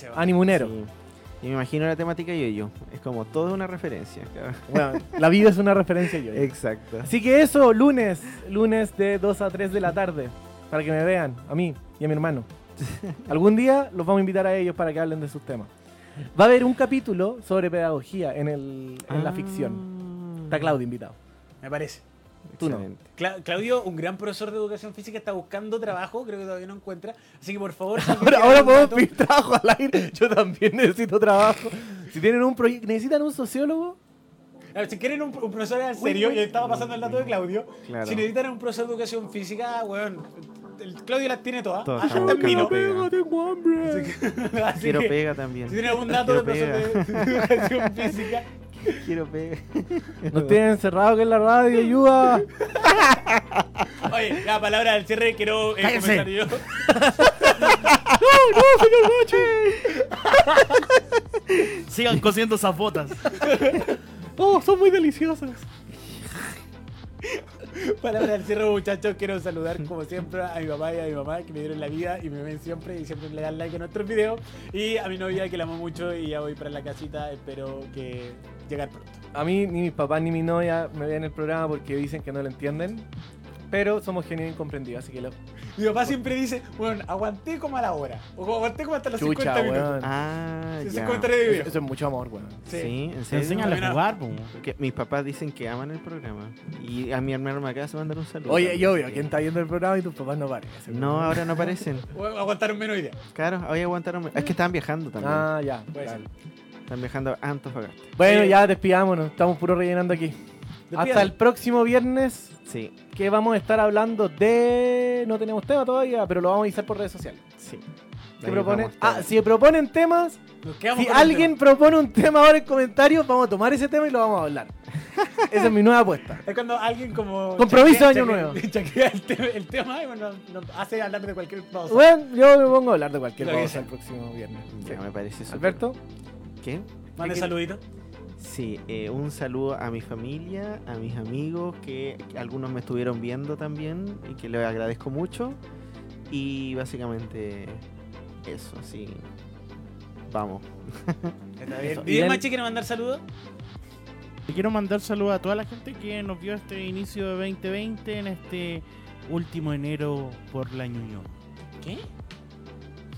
Speaker 2: Va.
Speaker 1: Animunero.
Speaker 3: Sí. Y me imagino la temática yo yo. Es como toda una referencia. <laughs>
Speaker 1: Bueno, la vida es una referencia yo.
Speaker 3: Exacto.
Speaker 1: Así que eso, lunes, lunes de 2 a 3 de la tarde, para que me vean, a mí y a mi hermano. <laughs> Algún día los vamos a invitar a ellos para que hablen de sus temas. Va a haber un capítulo sobre pedagogía en, el, en la ficción. Está Claudio invitado.
Speaker 2: Me parece.
Speaker 1: Tú no.
Speaker 2: Cla- Claudio, un gran profesor de educación física, está buscando trabajo, creo que todavía no encuentra. Así que por favor,
Speaker 1: Ahora, ahora podemos pedir trabajo al aire. <laughs> Yo también necesito trabajo. Si tienen un proyecto, necesitan un sociólogo,
Speaker 2: A ver, si quieren un, un profesor en serio, y estaba pasando el dato de Claudio,
Speaker 3: Claro.
Speaker 2: si necesitan un profesor de educación física, weón, el Claudio las tiene todas. En vino.
Speaker 3: buscando pega.
Speaker 1: tengo hambre. <laughs>
Speaker 2: Así
Speaker 3: Quiero
Speaker 2: que,
Speaker 3: pega también.
Speaker 2: Si tienen algún dato de
Speaker 3: Quiero
Speaker 2: profesor de educación física, <laughs>
Speaker 3: Quiero pega.
Speaker 1: Nos tienen encerrado que en la radio, ayuda. <laughs>
Speaker 2: Oye, la palabra del cierre quiero eh,
Speaker 4: Cállese.
Speaker 2: comenzar yo. <laughs>
Speaker 4: Sigan cosiendo esas botas.
Speaker 1: Oh, son muy deliciosas.
Speaker 2: Palabra del cierre, muchachos. Quiero saludar, como siempre, a mi papá y a mi mamá que me dieron la vida y me ven siempre y siempre le dan like a nuestros videos. Y a mi novia que la amo mucho y ya voy para la casita. Espero que llegar pronto.
Speaker 1: A mí ni mis papás ni mi novia me ven el programa porque dicen que no lo entienden. Pero somos genios incomprendidos, así que lo.
Speaker 2: Mi papá siempre dice, bueno, aguanté como a la hora. O aguanté como hasta los
Speaker 1: Chucha,
Speaker 2: 50 minutos.
Speaker 1: weón.
Speaker 3: Ah,
Speaker 2: Sí,
Speaker 3: ya.
Speaker 1: Eso, es mucho amor, weón.
Speaker 3: Sí,
Speaker 2: Sí.
Speaker 3: en
Speaker 4: Se
Speaker 3: serio.
Speaker 4: enseñan a jugar.
Speaker 3: Que mis papás dicen que aman el programa. Y a mi hermano me acaba de mandar un saludo.
Speaker 1: Oye, yo veo quién está viendo el programa y tus papás no parecen.
Speaker 3: No, ahora no aparecen. <laughs>
Speaker 2: Aguantaron menos idea.
Speaker 3: Claro, hoy aguantaron. Es que estaban viajando también.
Speaker 1: Ah, ya. Claro.
Speaker 3: Están viajando a Antofagasta.
Speaker 1: Bueno, ya despidámonos. Estamos puro rellenando aquí. Hasta el próximo viernes
Speaker 3: Sí,
Speaker 1: que vamos a estar hablando de... No tenemos tema todavía, pero lo vamos a avisar por redes sociales.
Speaker 3: sí.
Speaker 1: ¿Qué
Speaker 3: Ahí
Speaker 1: proponen? Ah, si proponen temas, si alguien propone un tema ahora en comentarios, vamos a tomar ese tema y lo vamos a hablar. <laughs> Esa es mi nueva apuesta.
Speaker 2: Es cuando alguien como...
Speaker 1: Compromiso
Speaker 2: chacrea-
Speaker 1: año nuevo.
Speaker 2: el, tema, el tema y bueno, nos hace hablar de cualquier cosa.
Speaker 1: Bueno, yo me pongo a hablar de cualquier cosa el próximo viernes.
Speaker 3: Ya,
Speaker 1: Sí.
Speaker 3: me parece súper.
Speaker 1: Alberto,
Speaker 3: ¿Qué?
Speaker 2: Mande
Speaker 1: ¿qué-
Speaker 2: saludito.
Speaker 3: Sí, eh, un saludo a mi familia, a mis amigos, que, que algunos me estuvieron viendo también y que les agradezco mucho. Y básicamente eso, sí. Vamos.
Speaker 2: ¿Y <laughs> el Machi quiere mandar saludos?
Speaker 4: Le quiero mandar saludos a toda la gente que nos vio este inicio de 2020 en este último enero por la Ñuño.
Speaker 2: ¿Qué?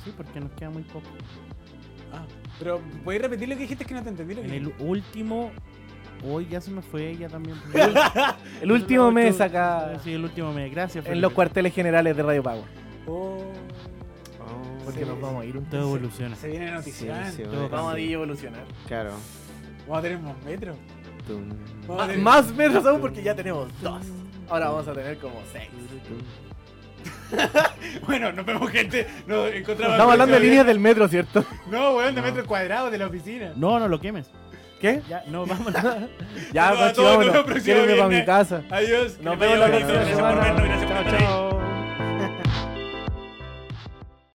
Speaker 4: Sí, porque nos queda muy poco.
Speaker 2: Ah, pero ¿puedes repetir lo que dijiste? Es que no te entendí lo que
Speaker 4: En el último. Hoy ya se me fue ella también. <laughs>
Speaker 1: el último mes acá
Speaker 4: Sí, el último mes. Gracias.
Speaker 1: en los
Speaker 4: Felipe.
Speaker 1: cuarteles generales de Radio Pago.
Speaker 2: Oh,
Speaker 1: Porque
Speaker 2: Sí.
Speaker 1: nos vamos a ir un
Speaker 4: Todo evoluciona.
Speaker 2: se viene noticia.
Speaker 3: Sí, sí,
Speaker 4: Todo
Speaker 1: Vamos a
Speaker 4: cambia.
Speaker 1: evolucionar.
Speaker 3: Claro.
Speaker 2: Vamos a tener más metros.
Speaker 3: Tum,
Speaker 2: Vamos a tener-
Speaker 1: Más metros aún porque ya tenemos dos. Ahora vamos a tener como seis. <laughs>
Speaker 2: Bueno, nos vemos gente. Nos encontramos.
Speaker 1: Estamos hablando de líneas del metro, ¿cierto?
Speaker 2: No, weón, de metros cuadrados de la oficina.
Speaker 4: No, no lo quemes.
Speaker 1: ¿Qué?
Speaker 4: Ya, no, vamos. <laughs>
Speaker 1: Ya,
Speaker 2: Saludos a todos, nos vemos próximo
Speaker 1: para mi casa.
Speaker 2: Adiós.
Speaker 1: Nos vemos la próxima
Speaker 2: Gracias por vernos, gracias por estar ahí.